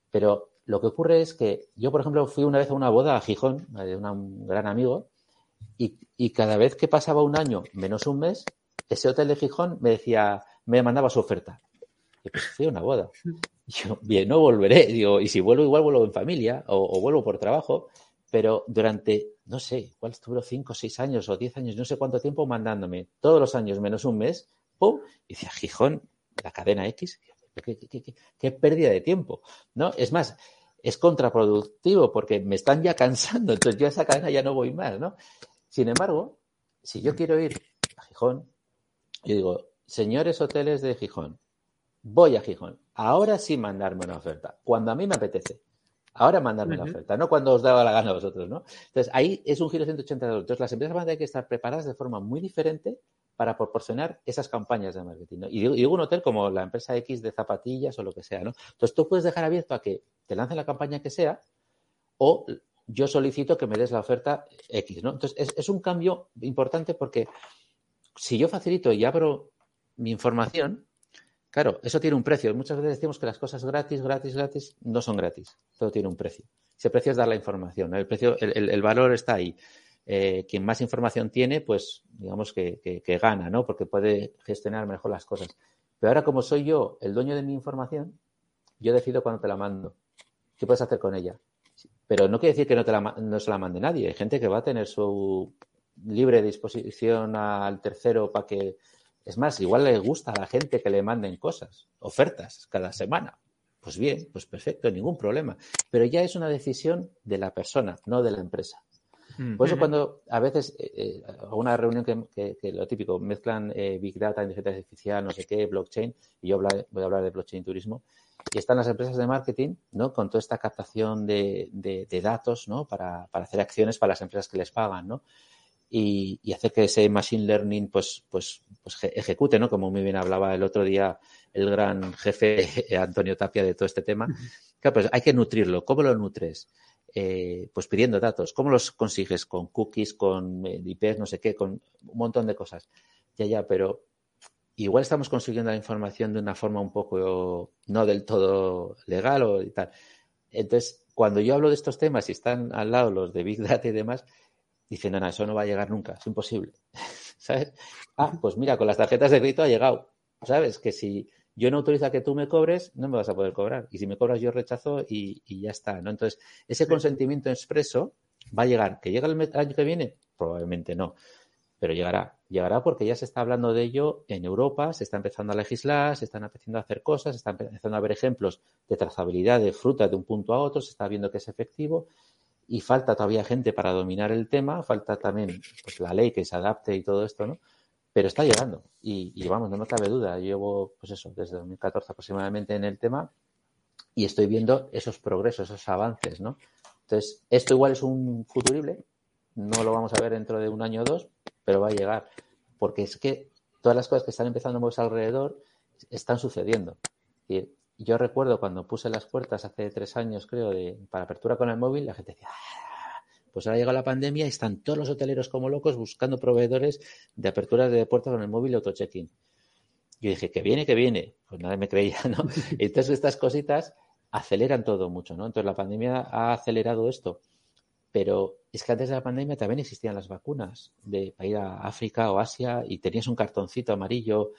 Pero lo que ocurre es que yo, por ejemplo, fui una vez a una boda a Gijón, de un gran amigo, y, y cada vez que pasaba un año menos un mes, ese hotel de Gijón me decía, me mandaba su oferta. Y pues fui a una boda. [laughs] Y yo, bien, no volveré. Digo, y si vuelvo, igual vuelvo en familia o, vuelvo por trabajo. Pero durante, no sé, ¿cuál estuvo? Cinco, seis años o diez años, no sé cuánto tiempo mandándome, todos los años menos un mes, ¡pum! Y decía, Gijón, la cadena X, qué, qué, qué pérdida de tiempo, ¿no? Es más, es contraproductivo porque me están ya cansando, entonces yo a esa cadena ya no voy más, ¿no? Sin embargo, si yo quiero ir a Gijón, yo digo, señores hoteles de Gijón, voy a Gijón. Ahora sí mandarme una oferta, cuando a mí me apetece. Ahora mandarme la oferta, no cuando os daba la gana a vosotros, ¿no? Entonces, ahí es un giro de 180 grados. Entonces, las empresas van a tener que estar preparadas de forma muy diferente para proporcionar esas campañas de marketing. Y, digo, un hotel como la empresa X de zapatillas o lo que sea, ¿no? Entonces, tú puedes dejar abierto a que te lancen la campaña que sea o yo solicito que me des la oferta X, ¿no? Entonces, es, es un cambio importante porque si yo facilito y abro mi información, Claro, eso tiene un precio. Muchas veces decimos que las cosas gratis, gratis, gratis, no son gratis. Todo tiene un precio. Ese precio es dar la información. El, precio, el, valor está ahí. Eh, quien más información tiene, pues digamos que, gana, ¿no? Porque puede gestionar mejor las cosas. Pero ahora, como soy yo el dueño de mi información, yo decido cuándo te la mando. ¿Qué puedes hacer con ella? Pero no quiere decir que no, te la, no se la mande nadie. Hay gente que va a tener su libre disposición al tercero para que es más, igual le gusta a la gente que le manden cosas, ofertas cada semana. pues bien, pues perfecto, ningún problema. Pero ya es una decisión de la persona, no de la empresa. Mm. Por eso cuando a veces, eh, eh una reunión que, lo típico, mezclan eh, Big Data, inteligencia artificial, no sé qué, blockchain, y yo voy a hablar de blockchain turismo, y están las empresas de marketing, ¿no? Con toda esta captación de, datos, ¿no? Para, hacer acciones para las empresas que les pagan, ¿no? Y, y hacer que ese machine learning, pues, pues, pues ejecute, ¿no? Como muy bien hablaba el otro día el gran jefe [laughs] Antonio Tapia de todo este tema. Claro, pues hay que nutrirlo. ¿Cómo lo nutres? Eh, pues pidiendo datos. ¿Cómo los consigues? Con cookies, con eh, IPs, no sé qué, con un montón de cosas. Ya, ya, pero igual estamos consiguiendo la información de una forma un poco no del todo legal o y tal. Entonces, cuando yo hablo de estos temas y están al lado los de Big Data y demás, dicen, no, no, eso no va a llegar nunca, es imposible. [laughs] ¿Sabes? Ah, pues mira, con las tarjetas de crédito ha llegado. ¿Sabes? Que si yo no autorizo a que tú me cobres, no me vas a poder cobrar. Y si me cobras, yo rechazo y, ya está, ¿no? Entonces, ese consentimiento expreso va a llegar. ¿Que llega el año que viene? Probablemente no. Pero llegará. Llegará porque ya se está hablando de ello en Europa, se está empezando a legislar, se están empezando a hacer cosas, se están empezando a ver ejemplos de trazabilidad de fruta de un punto a otro, se está viendo que es efectivo y falta todavía gente para dominar el tema, falta también pues, la ley que se adapte y todo esto, ¿no? pero está llegando y, vamos, no me cabe duda. llevo, pues eso, desde 2014 aproximadamente en el tema y estoy viendo esos progresos, esos avances, ¿no? Entonces, esto igual es un futurible, no lo vamos a ver dentro de un año o dos, pero va a llegar, porque es que todas las cosas que están empezando a moverse alrededor están sucediendo. Yo recuerdo cuando puse las puertas hace tres años, creo, de, para apertura con el móvil, la gente decía, pues ahora llega la pandemia y están todos los hoteleros como locos buscando proveedores de aperturas de puertas con el móvil y auto-check-in. Yo dije, que viene, que viene. Pues nadie me creía, ¿no? [laughs] Entonces estas cositas aceleran todo mucho, ¿no? Entonces la pandemia ha acelerado esto. Pero es que antes de la pandemia también existían las vacunas de, para ir a África o Asia y tenías un cartoncito amarillo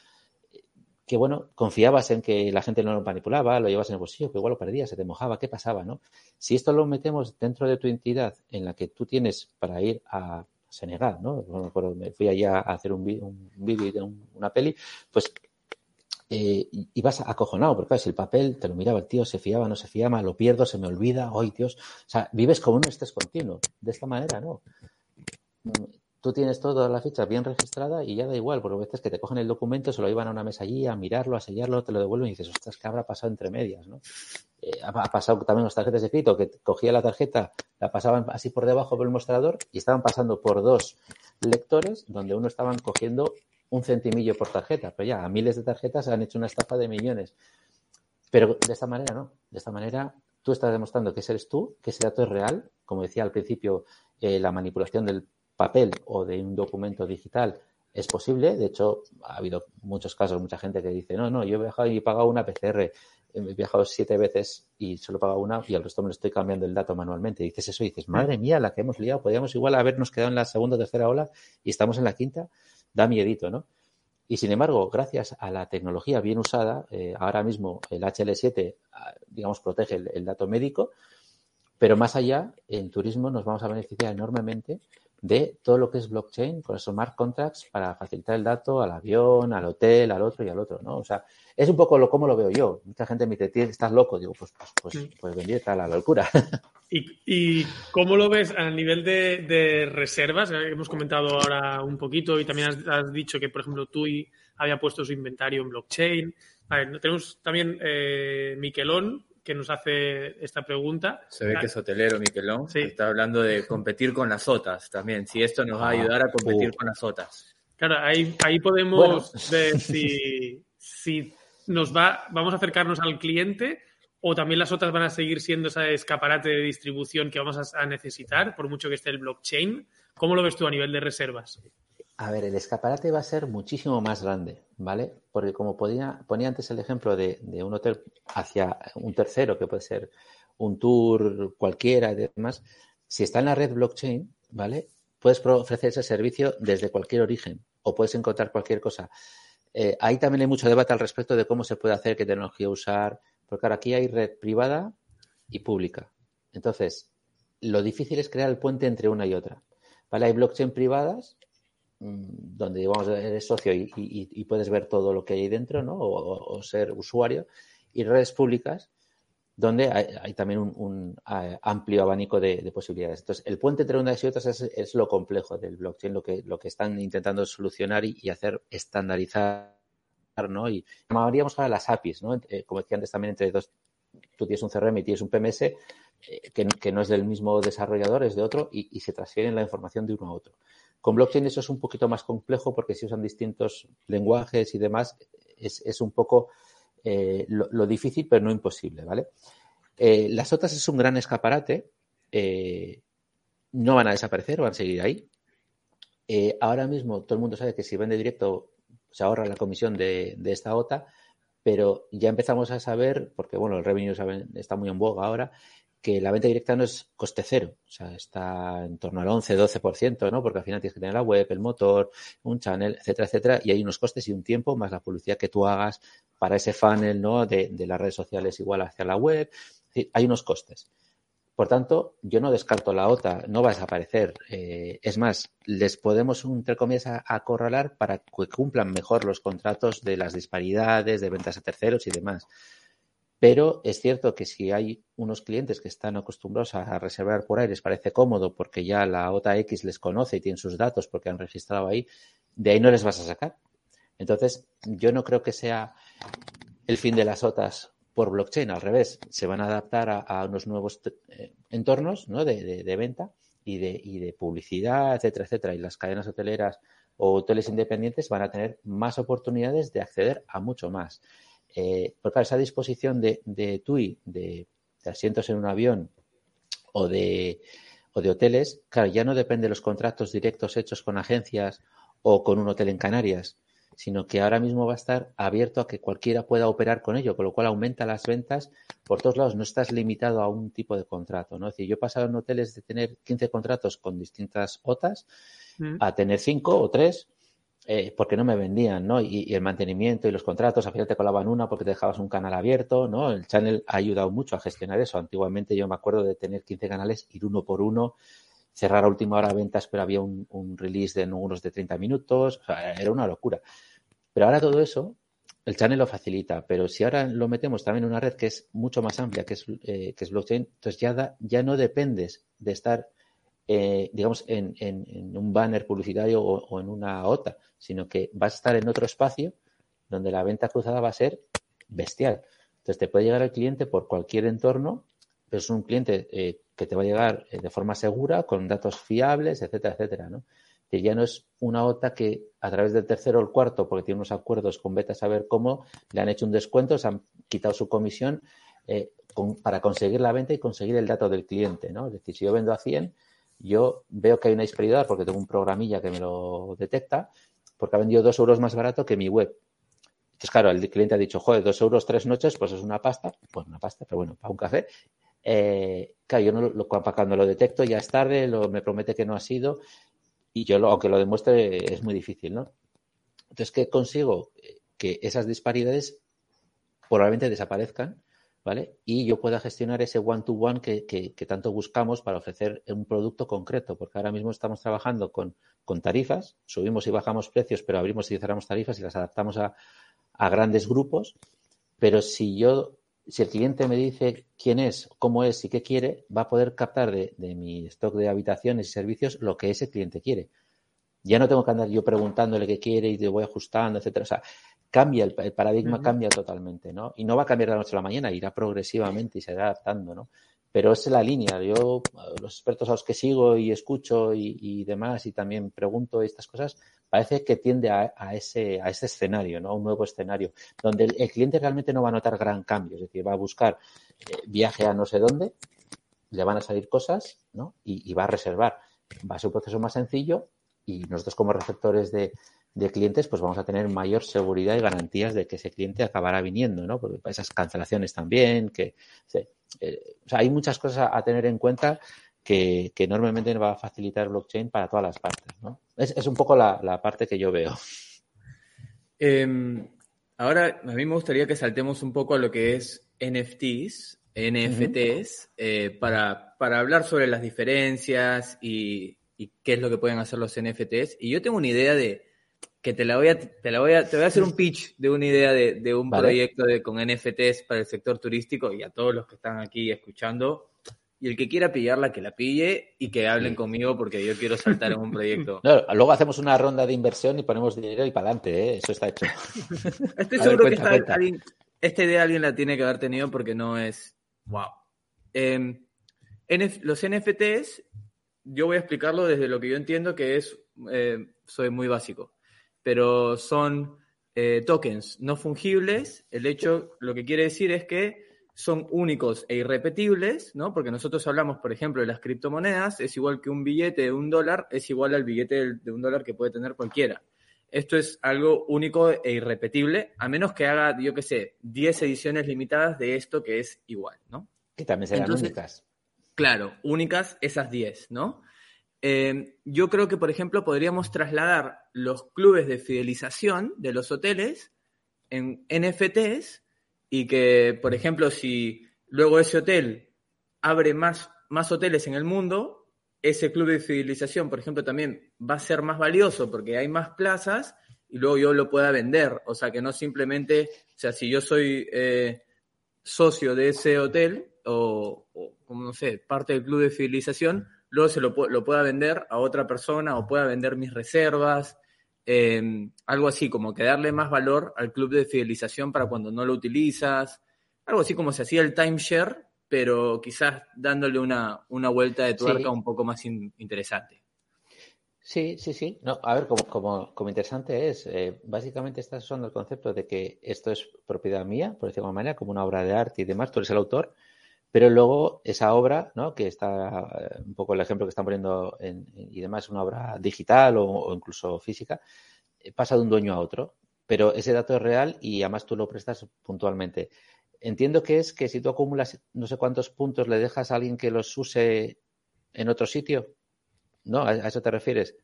que bueno, confiabas en que la gente no lo manipulaba, lo llevas en el bolsillo, que igual lo perdías, se te mojaba, ¿qué pasaba, no? Si esto lo metemos dentro de tu entidad en la que tú tienes para ir a Senegal, ¿no? Bueno, me fui allá a hacer un, vídeo de una peli, pues eh, ibas acojonado, porque claro, si el papel te lo miraba el tío, se fiaba, no se fiaba, lo pierdo, se me olvida, ¡ay Dios! O sea, vives como un estrés continuo, de esta manera, ¿no? Tú tienes toda la ficha bien registrada y ya da igual, porque a veces que te cogen el documento, se lo llevan a una mesa allí a mirarlo, a sellarlo, te lo devuelven y dices, ostras, ¿qué habrá pasado entre medias? ¿no? Eh, ha, pasado también las tarjetas de crédito, que cogía la tarjeta, la pasaban así por debajo del mostrador y estaban pasando por dos lectores donde uno estaban cogiendo un centimillo por tarjeta, pero ya a miles de tarjetas han hecho una estafa de millones. Pero de esta manera no, de esta manera tú estás demostrando que eres tú, que ese dato es real, como decía al principio, eh, la manipulación del papel o de un documento digital es posible. De hecho, ha habido muchos casos, mucha gente que dice, no, no, yo he viajado y he pagado una PCR. He viajado siete veces y solo he pagado una y al resto me lo estoy cambiando el dato manualmente. dices eso y dices, madre mía, la que hemos liado. Podríamos igual habernos quedado en la segunda o tercera ola y estamos en la quinta. Da miedito, ¿no? Y sin embargo, gracias a la tecnología bien usada, eh, ahora mismo el HL7, ah, digamos, protege el, dato médico, pero más allá, en turismo nos vamos a beneficiar enormemente de todo lo que es blockchain con esos smart contracts para facilitar el dato al avión, al hotel, al otro y al otro, ¿no? O sea, es un poco lo como lo veo yo. Mucha gente me dice, estás loco. Digo, pues, pues, pues, pues bendita la locura. [laughs] ¿Y, ¿Y, cómo lo ves a nivel de, reservas? Hemos comentado ahora un poquito y también has, dicho que, por ejemplo, tú había puesto su inventario en blockchain. A ver, tenemos también eh, Miquelón, que nos hace esta pregunta. Se ve que es hotelero, Miquelón. Está hablando de competir con las OTAs también, si esto nos va a ah, ayudar a competir uh. con las OTAs. Claro, ahí, ahí podemos ver si, si nos va, vamos a acercarnos al cliente o también las otras van a seguir siendo ese escaparate de distribución que vamos a, necesitar, por mucho que esté el blockchain. ¿Cómo lo ves tú a nivel de reservas? A ver, el escaparate va a ser muchísimo más grande, ¿vale? Porque como ponía antes el ejemplo de, un hotel hacia un tercero, que puede ser un tour cualquiera y demás, si está en la red blockchain, ¿vale? Puedes ofrecer ese servicio desde cualquier origen o puedes encontrar cualquier cosa. Eh, ahí también hay mucho debate al respecto de cómo se puede hacer, qué tecnología usar, porque ahora aquí hay red privada y pública. Entonces, lo difícil es crear el puente entre una y otra. ¿Vale? Hay blockchain privadas donde digamos eres socio y, puedes ver todo lo que hay dentro, ¿no? O, ser usuario, y redes públicas donde hay, también un, amplio abanico de, posibilidades. Entonces, el puente entre unas y otras es, lo complejo del blockchain, lo que, lo que están intentando solucionar y, hacer estandarizar, ¿no? Y llamaríamos ahora las APIs, ¿no? Eh, como decía antes también, entre dos, tú tienes un CRM y tienes un PMS, eh, que, no es del mismo desarrollador, es de otro, y, se transfieren la información de uno a otro. Con blockchain eso es un poquito más complejo porque si usan distintos lenguajes y demás, es un poco eh, lo, difícil, pero no imposible, ¿vale? Eh, las otras es un gran escaparate, eh, no van a desaparecer, van a seguir ahí. ahora mismo todo el mundo sabe que si vende directo se ahorra la comisión de, esta OTA, pero ya empezamos a saber, porque bueno, el revenue está muy en boga ahora, que la venta directa no es coste cero, o sea, está en torno al 11-12%, ¿no? Porque al final tienes que tener la web, el motor, un channel, etcétera, etcétera, y hay unos costes y un tiempo más la publicidad que tú hagas para ese funnel, ¿no? De, las redes sociales igual hacia la web, hay unos costes. Por tanto, yo no descarto la OTA, no va a desaparecer. Eh, es más, les podemos, entre comillas, acorralar para que cumplan mejor los contratos de las disparidades, de ventas a terceros y demás. Pero es cierto que si hay unos clientes que están acostumbrados a reservar por ahí, les parece cómodo porque ya la OTA X les conoce y tiene sus datos porque han registrado ahí, de ahí no les vas a sacar. Entonces, yo no creo que sea el fin de las OTAs por blockchain, al revés, se van a adaptar a, unos nuevos eh, entornos ¿no? de, venta y de publicidad, etcétera, etcétera. Y las cadenas hoteleras o hoteles independientes van a tener más oportunidades de acceder a mucho más. Eh, porque esa disposición de, de TUI, de, asientos en un avión o de, o de hoteles, claro, ya no depende de los contratos directos hechos con agencias o con un hotel en Canarias, sino que ahora mismo va a estar abierto a que cualquiera pueda operar con ello, con lo cual aumenta las ventas por todos lados. No estás limitado a un tipo de contrato, ¿no? Es decir, yo he pasado en hoteles de tener 15 contratos con distintas OTAs mm. a tener 5 o 3 eh, porque no me vendían, ¿no? Y, el mantenimiento y los contratos, al final te colaban una porque te dejabas un canal abierto, ¿no? El channel ha ayudado mucho a gestionar eso. Antiguamente yo me acuerdo de tener 15 canales, ir uno por uno, cerrar a última hora ventas, pero había un, release de unos de 30 minutos, o sea, era una locura. Pero ahora todo eso, el channel lo facilita, pero si ahora lo metemos también en una red que es mucho más amplia, que es, eh, que es blockchain, entonces ya, ya no dependes de estar eh, digamos, en, un banner publicitario o, en una OTA, sino que vas a estar en otro espacio donde la venta cruzada va a ser bestial. Entonces te puede llegar el cliente por cualquier entorno, pero es un cliente eh, que te va a llegar eh, de forma segura, con datos fiables, etcétera, etcétera, ¿no? Que ya no es una OTA que a través del tercero o el cuarto, porque tiene unos acuerdos con Beta saber cómo, le han hecho un descuento, se han quitado su comisión para conseguir la venta y conseguir el dato del cliente, ¿no? Es decir, si yo vendo a 100, yo veo que hay una disparidad porque tengo un programilla que me lo detecta, porque ha vendido dos euros más barato que mi web. Entonces, claro, el cliente ha dicho, joder, dos euros tres noches, pues es una pasta, pues una pasta, pero bueno, para un café. Eh, claro, yo no lo, cuando lo detecto ya es tarde, lo, me promete que no ha sido, y yo, lo, aunque lo demuestre, es muy difícil, ¿no? Entonces, ¿qué consigo? Que esas disparidades probablemente desaparezcan ¿vale? Y yo pueda gestionar ese one-to-one que, tanto buscamos para ofrecer un producto concreto, porque ahora mismo estamos trabajando con, tarifas, subimos y bajamos precios, pero abrimos y cerramos tarifas y las adaptamos a, grandes grupos, pero si yo, si el cliente me dice quién es, cómo es y qué quiere, va a poder captar de, de mi stock de habitaciones y servicios lo que ese cliente quiere. Ya no tengo que andar yo preguntándole qué quiere y te voy ajustando, etcétera. O sea, cambia, el, paradigma cambia totalmente, ¿no? Y no va a cambiar de la noche a la mañana, irá progresivamente y se irá adaptando, ¿no? Pero es la línea. Yo, los expertos a los que sigo y escucho y, demás, y también pregunto estas cosas, parece que tiende a, ese, a ese escenario, ¿no? A un nuevo escenario, donde el, cliente realmente no va a notar gran cambio, es decir, va a buscar eh, viaje a no sé dónde, le van a salir cosas, ¿no? Y, y va a reservar. Va a ser un proceso más sencillo y nosotros como receptores de, de clientes, pues vamos a tener mayor seguridad y garantías de que ese cliente acabará viniendo, ¿no? Porque esas cancelaciones también, que eh, o sea, hay muchas cosas a, tener en cuenta que, que, enormemente va a facilitar blockchain para todas las partes, ¿no? Es, es un poco la, la, parte que yo veo. Em, ahora, a mí me gustaría que saltemos un poco a lo que es NFTs, NFTs, eh, para, para hablar sobre las diferencias y, y qué es lo que pueden hacer los NFTs. Y yo tengo una idea de que te la voy a, te la voy a, te voy a hacer un pitch de una idea de, de un proyecto de, con NFTs para el sector turístico y a todos los que están aquí escuchando. Y el que quiera pillarla, que la pille y que hablen conmigo porque yo quiero saltar en un proyecto. [laughs] luego hacemos una ronda de inversión y ponemos dinero y para adelante, ¿eh? eso está hecho. [laughs] Estoy seguro que esta idea alguien la tiene que haber tenido porque no es... ¡Wow! Em, los NFTs, yo voy a explicarlo desde lo que yo entiendo que es, eh, soy muy básico, pero son eh, tokens no fungibles. El hecho, lo que quiere decir es que son únicos e irrepetibles, ¿no? Porque nosotros hablamos, por ejemplo, de las criptomonedas, es igual que un billete de un dólar, es igual al billete de un dólar que puede tener cualquiera. Esto es algo único e irrepetible, a menos que haga, yo qué sé, 10 ediciones limitadas de esto que es igual, ¿no? Que también serán únicas. Claro, únicas esas 10, ¿no? Eh, yo creo que, por ejemplo, podríamos trasladar los clubes de fidelización de los hoteles en NFTs y que, por ejemplo, si luego ese hotel abre más, más hoteles en el mundo, ese club de fidelización, por ejemplo, también va a ser más valioso porque hay más plazas y luego yo lo pueda vender. O sea, que no simplemente, o sea, si yo soy eh, socio de ese hotel o, como no sé, parte del club de fidelización, luego se lo, lo pueda vender a otra persona o pueda vender mis reservas Em, algo así, como que darle más valor al club de fidelización para cuando no lo utilizas, algo así como se hacía el timeshare, pero quizás dándole una, una vuelta de tuerca un poco más interesante. Sí, sí, sí. No, a ver, como, como, como interesante es, eh, básicamente estás usando el concepto de que esto es propiedad mía, por decirlo de alguna manera, como una obra de arte y demás, tú eres el autor, pero luego esa obra, ¿no? que está un poco el ejemplo que están poniendo en, y demás, una obra digital o, incluso física, eh, pasa de un dueño a otro, pero ese dato es real y además tú lo prestas puntualmente. Entiendo que es que si tú acumulas no sé cuántos puntos, le dejas a alguien que los use en otro sitio, ¿no? ¿A, eso te refieres?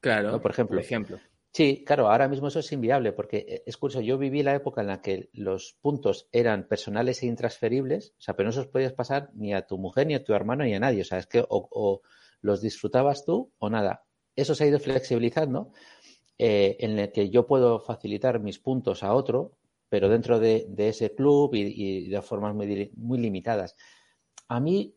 Claro, por ejemplo. Por ejemplo. Sí, claro, ahora mismo eso es inviable porque eh, es curioso, yo viví la época en la que los puntos eran personales e intransferibles, o sea, pero no se los podías pasar ni a tu mujer, ni a tu hermano, ni a nadie, o sea, es que o, los disfrutabas tú o nada. Eso se ha ido flexibilizando eh, en el que yo puedo facilitar mis puntos a otro, pero dentro de, ese club y, de formas muy, muy limitadas. A mí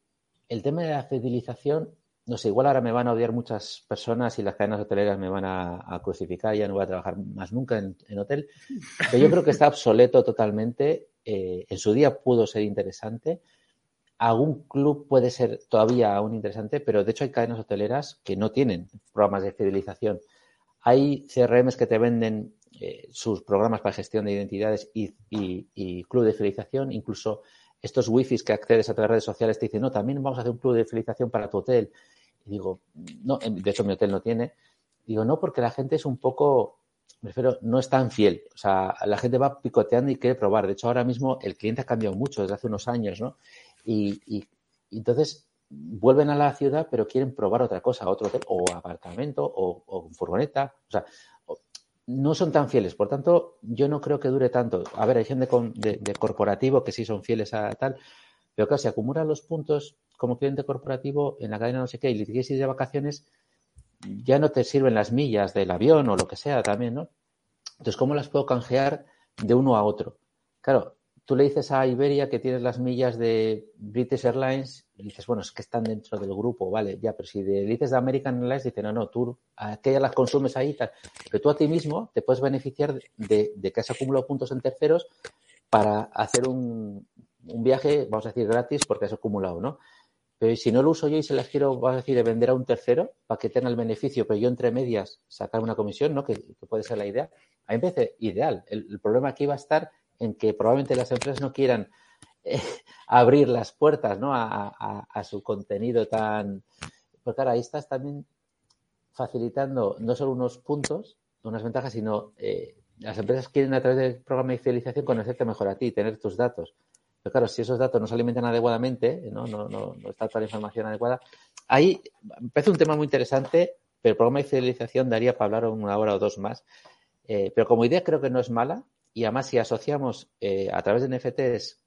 el tema de la fidelización no sé, igual ahora me van a odiar muchas personas y las cadenas hoteleras me van a, crucificar, ya no voy a trabajar más nunca en, hotel, pero yo creo que está obsoleto totalmente. Eh, en su día pudo ser interesante. Algún club puede ser todavía aún interesante, pero de hecho hay cadenas hoteleras que no tienen programas de fidelización. Hay CRMs que te venden eh, sus programas para gestión de identidades y, y club de fidelización, incluso estos wifis que accedes a través de redes sociales te dicen, no, también vamos a hacer un club de fidelización para tu hotel. Y digo, no, de hecho mi hotel no tiene. Digo, no, porque la gente es un poco, me refiero, no es tan fiel. O sea, la gente va picoteando y quiere probar. De hecho, ahora mismo el cliente ha cambiado mucho desde hace unos años, ¿no? Y, entonces vuelven a la ciudad, pero quieren probar otra cosa, otro hotel, o apartamento, o, o furgoneta. O sea, no son tan fieles. Por tanto, yo no creo que dure tanto. A ver, hay gente de, corporativo que sí son fieles a tal, pero claro, si acumulan los puntos como cliente corporativo en la cadena no sé qué y le quieres de vacaciones, ya no te sirven las millas del avión o lo que sea también, ¿no? Entonces, ¿cómo las puedo canjear de uno a otro? Claro, tú le dices a Iberia que tienes las millas de British Airlines y dices, bueno, es que están dentro del grupo, vale, ya, pero si le dices de American Airlines, dice, no, no, tú aquellas las consumes ahí tal. Pero tú a ti mismo te puedes beneficiar de, que has acumulado puntos en terceros para hacer un, un, viaje, vamos a decir, gratis porque has acumulado, ¿no? Pero si no lo uso yo y se las quiero, vamos a decir, de vender a un tercero para que tenga el beneficio, pero yo entre medias sacar una comisión, ¿no? Que, puede ser la idea. A mí me parece ideal. El problema aquí va a estar en que probablemente las empresas no quieran eh, [laughs] abrir las puertas ¿no? a, su contenido tan... Porque ahora ahí estás también facilitando no solo unos puntos, unas ventajas, sino eh, las empresas quieren a través del programa de fidelización conocerte mejor a ti, tener tus datos. Pero claro, si esos datos no se alimentan adecuadamente, no, no, no, está toda la información adecuada, ahí parece un tema muy interesante, pero el programa de fidelización daría para hablar una hora o dos más. Eh, pero como idea creo que no es mala, y además, si asociamos eh, a través de NFTs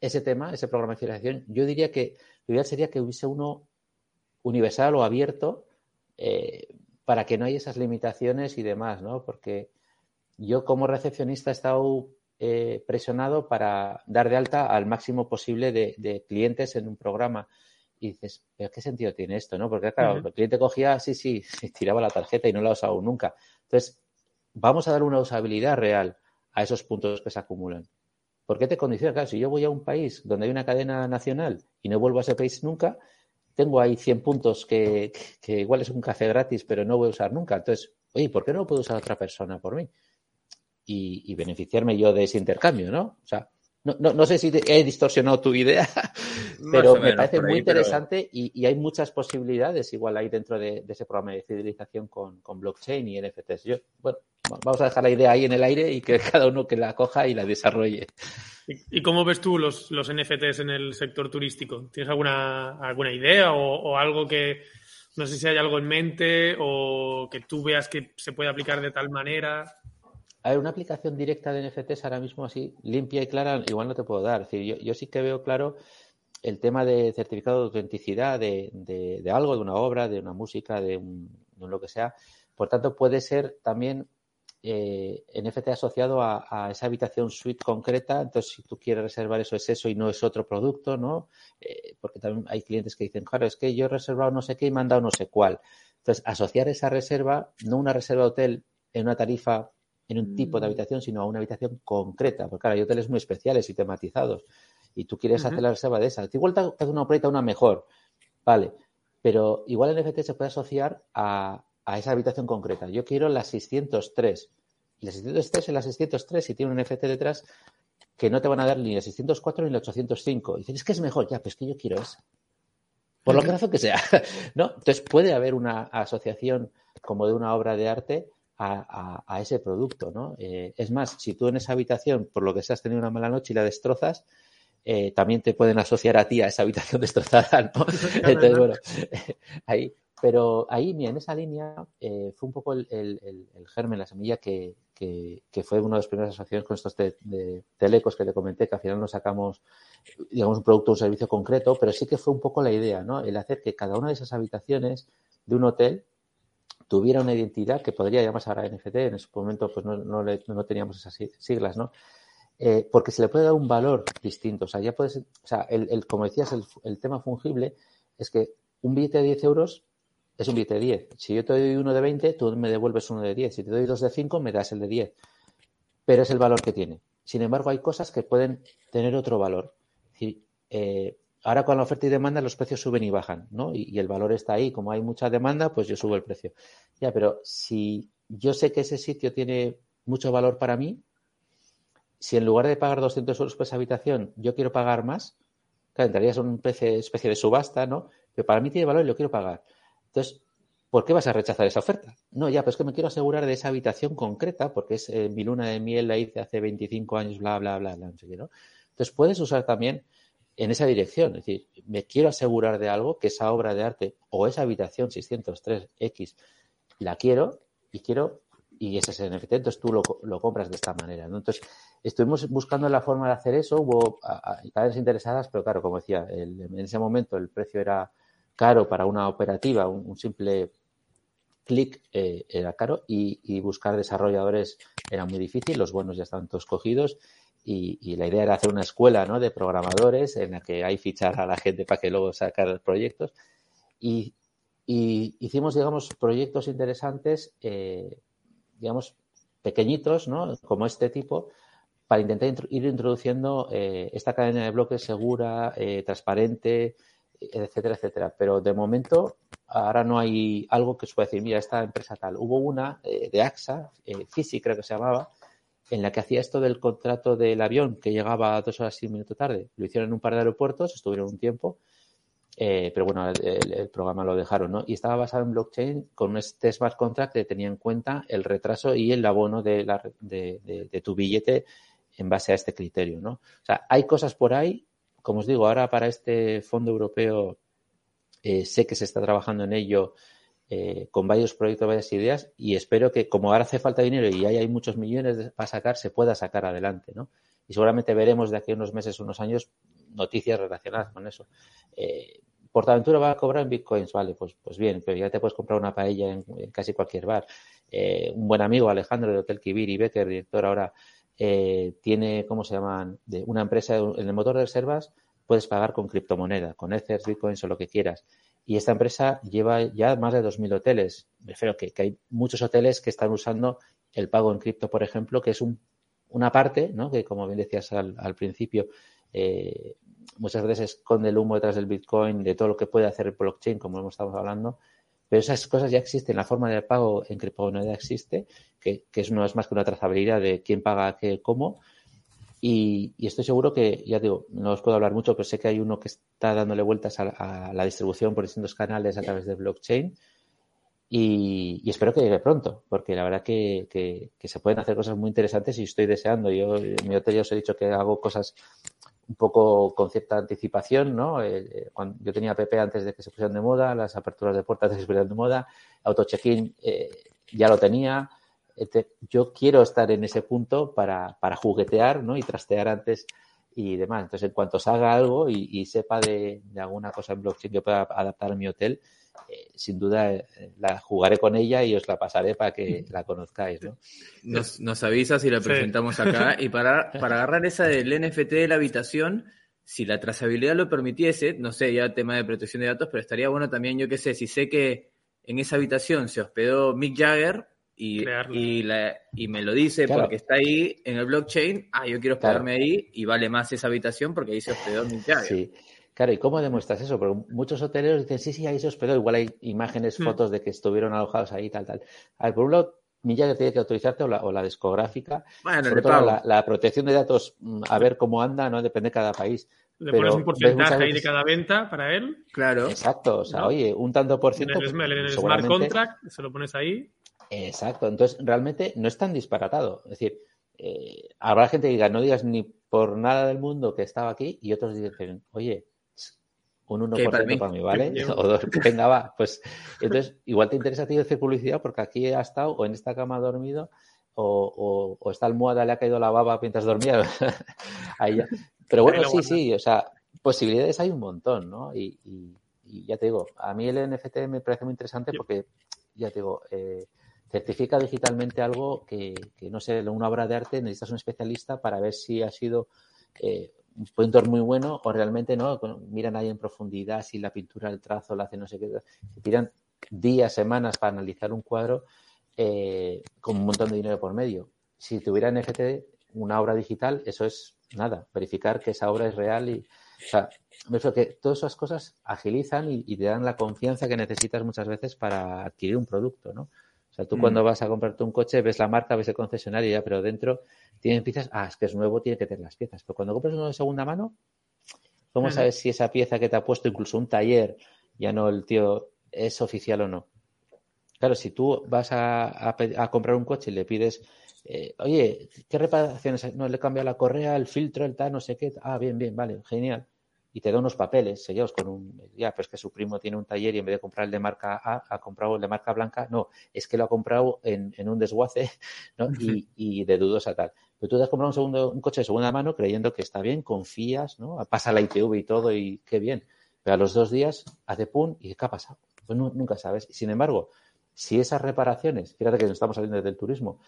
ese tema, ese programa de fidelización, yo diría que lo ideal sería que hubiese uno universal o abierto, eh, para que no haya esas limitaciones y demás, ¿no? Porque yo como recepcionista he estado eh, presionado para dar de alta al máximo posible de, clientes en un programa. Y dices, ¿pero qué sentido tiene esto? ¿no? Porque claro, el cliente cogía, sí, sí, [laughs] tiraba la tarjeta y no la ha usado nunca. Entonces, vamos a dar una usabilidad real a esos puntos que se acumulan. ¿Por qué te condiciona? Claro, si yo voy a un país donde hay una cadena nacional y no vuelvo a ese país nunca, tengo ahí 100 puntos que, que, igual es un café gratis, pero no voy a usar nunca. Entonces, oye, ¿por qué no puedo usar otra persona por mí? y, beneficiarme yo de ese intercambio, ¿no? O sea, no, no, no sé si he distorsionado tu idea, [laughs] pero me parece muy interesante y, hay muchas posibilidades igual ahí dentro de, ese programa de civilización con, con, blockchain y NFTs. Yo, bueno, vamos a dejar la idea ahí en el aire y que [laughs] cada uno que la coja y la desarrolle. ¿Y, cómo ves tú los, los, NFTs en el sector turístico? ¿Tienes alguna, alguna idea o, o algo que, no sé si hay algo en mente o que tú veas que se puede aplicar de tal manera? A ver, una aplicación directa de NFTs ahora mismo así, limpia y clara, igual no te puedo dar. decir, yo, sí que veo claro el tema de certificado de autenticidad de, algo, de una obra, de una música, de, un, lo que sea. Por tanto, puede ser también eh, NFT asociado a, esa habitación suite concreta. Entonces, si tú quieres reservar eso, es eso y no es otro producto, ¿no? Eh, porque también hay clientes que dicen, claro, es que yo he reservado no sé qué y me han dado no sé cuál. Entonces, asociar esa reserva, no una reserva de hotel en una tarifa en un tipo de mm. habitación, sino a una habitación concreta. Porque claro, hay hoteles muy especiales y tematizados. Y tú quieres hacer la reserva de esa. Igual te hace una opereta una mejor. Vale. Pero igual el NFT se puede asociar a, esa habitación concreta. Yo quiero la 603. Y la 603 es la 603 y tiene un NFT detrás que no te van a dar ni la 604 ni la 805. Y dices, es que es mejor. Ya, pues que yo quiero esa. Por lo que razón que sea. [laughs] ¿No? Entonces puede haber una asociación como de una obra de arte a, ese producto, ¿no? Eh, es más, si tú en esa habitación, por lo que seas tenido una mala noche y la destrozas, eh, también te pueden asociar a ti a esa habitación [laughs] destrozada, ¿no? [laughs] Entonces, bueno, ahí, pero ahí, mira, en esa línea eh, fue un poco el, el, germen, la semilla que, que, fue una de las primeras asociaciones con estos de, telecos que te comenté, que al final no sacamos, digamos, un producto o un servicio concreto, pero sí que fue un poco la idea, ¿no? El hacer que cada una de esas habitaciones de un hotel tuviera una identidad que podría llamarse ahora NFT, en ese momento pues no, no, no teníamos esas siglas, ¿no? Eh, porque se le puede dar un valor distinto. O sea, ya puedes, o sea, el, el como decías, el, el, tema fungible es que un billete de 10 euros es un billete de 10. Si yo te doy uno de 20, tú me devuelves uno de 10. Si te doy dos de 5, me das el de 10. Pero es el valor que tiene. Sin embargo, hay cosas que pueden tener otro valor. Eh, Ahora con la oferta y demanda los precios suben y bajan, ¿no? Y, el valor está ahí. Como hay mucha demanda, pues yo subo el precio. Ya, pero si yo sé que ese sitio tiene mucho valor para mí, si en lugar de pagar 200 euros por esa habitación, yo quiero pagar más, claro, entraría en una especie, de subasta, ¿no? Pero para mí tiene valor y lo quiero pagar. Entonces, ¿por qué vas a rechazar esa oferta? No, ya, pues es que me quiero asegurar de esa habitación concreta, porque es eh, mi luna de miel, la hice hace 25 años, bla, bla, bla, bla, no sé qué, ¿no? Entonces, puedes usar también en esa dirección. Es decir, me quiero asegurar de algo que esa obra de arte o esa habitación 603X la quiero y quiero y ese es el NFT, entonces tú lo, lo compras de esta manera. Entonces, estuvimos buscando la forma de hacer eso, hubo cadenas interesadas, pero claro, como decía, en ese momento el precio era caro para una operativa, un, simple clic eh, era caro y, buscar desarrolladores era muy difícil, los buenos ya estaban todos cogidos y, la idea era hacer una escuela ¿no? de programadores en la que hay fichar a la gente para que luego sacar proyectos. Y, hicimos, digamos, proyectos interesantes, eh, digamos, pequeñitos, ¿no? Como este tipo, para intentar ir introduciendo eh, esta cadena de bloques segura, transparente, etcétera, etcétera. Pero de momento, ahora no hay algo que se pueda decir, mira, esta empresa tal. Hubo una de AXA, Fisi creo que se llamaba, en la que hacía esto del contrato del avión que llegaba dos horas y un minuto tarde. Lo hicieron en un par de aeropuertos, estuvieron un tiempo, eh, pero bueno, el, programa lo dejaron, ¿no? Y estaba basado en blockchain con un smart contract que tenía en cuenta el retraso y el abono de, la, de, tu billete en base a este criterio, ¿no? O sea, hay cosas por ahí, como os digo, ahora para este fondo europeo eh, sé que se está trabajando en ello eh, con varios proyectos, varias ideas y espero que como ahora hace falta dinero y hay, hay muchos millones para sacar, se pueda sacar adelante, ¿no? Y seguramente veremos de aquí a unos meses, unos años, noticias relacionadas con eso. Eh, Portaventura va a cobrar en bitcoins, vale, pues, pues bien, pero ya te puedes comprar una paella en, casi cualquier bar. Eh, un buen amigo, Alejandro de Hotel Kibir Becker, director ahora, eh, tiene, ¿cómo se llaman? De una empresa en el motor de reservas, puedes pagar con criptomoneda, con Ethers, bitcoins o lo que quieras. Y esta empresa lleva ya más de 2.000 hoteles. Me refiero que, que hay muchos hoteles que están usando el pago en cripto, por ejemplo, que es un, una parte, ¿no? que como bien decías al, al principio, eh, muchas veces esconde el humo detrás del Bitcoin, de todo lo que puede hacer el blockchain, como hemos estado hablando, pero esas cosas ya existen, la forma de pago en criptomoneda existe, que, que no es más que una trazabilidad de quién paga qué, cómo, y, estoy seguro que, ya digo, no os puedo hablar mucho, pero sé que hay uno que está dándole vueltas a, la distribución por distintos canales a través de blockchain. Y, espero que llegue pronto, porque la verdad que, que, se pueden hacer cosas muy interesantes y estoy deseando. Yo en mi hotel ya os he dicho que hago cosas un poco con cierta anticipación, ¿no? Eh, eh, cuando yo tenía PP antes de que se pusieran de moda, las aperturas de puertas se pusieran de moda, auto check-in eh, ya lo tenía. yo quiero estar en ese punto para, para juguetear, ¿no? Y trastear antes y demás. Entonces, en cuanto se haga algo y, sepa de, de, alguna cosa en blockchain que pueda adaptar a mi hotel, eh, sin duda eh, la jugaré con ella y os la pasaré para que [laughs] la conozcáis. ¿no? Nos, nos avisas y la presentamos acá. [laughs] Y para, para agarrar esa del NFT de la habitación, si la trazabilidad lo permitiese, no sé, ya tema de protección de datos, pero estaría bueno también, yo qué sé, si sé que en esa habitación se hospedó Mick Jagger y, y, la, y me lo dice porque está ahí en el blockchain, ah, yo quiero hospedarme ahí y vale más esa habitación porque ahí se hospedó Mick Jagger. Sí. Claro, ¿y cómo demuestras eso? Porque muchos hoteleros dicen, sí, sí, ahí se hospedó. Igual hay imágenes, hmm. fotos de que estuvieron alojados ahí, tal, tal. A ver, por un lado, Milla tiene que autorizarte o la, o la discográfica. Bueno, la, protección de datos, mm, a ver cómo anda, no depende de cada país. Le pones un porcentaje ahí de cada venta para él. Claro. Exacto. O sea, oye, un tanto por ciento. En el, smart contract se lo pones ahí. Exacto. Entonces, realmente no es tan disparatado. Es decir, eh, habrá gente que diga, no digas ni por nada del mundo que estaba aquí, y otros dicen, oye, un 1% para mí, para mí ¿vale? [laughs] [laughs] o dos, venga, va. Pues entonces, igual te interesa a ti hacer publicidad porque aquí ha estado o en esta cama ha dormido o, o, o esta almohada le ha caído la baba mientras dormía. [laughs] Ahí. Pero bueno, sí, sí, o sea, posibilidades hay un montón, ¿no? Y, y, ya te digo, a mí el NFT me parece muy interesante porque, ya te digo, eh, certifica digitalmente algo que, que, no sé, una obra de arte necesitas un especialista para ver si ha sido eh, un pintor muy bueno o realmente no, miran ahí en profundidad si la pintura, el trazo, la hace no sé qué, se tiran días, semanas para analizar un cuadro eh, con un montón de dinero por medio. Si tuviera NFT, una obra digital, eso es nada, verificar que esa obra es real y, o sea, que todas esas cosas agilizan y, te dan la confianza que necesitas muchas veces para adquirir un producto, ¿no? O sea, tú mm. cuando vas a comprarte un coche ves la marca, ves el concesionario ya, pero dentro tienen piezas, ah, es que es nuevo, tiene que tener las piezas. Pero cuando compras uno de segunda mano, ¿cómo sabes si esa pieza que te ha puesto incluso un taller, ya no el tío, es oficial o no? Claro, si tú vas a, comprar un coche y le pides, eh, oye, ¿qué reparaciones? No, le cambia la correa, el filtro, el tal, no sé qué. Ah, bien, bien, vale, genial y te da unos papeles sellados con un, ya, pues que su primo tiene un taller y en vez de comprar el de marca A, ha comprado el de marca blanca, no, es que lo ha comprado en, en un desguace, ¿no? Y, y, de dudosa tal. Pero tú te has comprado un, segundo, un coche de segunda mano creyendo que está bien, confías, ¿no? Pasa la ITV y todo y qué bien. Pero a los dos días hace pum y ¿qué ha pasado? Pues nunca sabes. Sin embargo, si esas reparaciones, fíjate que nos estamos saliendo del turismo,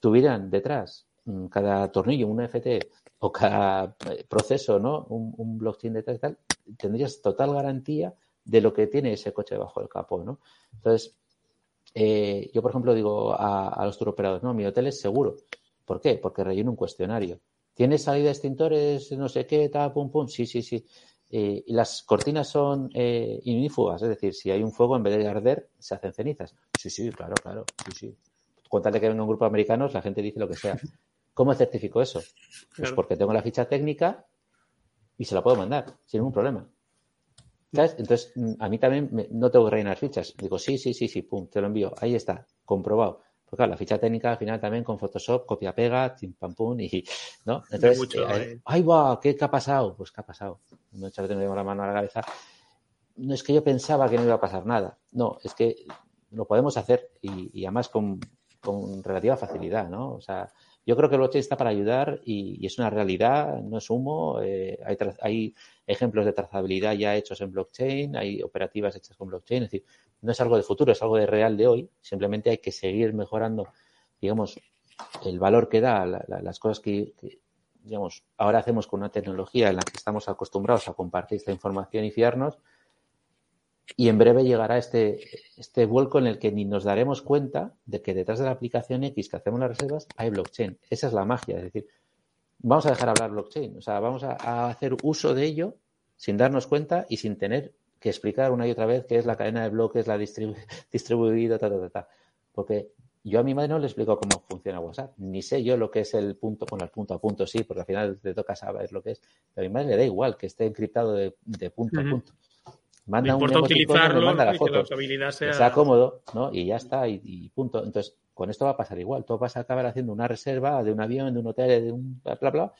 tuvieran detrás mm, cada tornillo, un FT, o cada eh, proceso, ¿no? Un, blockchain detrás y tal, tendrías total garantía de lo que tiene ese coche debajo del capó, ¿no? Entonces, eh, yo, por ejemplo, digo a, los turoperadores, no, mi hotel es seguro. ¿Por qué? Porque relleno un cuestionario. ¿Tiene salida de extintores, no sé qué, tal, pum, pum? Sí, sí, sí. Eh, y las cortinas son eh, es decir, si hay un fuego, en vez de arder, se hacen cenizas. Sí, sí, claro, claro, sí, sí. Cuéntale que venga un grupo de americanos, la gente dice lo que sea. ¿Cómo certifico eso? Pues porque tengo la ficha técnica y se la puedo mandar sin ningún problema. ¿Sabes? Entonces, mm, a mí también no tengo que rellenar fichas. Digo, sí, sí, sí, sí, pum, te lo envío. Ahí está, comprobado. Porque claro, la ficha técnica al final también con Photoshop, copia, pega, tim, pam, pum, y, ¿no? Entonces, eh, ay, va, ¿qué, ha pasado? Pues, ¿qué ha pasado? Muchas veces me llevo la mano a la cabeza. No es que yo pensaba que no iba a pasar nada. No, es que lo podemos hacer y, y además con, con relativa facilidad, ¿no? O sea, yo creo que el blockchain está para ayudar y, es una realidad, no es humo. Eh, hay, ejemplos de trazabilidad ya hechos en blockchain, hay operativas hechas con blockchain, es decir, no es algo de futuro, es algo de real de hoy. Simplemente hay que seguir mejorando, digamos, el valor que da las cosas que, digamos, ahora hacemos con una tecnología en la que estamos acostumbrados a compartir esta información y fiarnos. Y en breve llegará este, este vuelco en el que ni nos daremos cuenta de que detrás de la aplicación X que hacemos las reservas hay blockchain. Esa es la magia. Es decir, vamos a dejar hablar blockchain. O sea, vamos a, hacer uso de ello sin darnos cuenta y sin tener que explicar una y otra vez qué es la cadena de bloques, la distribu [laughs] distribuida, ta, ta, ta, ta. Porque yo a mi madre no le explico cómo funciona WhatsApp, ni sé yo lo que es el punto, con el punto a punto sí, porque al final te toca saber lo que es, pero a mi madre le da igual que esté encriptado de, punto a punto. Manda un utilizarlo, manda la foto, sea... cómodo, ¿no? Y ya está, y, punto. Entonces, con esto va a pasar igual. Todo vas a acabar haciendo una reserva de un avión, de un hotel, de un bla, bla, bla,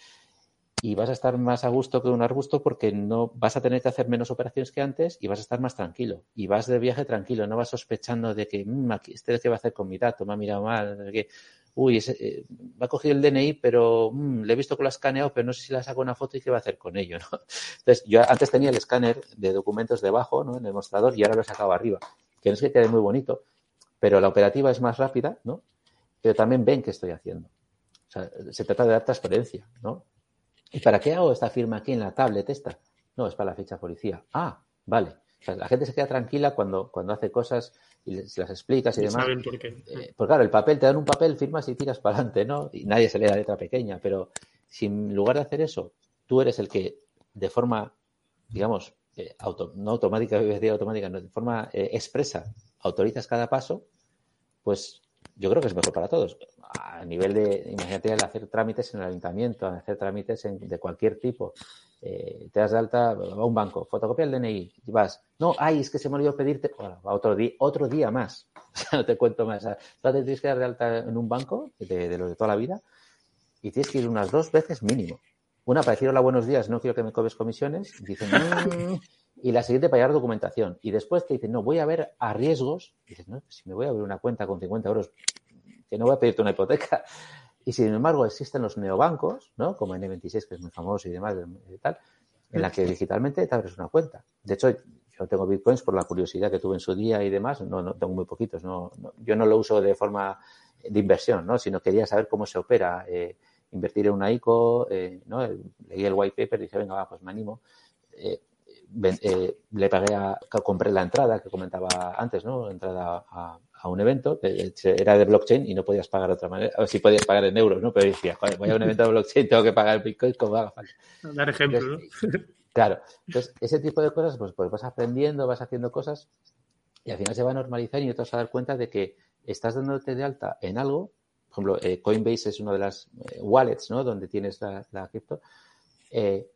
y vas a estar más a gusto que un arbusto porque no vas a tener que hacer menos operaciones que antes y vas a estar más tranquilo y vas de viaje tranquilo, no vas sospechando de que mmm, aquí, este qué va a hacer con mi dato, me ha mirado mal, que uy, ese, eh, me ha cogido el DNI, pero mmm, le he visto que lo ha escaneado, pero no sé si le saco una foto y qué va a hacer con ello, ¿no? [laughs] Entonces, yo antes tenía el escáner de documentos debajo, ¿no? En el mostrador y ahora lo he sacado arriba, que no es que quede muy bonito, pero la operativa es más rápida, ¿no? Pero también ven qué estoy haciendo. O sea, se trata de dar transparencia, ¿no? ¿Y para qué hago esta firma aquí en la tablet esta? No, es para la ficha policía. Ah, vale. La gente se queda tranquila cuando, cuando hace cosas y se las explicas y, demás. Saben por qué. Eh, pues claro, el papel, te dan un papel, firmas y tiras para adelante, ¿no? Y nadie se lee la letra pequeña, pero si en lugar de hacer eso, tú eres el que de forma, digamos, eh, auto, no automática, decir automática, no, de forma eh, expresa, autorizas cada paso, pues yo creo que es mejor para todos a nivel de, imagínate, al hacer trámites en el ayuntamiento, hacer trámites de cualquier tipo. Eh, te das de alta a un banco, fotocopia el DNI, y vas, no, ay, es que se me olvidó pedirte, bueno, otro día, otro día más, [laughs] no te cuento más, o te tienes que dar de alta en un banco, de, de los de toda la vida, y tienes que ir unas dos veces mínimo. Una para decir hola, buenos días, no quiero que me cobres comisiones, y dicen, mm", y la siguiente para llevar documentación. Y después te dicen, no, voy a ver a riesgos, y dices, no, si me voy a abrir una cuenta con 50 euros, que no voy a pedirte una hipoteca. [laughs] Y sin embargo existen los neobancos, ¿no? Como N26, que es muy famoso y demás, y tal, en la que digitalmente te abres una cuenta. De hecho, yo tengo bitcoins por la curiosidad que tuve en su día y demás, no, no tengo muy poquitos, no, yo no lo uso de forma de inversión, ¿no? Sino quería saber cómo se opera, eh, invertir en una ICO, eh, ¿no? Leí el white paper y dije, venga, va, pues me animo. Eh, le pagué a, compré la entrada que comentaba antes, ¿no? Entrada a, a un evento, era de blockchain y no podías pagar de otra manera, o si podías pagar en euros, ¿no? Pero decías, voy a un evento de blockchain, tengo que pagar Bitcoin como haga falta. Dar ejemplo, ¿no? Claro, entonces ese tipo de cosas, pues, pues vas aprendiendo, vas haciendo cosas y al final se va a normalizar y te vas a dar cuenta de que estás dándote de alta en algo, por ejemplo, eh, Coinbase es una de las eh, wallets, ¿no? Donde tienes la, la cripto, eh,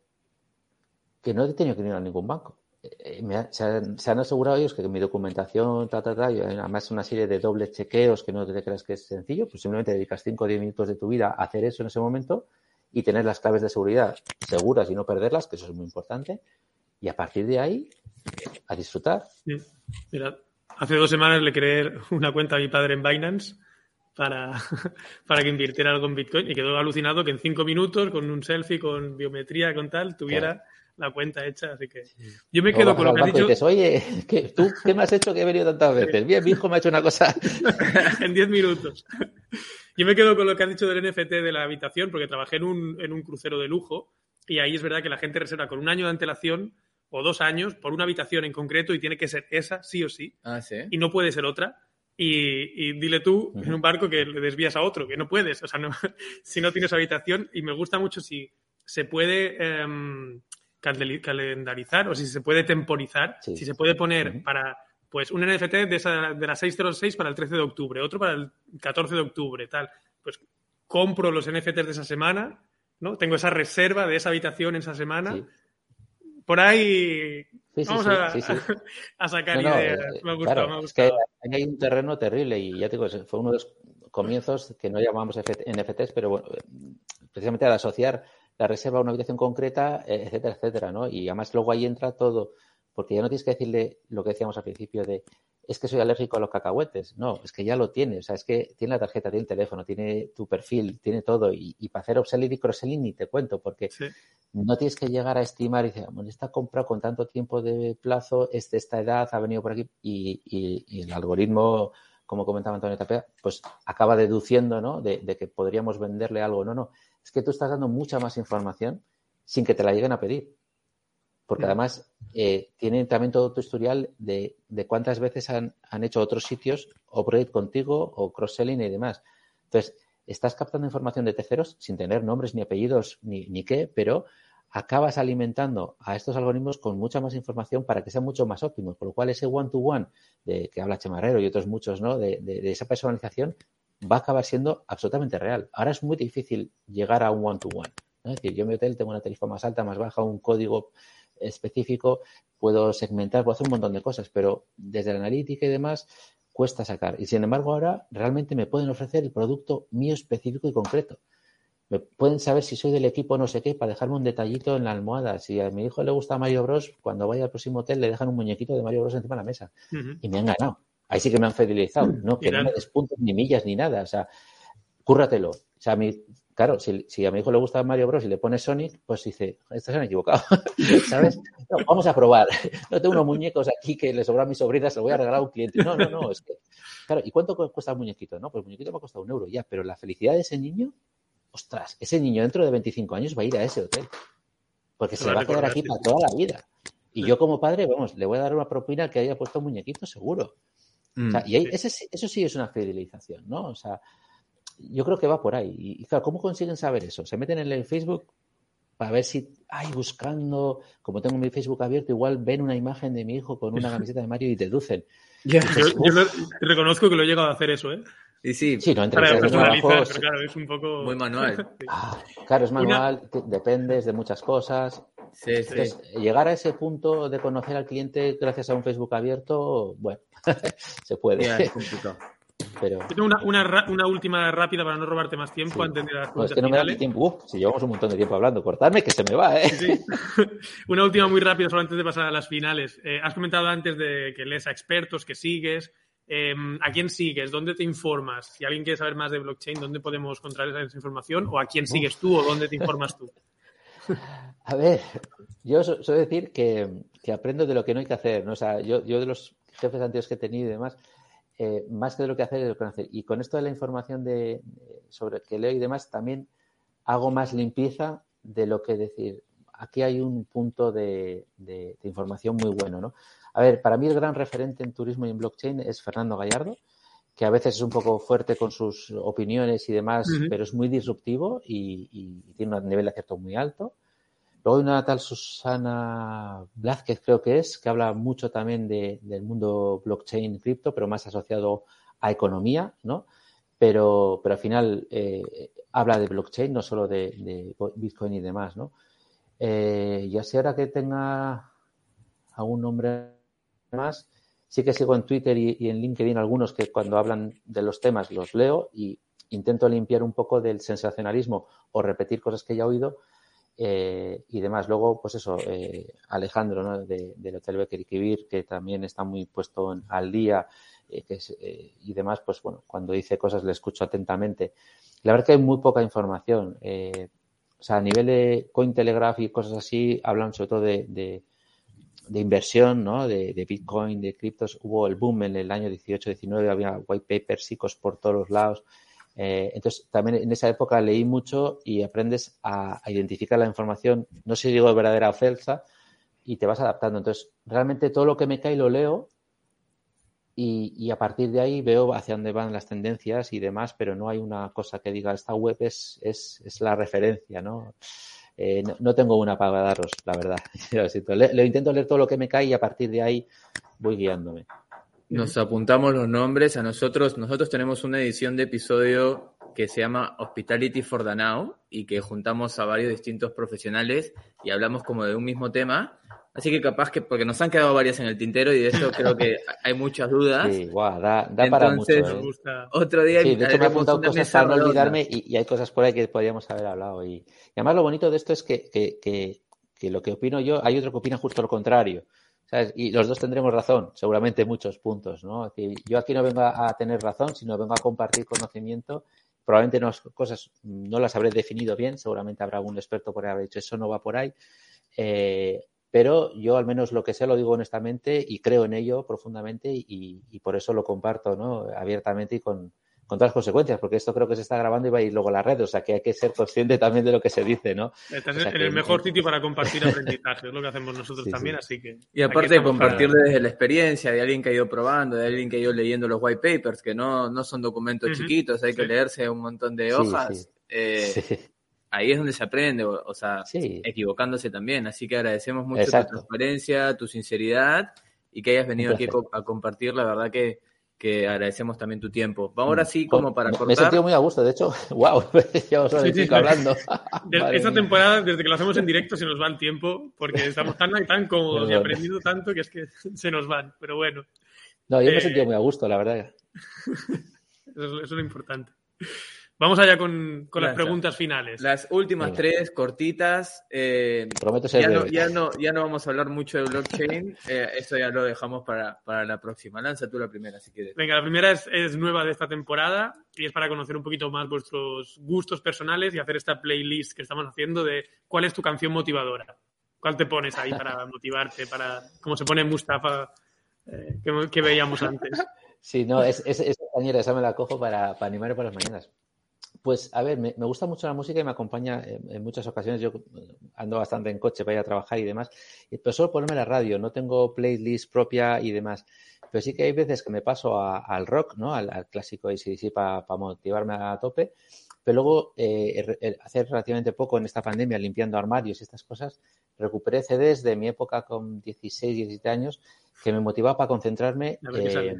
que no he tenido que ir a ningún banco. Eh, se, han, asegurado ellos que mi documentación, ta, ta, ta, y además una serie de dobles chequeos que no te creas que es sencillo, pues simplemente dedicas 5 o 10 minutos de tu vida a hacer eso en ese momento y tener las claves de seguridad seguras y no perderlas, que eso es muy importante, y a partir de ahí a disfrutar. Mira, hace dos semanas le creé una cuenta a mi padre en Binance para, [laughs] para que invirtiera algo en Bitcoin y quedó alucinado que en cinco minutos, con un selfie, con biometría, con tal, tuviera la cuenta hecha, así que yo me quedo con lo que has dicho. Oye, [laughs] ¿qué, ¿tú qué me has hecho que he venido tantas veces? Bien, mi hijo me ha hecho una cosa. [laughs] en 10 minutos. [laughs] Yo me quedo con lo que has dicho del NFT de la habitación, porque trabajé en un, en un crucero de lujo y ahí es verdad que la gente reserva con un año de antelación o dos años por una habitación en concreto y tiene que ser esa, sí o sí. Ah, ¿sí? Y no puede ser otra. Y, dile tú en un barco que le desvías a otro, que no puedes. O sea, no, si no tienes habitación. Y me gusta mucho si se puede em, calendarizar o si se puede temporizar, si se puede poner para pues un NFT de, esa, de las 606 para el 13 de octubre, otro para el 14 de octubre, tal. Pues compro los NFTs de esa semana, ¿no? Tengo esa reserva de esa habitación esa semana. Por ahí vamos [laughs] a, sacar ideas. Eh, me ha gustado, me ha gustado. Es que hay un terreno terrible y ya te digo, fue uno de los comienzos que no llamamos NFTs, pero bueno, precisamente al asociar la reserva a una habitación concreta, eh, etcétera, etcétera, ¿no? Y además luego ahí entra todo, porque ya no tienes que decirle lo que decíamos al principio de es que soy alérgico a los cacahuetes. No, es que ya lo tiene. O sea, es que tiene la tarjeta, tiene el teléfono, tiene tu perfil, tiene todo. Y, para hacer upselling y cross-selling ni te cuento, porque no tienes que llegar a estimar y decir, bueno, esta compra con tanto tiempo de plazo, es de esta edad, ha venido por aquí. Y, el algoritmo, como comentaba Antonio Tapea, pues acaba deduciendo, ¿no? De, de que podríamos venderle algo. No, no. Es que tú estás dando mucha más información sin que te la lleguen a pedir porque además eh, tienen también todo tu historial de, cuántas veces han, hecho otros sitios Operate contigo o cross-selling y demás. Entonces, estás captando información de terceros sin tener nombres ni apellidos ni, ni qué, pero acabas alimentando a estos algoritmos con mucha más información para que sean mucho más óptimos. Por lo cual, ese one-to-one de que habla Chemarrero y otros muchos, ¿no? De, de, esa personalización va a acabar siendo absolutamente real. Ahora es muy difícil llegar a un one-to-one. Es decir, yo en mi hotel tengo una tarifa más alta, más baja, un código específico, puedo segmentar, puedo hacer un montón de cosas, pero desde la analítica y demás cuesta sacar. Y sin embargo, ahora realmente me pueden ofrecer el producto mío específico y concreto. Me pueden saber si soy del equipo no sé qué para dejarme un detallito en la almohada. Si a mi hijo le gusta Mario Bros, cuando vaya al próximo hotel le dejan un muñequito de Mario Bros encima de la mesa. Y me han ganado. Ahí sí que me han fidelizado. No, que no me despuntes ni millas ni nada. O sea, cúrratelo. O sea, mi, Claro, si, a mi hijo le gusta Mario Bros y le pone Sonic, pues dice, estos se han equivocado, [laughs] ¿sabes? vamos a probar. [laughs] No tengo unos muñecos aquí que le sobran a mis sobrinas, se los voy a regalar a un cliente. No, no, no, es que, claro, ¿y cuánto cuesta el muñequito? No, pues el muñequito va a costar un euro ya, pero la felicidad de ese niño, ostras, ese niño dentro de 25 años va a ir a ese hotel, porque se le va a quedar aquí para toda la vida. Y yo como padre, vamos, le voy a dar una propina que haya puesto un muñequito seguro. O sea, mm. y eso sí es una fidelización, ¿no? O sea, yo creo que va por ahí. Y, claro, ¿cómo consiguen saber eso? Se meten en el Facebook para ver si, ay, buscando, como tengo mi Facebook abierto, igual ven una imagen de mi hijo con una [laughs] camiseta de Mario y deducen. yo, reconozco que lo he llegado a hacer eso, ¿eh? Sí, sí. sí no, entre pero claro, es un poco... Muy manual. [laughs] Ah, claro, es manual, dependes de muchas cosas. Sí, sí. llegar a ese punto de conocer al cliente gracias a un Facebook abierto, bueno, [laughs] se puede. es complicado. Pero... Una, una, una, última rápida para no robarte más tiempo antes de las no, es que no me da tiempo. Uf, si llevamos un montón de tiempo hablando, cortarme que se me va, ¿eh? [laughs] una última muy rápida, solo antes de pasar a las finales. Eh, has comentado antes de que lees a expertos, que sigues. Em, ¿A quién sigues? ¿Dónde te informas? Si alguien quiere saber más de blockchain, ¿dónde podemos encontrar esa información? ¿O a quién sigues tú o dónde te informas tú? [laughs] A ver, yo suelo decir que, que, aprendo de lo que no hay que hacer. ¿no? O sea, yo, yo de los jefes anteriores que he tenido y demás, eh, más que de lo que hacer es lo que no hacer. Y con esto de la información de, sobre que leo y demás, también hago más limpieza de lo que decir. Aquí hay un punto de, información muy bueno, ¿no? A ver, para mí el gran referente en turismo y en blockchain es Fernando Gallardo, que a veces es un poco fuerte con sus opiniones y demás, pero es muy disruptivo y, y, tiene un nivel de acierto muy alto. Luego hay una tal Susana Blázquez, creo que es, que habla mucho también de, del mundo blockchain cripto, pero más asociado a economía, ¿no? Pero, pero al final eh, habla de blockchain, no solo de, Bitcoin y demás, ¿no? Eh, y así ahora que tenga algún nombre más, sí que sigo en Twitter y, en LinkedIn algunos que cuando hablan de los temas los leo y intento limpiar un poco del sensacionalismo o repetir cosas que ya he oído eh, y demás. Luego, pues eso, eh, Alejandro ¿no? de, del Hotel Kibir, que también está muy puesto al día eh, y demás, pues bueno, cuando dice cosas le escucho atentamente. La verdad que hay muy poca información. o sea, a nivel de Cointelegraph y cosas así, hablan sobre todo de, de inversión, ¿no? De, Bitcoin, de criptos. Hubo el boom en el año 18-19, había white papers, psicos por todos los lados. Eh, entonces, también en esa época leí mucho y aprendes a, identificar la información, no sé si digo verdadera o falsa, y te vas adaptando. Entonces, realmente todo lo que me cae lo leo y, a partir de ahí veo hacia dónde van las tendencias y demás, pero no hay una cosa que diga, esta web es, es, es la referencia, ¿no? Eh, no, tengo una para daros, la verdad. [laughs] lo, intento leer todo lo que me cae y a partir de ahí voy guiándome. Nos apuntamos los nombres a nosotros. Nosotros tenemos una edición de episodio que se llama Hospitality for Now y que juntamos a varios distintos profesionales y hablamos como de un mismo tema. Así que capaz que, porque nos han quedado varias en el tintero y de eso creo que [laughs] hay muchas dudas. Sí, guau, da, para mucho. ¿eh? Otro día sí, de hecho me he apuntado cosas para no olvidarme y, hay cosas por ahí que podríamos haber hablado. Y, además lo bonito de esto es que, que, que, que, lo que opino yo, hay otro que opina justo lo contrario. Y los dos tendremos razón, seguramente muchos puntos, ¿no? yo aquí no vengo a tener razón, sino vengo a compartir conocimiento. Probablemente no, cosas no las habré definido bien, seguramente habrá algún experto por ahí haber dicho eso no va por ahí. Eh, pero yo al menos lo que sé lo digo honestamente y creo en ello profundamente y, y por eso lo comparto ¿no? abiertamente y con, con todas las consecuencias, porque esto creo que se está grabando y va a ir luego a la red, o sea que hay que ser consciente también de lo que se dice, ¿no? Estás en el mejor sitio para compartir [laughs] aprendizaje, es lo que hacemos nosotros también, así que... Y aparte de compartir desde la experiencia de alguien que ha ido probando, de alguien que ha ido leyendo los white papers, que no, no son documentos chiquitos, hay que leerse un montón de hojas. Eh, ahí es donde se aprende, o, sea, equivocándose también. Así que agradecemos mucho tu transparencia, tu sinceridad y que hayas venido aquí a compartir, la verdad que que agradecemos también tu tiempo. Ahora mm. sí, como para cortar. Me he sentido muy a gusto, de hecho, [laughs] wow, [laughs] ya sí, sí, hablando. [laughs] esta temporada, desde que lo hacemos en directo, se nos va el tiempo, porque estamos tan, tan cómodos y aprendiendo tanto que es que se nos van, pero bueno. No, yo me he sentido eh, muy a gusto, la verdad. eso es lo importante. Vamos allá con, las preguntas finales. Las últimas tres, cortitas. Eh, Prometo ser ya, no, ya, no, ya no vamos a hablar mucho de blockchain. [laughs] Eh, eso ya lo dejamos para, la próxima. Lanza tú la primera, si quieres. Venga, la primera es, es, nueva de esta temporada y es para conocer un poquito más vuestros gustos personales y hacer esta playlist que estamos haciendo de cuál es tu canción motivadora. ¿Cuál te pones ahí para [laughs] motivarte? Para, como se pone Mustafa, eh, que, veíamos antes. Sí, no, es, es, esa me la cojo para, para animar por las mañanas. Pues a ver, me, gusta mucho la música y me acompaña en, muchas ocasiones. Yo eh, ando bastante en coche para ir a trabajar y demás, pero solo ponerme la radio, no tengo playlist propia y demás. Pero sí que hay veces que me paso al rock, ¿no? Al, clásico ACDC para motivarme a tope. Pero luego, eh, hace relativamente poco en esta pandemia, limpiando armarios y estas cosas, recuperé CDs de mi época con 16, 17 años que me motivaba para concentrarme. Eh,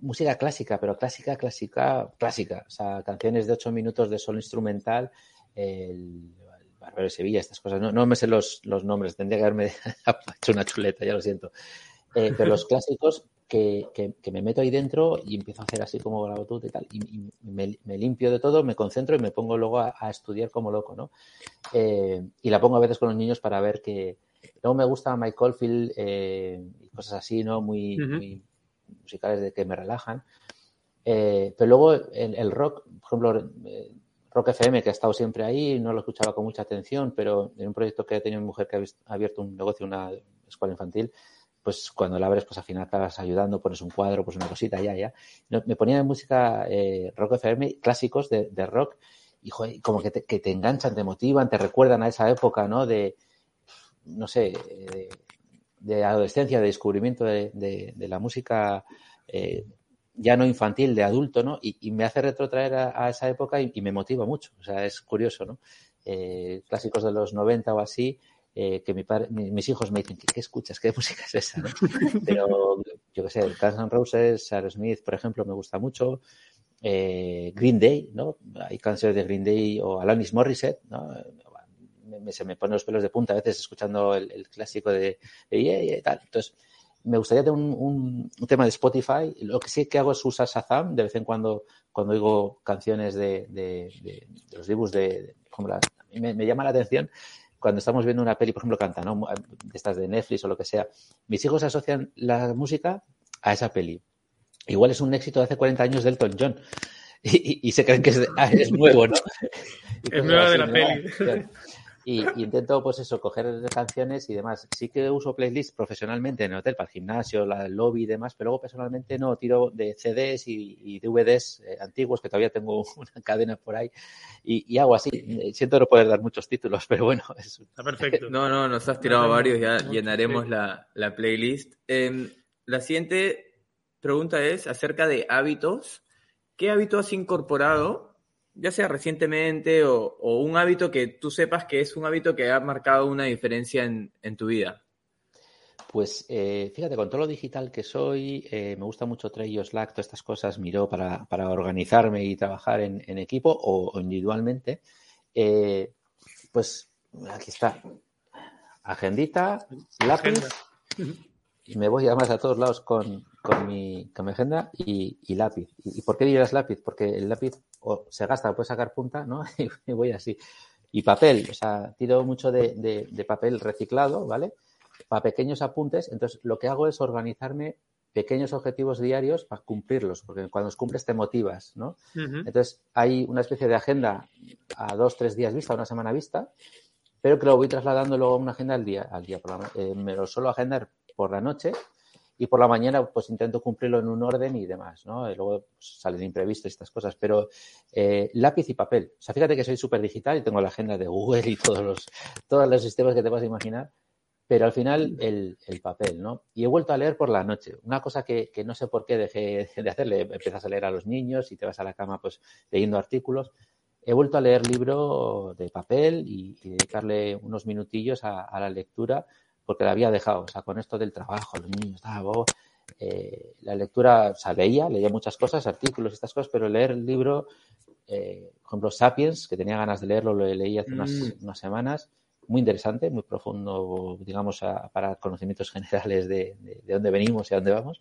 música clásica, pero clásica, clásica, clásica. O sea, canciones de ocho minutos de solo instrumental, el, Barbero de Sevilla, estas cosas. No, me sé los, nombres, tendría que haberme [laughs] hecho una chuleta, ya lo siento. Eh, pero los clásicos que, me meto ahí dentro y empiezo a hacer así como grabo y tal. Y, me, limpio de todo, me concentro y me pongo luego a, estudiar como loco, ¿no? Eh, y la pongo a veces con los niños para ver que. Luego me gusta Mike Oldfield y cosas así, ¿no? muy musicales de que me relajan. Eh, pero luego el, rock, por ejemplo, eh, Rock FM, que ha estado siempre ahí, no lo escuchaba con mucha atención, pero en un proyecto que ha tenido mi mujer que ha abierto un negocio, una escuela infantil, pues cuando la abres, pues al final acabas ayudando, pones un cuadro, pues una cosita, ya, ya. Me ponía música eh, Rock FM, clásicos de, rock, y como que te, que te, enganchan, te motivan, te recuerdan a esa época, ¿no? De, no sé, de adolescencia, de descubrimiento de, la música eh, ya no infantil, de adulto, ¿no? Y, me hace retrotraer a, esa época y, me motiva mucho. O sea, es curioso, ¿no? Eh, clásicos de los 90 o así, eh, que mi padre, mis hijos me dicen, ¿qué, escuchas? ¿Qué [laughs] música es esa? Pero, yo qué sé, Guns N' Roses, Smith, por ejemplo, me gusta mucho. Green Day, ¿no? Hay canciones de Green Day o Alanis Morissette, ¿no? Se me ponen los pelos de punta a veces escuchando el, clásico de, y tal. Entonces, me gustaría tener un, tema de Spotify. Lo que sí que hago es usar Shazam de vez en cuando cuando oigo canciones de, los libros de, me, me, llama la atención cuando estamos viendo una peli, por ejemplo, canta, ¿no? De estas de Netflix o lo que sea. Mis hijos asocian la música a esa peli. Igual es un éxito de hace 40 años de Elton John. [laughs] Y, se creen que es, ah, nuevo, ¿no? Es nueva de la [laughs] peli. Y, intento, pues eso, coger canciones y demás. Sí que uso playlists profesionalmente en el hotel para el gimnasio, la, el lobby y demás, pero luego personalmente no, tiro de CDs y, DVDs eh, antiguos, que todavía tengo [laughs] una cadena por ahí, y, hago así. Siento no poder dar muchos títulos, pero bueno. [laughs] Está perfecto. No, no, nos has tirado varios, ya llenaremos la, la playlist. Em, la siguiente pregunta es acerca de hábitos. ¿Qué hábito has incorporado ya sea recientemente o, un hábito que tú sepas que es un hábito que ha marcado una diferencia en, tu vida? Pues eh, fíjate, con todo lo digital que soy, eh, me gusta mucho Trello, Slack, todas estas cosas, miro para, organizarme y trabajar en, equipo o, individualmente. Eh, pues aquí está, agendita, lápiz, y me voy además a todos lados con, mi, agenda y, lápiz. ¿Y, por qué dirías lápiz? Porque el lápiz o se gasta, puede sacar punta, ¿no? [laughs] y voy así. Y papel, o sea, tiro mucho de, papel reciclado, ¿vale? para pequeños apuntes. Entonces, lo que hago es organizarme pequeños objetivos diarios para cumplirlos, porque cuando los cumples te motivas, ¿no? Entonces, hay una especie de agenda a dos, tres días vista, una semana vista, pero que lo voy trasladando luego a una agenda al día. Al día eh, me lo suelo agendar por la noche y por la mañana pues intento cumplirlo en un orden y demás, ¿no? Y luego pues, salen imprevistos estas cosas, pero eh, lápiz y papel. O sea, fíjate que soy súper digital y tengo la agenda de Google y todos los, todos los sistemas que te vas a imaginar, pero al final el, el, papel, ¿no? Y he vuelto a leer por la noche. Una cosa que, que no sé por qué dejé [laughs] de hacerle, empiezas a leer a los niños y te vas a la cama pues leyendo artículos. He vuelto a leer libro de papel y, dedicarle unos minutillos a, a la lectura porque la había dejado. O sea, con esto del trabajo, los niños, eh, la lectura, o sea, leía, leía muchas cosas, artículos, estas cosas, pero leer el libro, eh, por ejemplo, Sapiens, que tenía ganas de leerlo, lo leí hace unas, mm. unas semanas, muy interesante, muy profundo, digamos, para conocimientos [laughs] generales de, de, dónde venimos y a dónde vamos.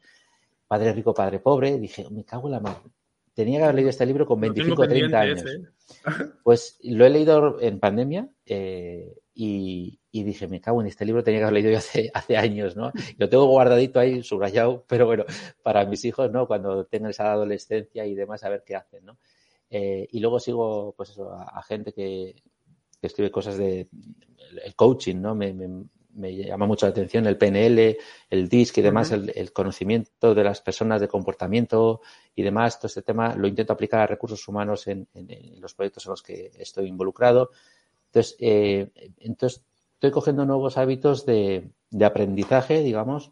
Padre rico, padre pobre, dije, me cago en la madre. Tenía que haber leído este libro con 25 o 30 años. Pues lo he leído en pandemia eh, y, dije, me cago en este libro, tenía que haber leído yo hace, [laughs] hace años, ¿no? Lo tengo guardadito ahí, subrayado, [laughs] pero bueno, para mis hijos, ¿no? Cuando tengan esa adolescencia y demás, a ver qué hacen, ¿no? Eh, y luego sigo, pues eso, a, gente que, que, escribe cosas de el coaching, ¿no? Me, me, llama mucho la atención el PNL, el DISC y demás, el, conocimiento de las personas de comportamiento y demás. Todo este tema lo intento aplicar a recursos humanos en, en los proyectos en los que estoy involucrado. Entonces, eh, entonces estoy cogiendo nuevos hábitos de, aprendizaje, digamos,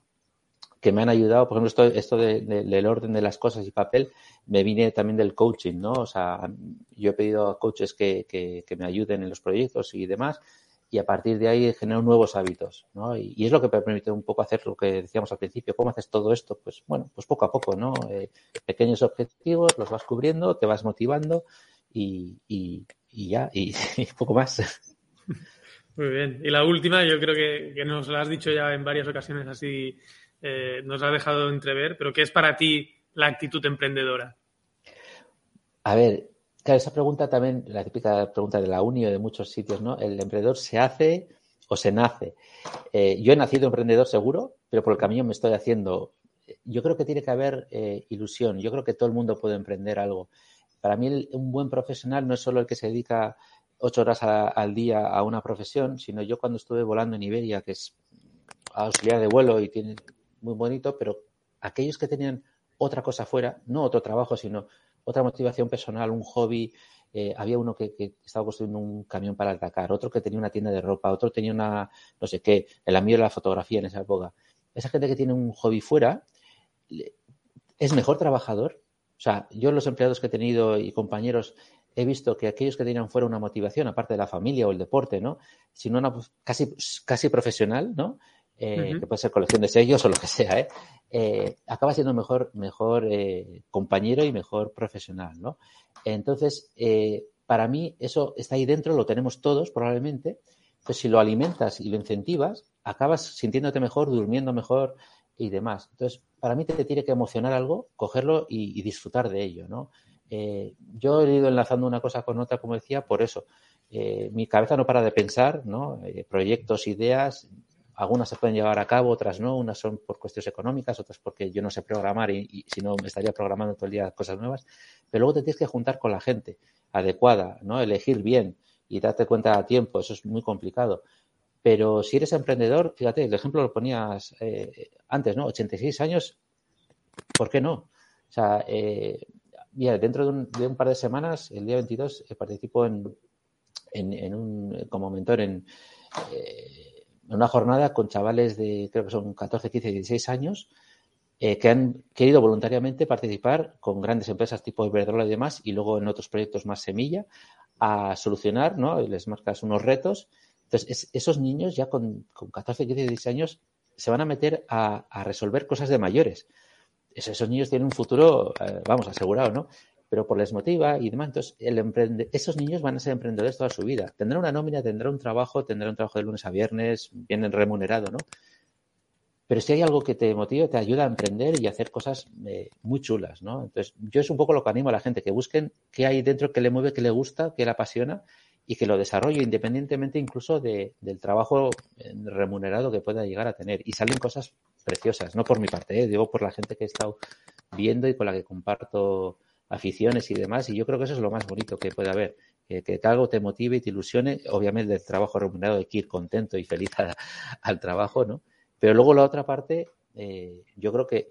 que me han ayudado. Por ejemplo, esto, del orden de las cosas y papel me viene también del coaching, ¿no? O sea, yo he pedido a coaches que, me ayuden en los proyectos y demás y a partir de ahí genero nuevos hábitos, ¿no? Y, es lo que me permite un poco hacer lo que decíamos al principio. ¿Cómo haces todo esto? Pues bueno, pues poco a poco, ¿no? Eh, pequeños objetivos, los vas cubriendo, te vas motivando y ya, [laughs] y, poco más. Muy bien. Y la última, yo creo que, nos lo has dicho ya en varias ocasiones así, eh, nos ha dejado entrever, pero ¿qué es para ti la actitud emprendedora? A ver, claro, esa pregunta también, la típica pregunta de la uni o de muchos sitios, ¿no? ¿El emprendedor se hace o se nace? Eh, yo he nacido emprendedor seguro, pero por el camino me estoy haciendo. Yo creo que tiene que haber eh, ilusión. Yo creo que todo el mundo puede emprender algo. Para mí un buen profesional no es solo el que se dedica ocho horas al día a una profesión, sino yo cuando estuve volando en Iberia, que es auxiliar de vuelo y tiene muy bonito, pero aquellos que tenían otra cosa fuera, no otro trabajo, sino otra motivación personal, un hobby. Eh, había uno que, estaba construyendo un camión para atacar, otro que tenía una tienda de ropa, otro tenía una, no sé qué, el amigo de la fotografía en esa época. Esa gente que tiene un hobby fuera es mejor trabajador o sea, yo los empleados que he tenido y compañeros he visto que aquellos que tenían fuera una motivación, aparte de la familia o el deporte, ¿no? Sino una casi, casi profesional, ¿no? Eh, que puede ser colección de sellos o lo que sea, ¿eh? eh acaba siendo mejor, mejor eh, compañero y mejor profesional, ¿no? Entonces, para mí eso está ahí dentro, lo tenemos todos probablemente, pues si lo alimentas y lo incentivas, acabas sintiéndote mejor, durmiendo mejor, y demás. Entonces, para mí te tiene que emocionar algo, cogerlo y, disfrutar de ello, ¿no? Eh, yo he ido enlazando una cosa con otra, como decía, por eso. Eh, mi cabeza no para de pensar, ¿no? Eh, proyectos, ideas, algunas se pueden llevar a cabo, otras no, unas son por cuestiones económicas, otras porque yo no sé programar y, y, si no me estaría programando todo el día cosas nuevas, pero luego te tienes que juntar con la gente adecuada, ¿no? Elegir bien y darte cuenta a tiempo, eso es muy complicado. Pero si eres emprendedor, fíjate, el ejemplo lo ponías eh, antes, ¿no? 86 años, ¿por qué no? O sea, eh, dentro de un, par de semanas, el día 22, eh, participo en, un, como mentor en, una jornada con chavales de, creo que son 14, 15, 16 años, que han querido voluntariamente participar con grandes empresas tipo Iberdrola y demás, y luego en otros proyectos más semilla, a solucionar, ¿no? les marcas unos retos entonces, esos niños ya con, con 14, 15, 16 años se van a meter a, resolver cosas de mayores. esos niños tienen un futuro, eh, vamos, asegurado, ¿no? Pero por les motiva y demás. Entonces, el esos niños van a ser emprendedores toda su vida. Tendrán una nómina, tendrán un trabajo, tendrán un trabajo de lunes a viernes, bien remunerado, ¿no? Pero si hay algo que te motive, te ayuda a emprender y a hacer cosas eh, muy chulas, ¿no? Entonces, yo es un poco lo que animo a la gente, que busquen qué hay dentro que le mueve, que le gusta, que le apasiona y que lo desarrolle independientemente incluso de, del trabajo eh, remunerado que pueda llegar a tener. Y salen cosas preciosas, no por mi parte, ¿eh? digo por la gente que he estado viendo y con la que comparto aficiones y demás. Y yo creo que eso es lo más bonito que puede haber. Que, que algo te motive y te ilusione. Obviamente el trabajo remunerado hay que ir contento y feliz [laughs] al trabajo, ¿no? Pero luego la otra parte eh, yo creo que,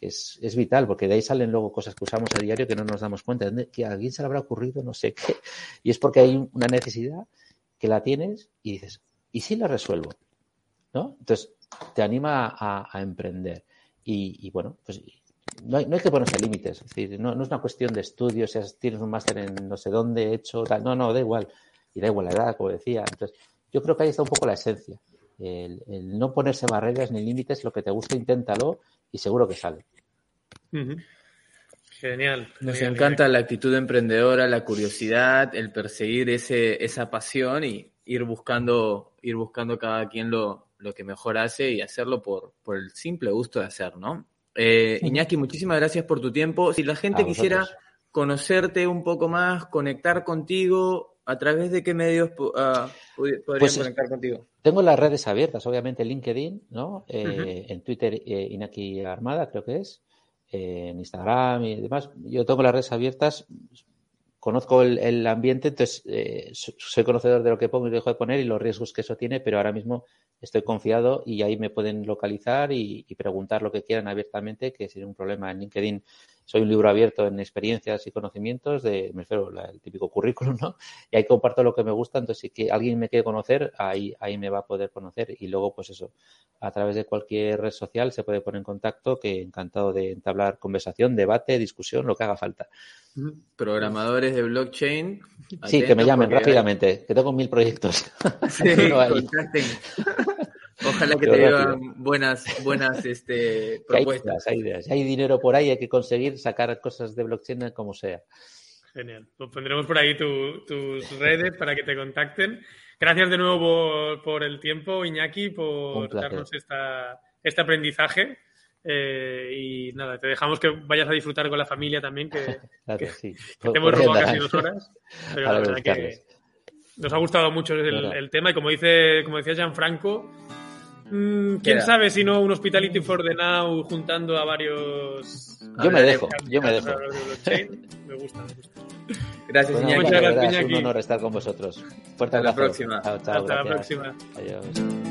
es, vital, porque de ahí salen luego cosas que usamos a diario que no nos damos cuenta, que a alguien se le habrá ocurrido, no sé qué, [laughs] y es porque hay una necesidad que la tienes y dices, ¿y si la resuelvo? ¿No? Entonces, te anima a, emprender. Y, y, bueno, pues no hay, no hay que ponerse límites, es decir, no, no, es una cuestión de estudios, si tienes un máster en no sé dónde hecho, tal, no, no, da igual, y da igual la edad, como decía. Entonces, yo creo que ahí está un poco la esencia. El, el, no ponerse barreras ni límites, lo que te gusta, inténtalo y seguro que sale. Uh -huh. Genial. Nos genial, encanta genial. la actitud emprendedora, la curiosidad, el perseguir ese, esa pasión y ir buscando, ir buscando cada quien lo, lo que mejor hace y hacerlo por, por el simple gusto de hacer, ¿no? Eh, Iñaki, muchísimas gracias por tu tiempo. Si la gente quisiera conocerte un poco más, conectar contigo, ¿A través de qué medios uh, podrían pues, conectar contigo? Tengo las redes abiertas, obviamente LinkedIn, ¿no? Eh, uh -huh. En Twitter, eh, Inaki Armada, creo que es. Eh, en Instagram y demás. Yo tengo las redes abiertas, conozco el, el ambiente, entonces eh, soy conocedor de lo que pongo y dejo de poner y los riesgos que eso tiene, pero ahora mismo estoy confiado y ahí me pueden localizar y, y preguntar lo que quieran abiertamente, que sin un problema en LinkedIn soy un libro abierto en experiencias y conocimientos de, me refiero, el típico currículum, ¿no? Y ahí comparto lo que me gusta, entonces si que alguien me quiere conocer, ahí, ahí me va a poder conocer. Y luego, pues eso, a través de cualquier red social se puede poner en contacto, que encantado de entablar conversación, debate, discusión, lo que haga falta. Programadores de blockchain. Sí, que me llamen rápidamente, hay... que tengo mil proyectos. Sí, [laughs] no Ojalá que te digan buenas, buenas este, [laughs] propuestas. Hay ideas, hay ideas. Hay dinero por ahí, hay que conseguir sacar cosas de blockchain como sea. Genial. Pues pondremos por ahí tu, tus redes para que te contacten. Gracias de nuevo por, por el tiempo, Iñaki, por darnos esta, este aprendizaje. Eh, y nada, te dejamos que vayas a disfrutar con la familia también, que, [laughs] claro, que, sí. que te hemos robado casi dos horas. [laughs] Pero la verdad que nos ha gustado mucho el, el, tema y como dice, como decía Gianfranco, Mm, ¿Quién sabe si no un Hospitality for the Now juntando a varios... Yo me dejo, yo me dejo. me gusta, me gusta. Gracias, bueno, Iñaki. Muchas gracias, Es un honor estar con vosotros. Fuerte Hasta la próxima. Chao, chao, Hasta gracias. la próxima. Adiós.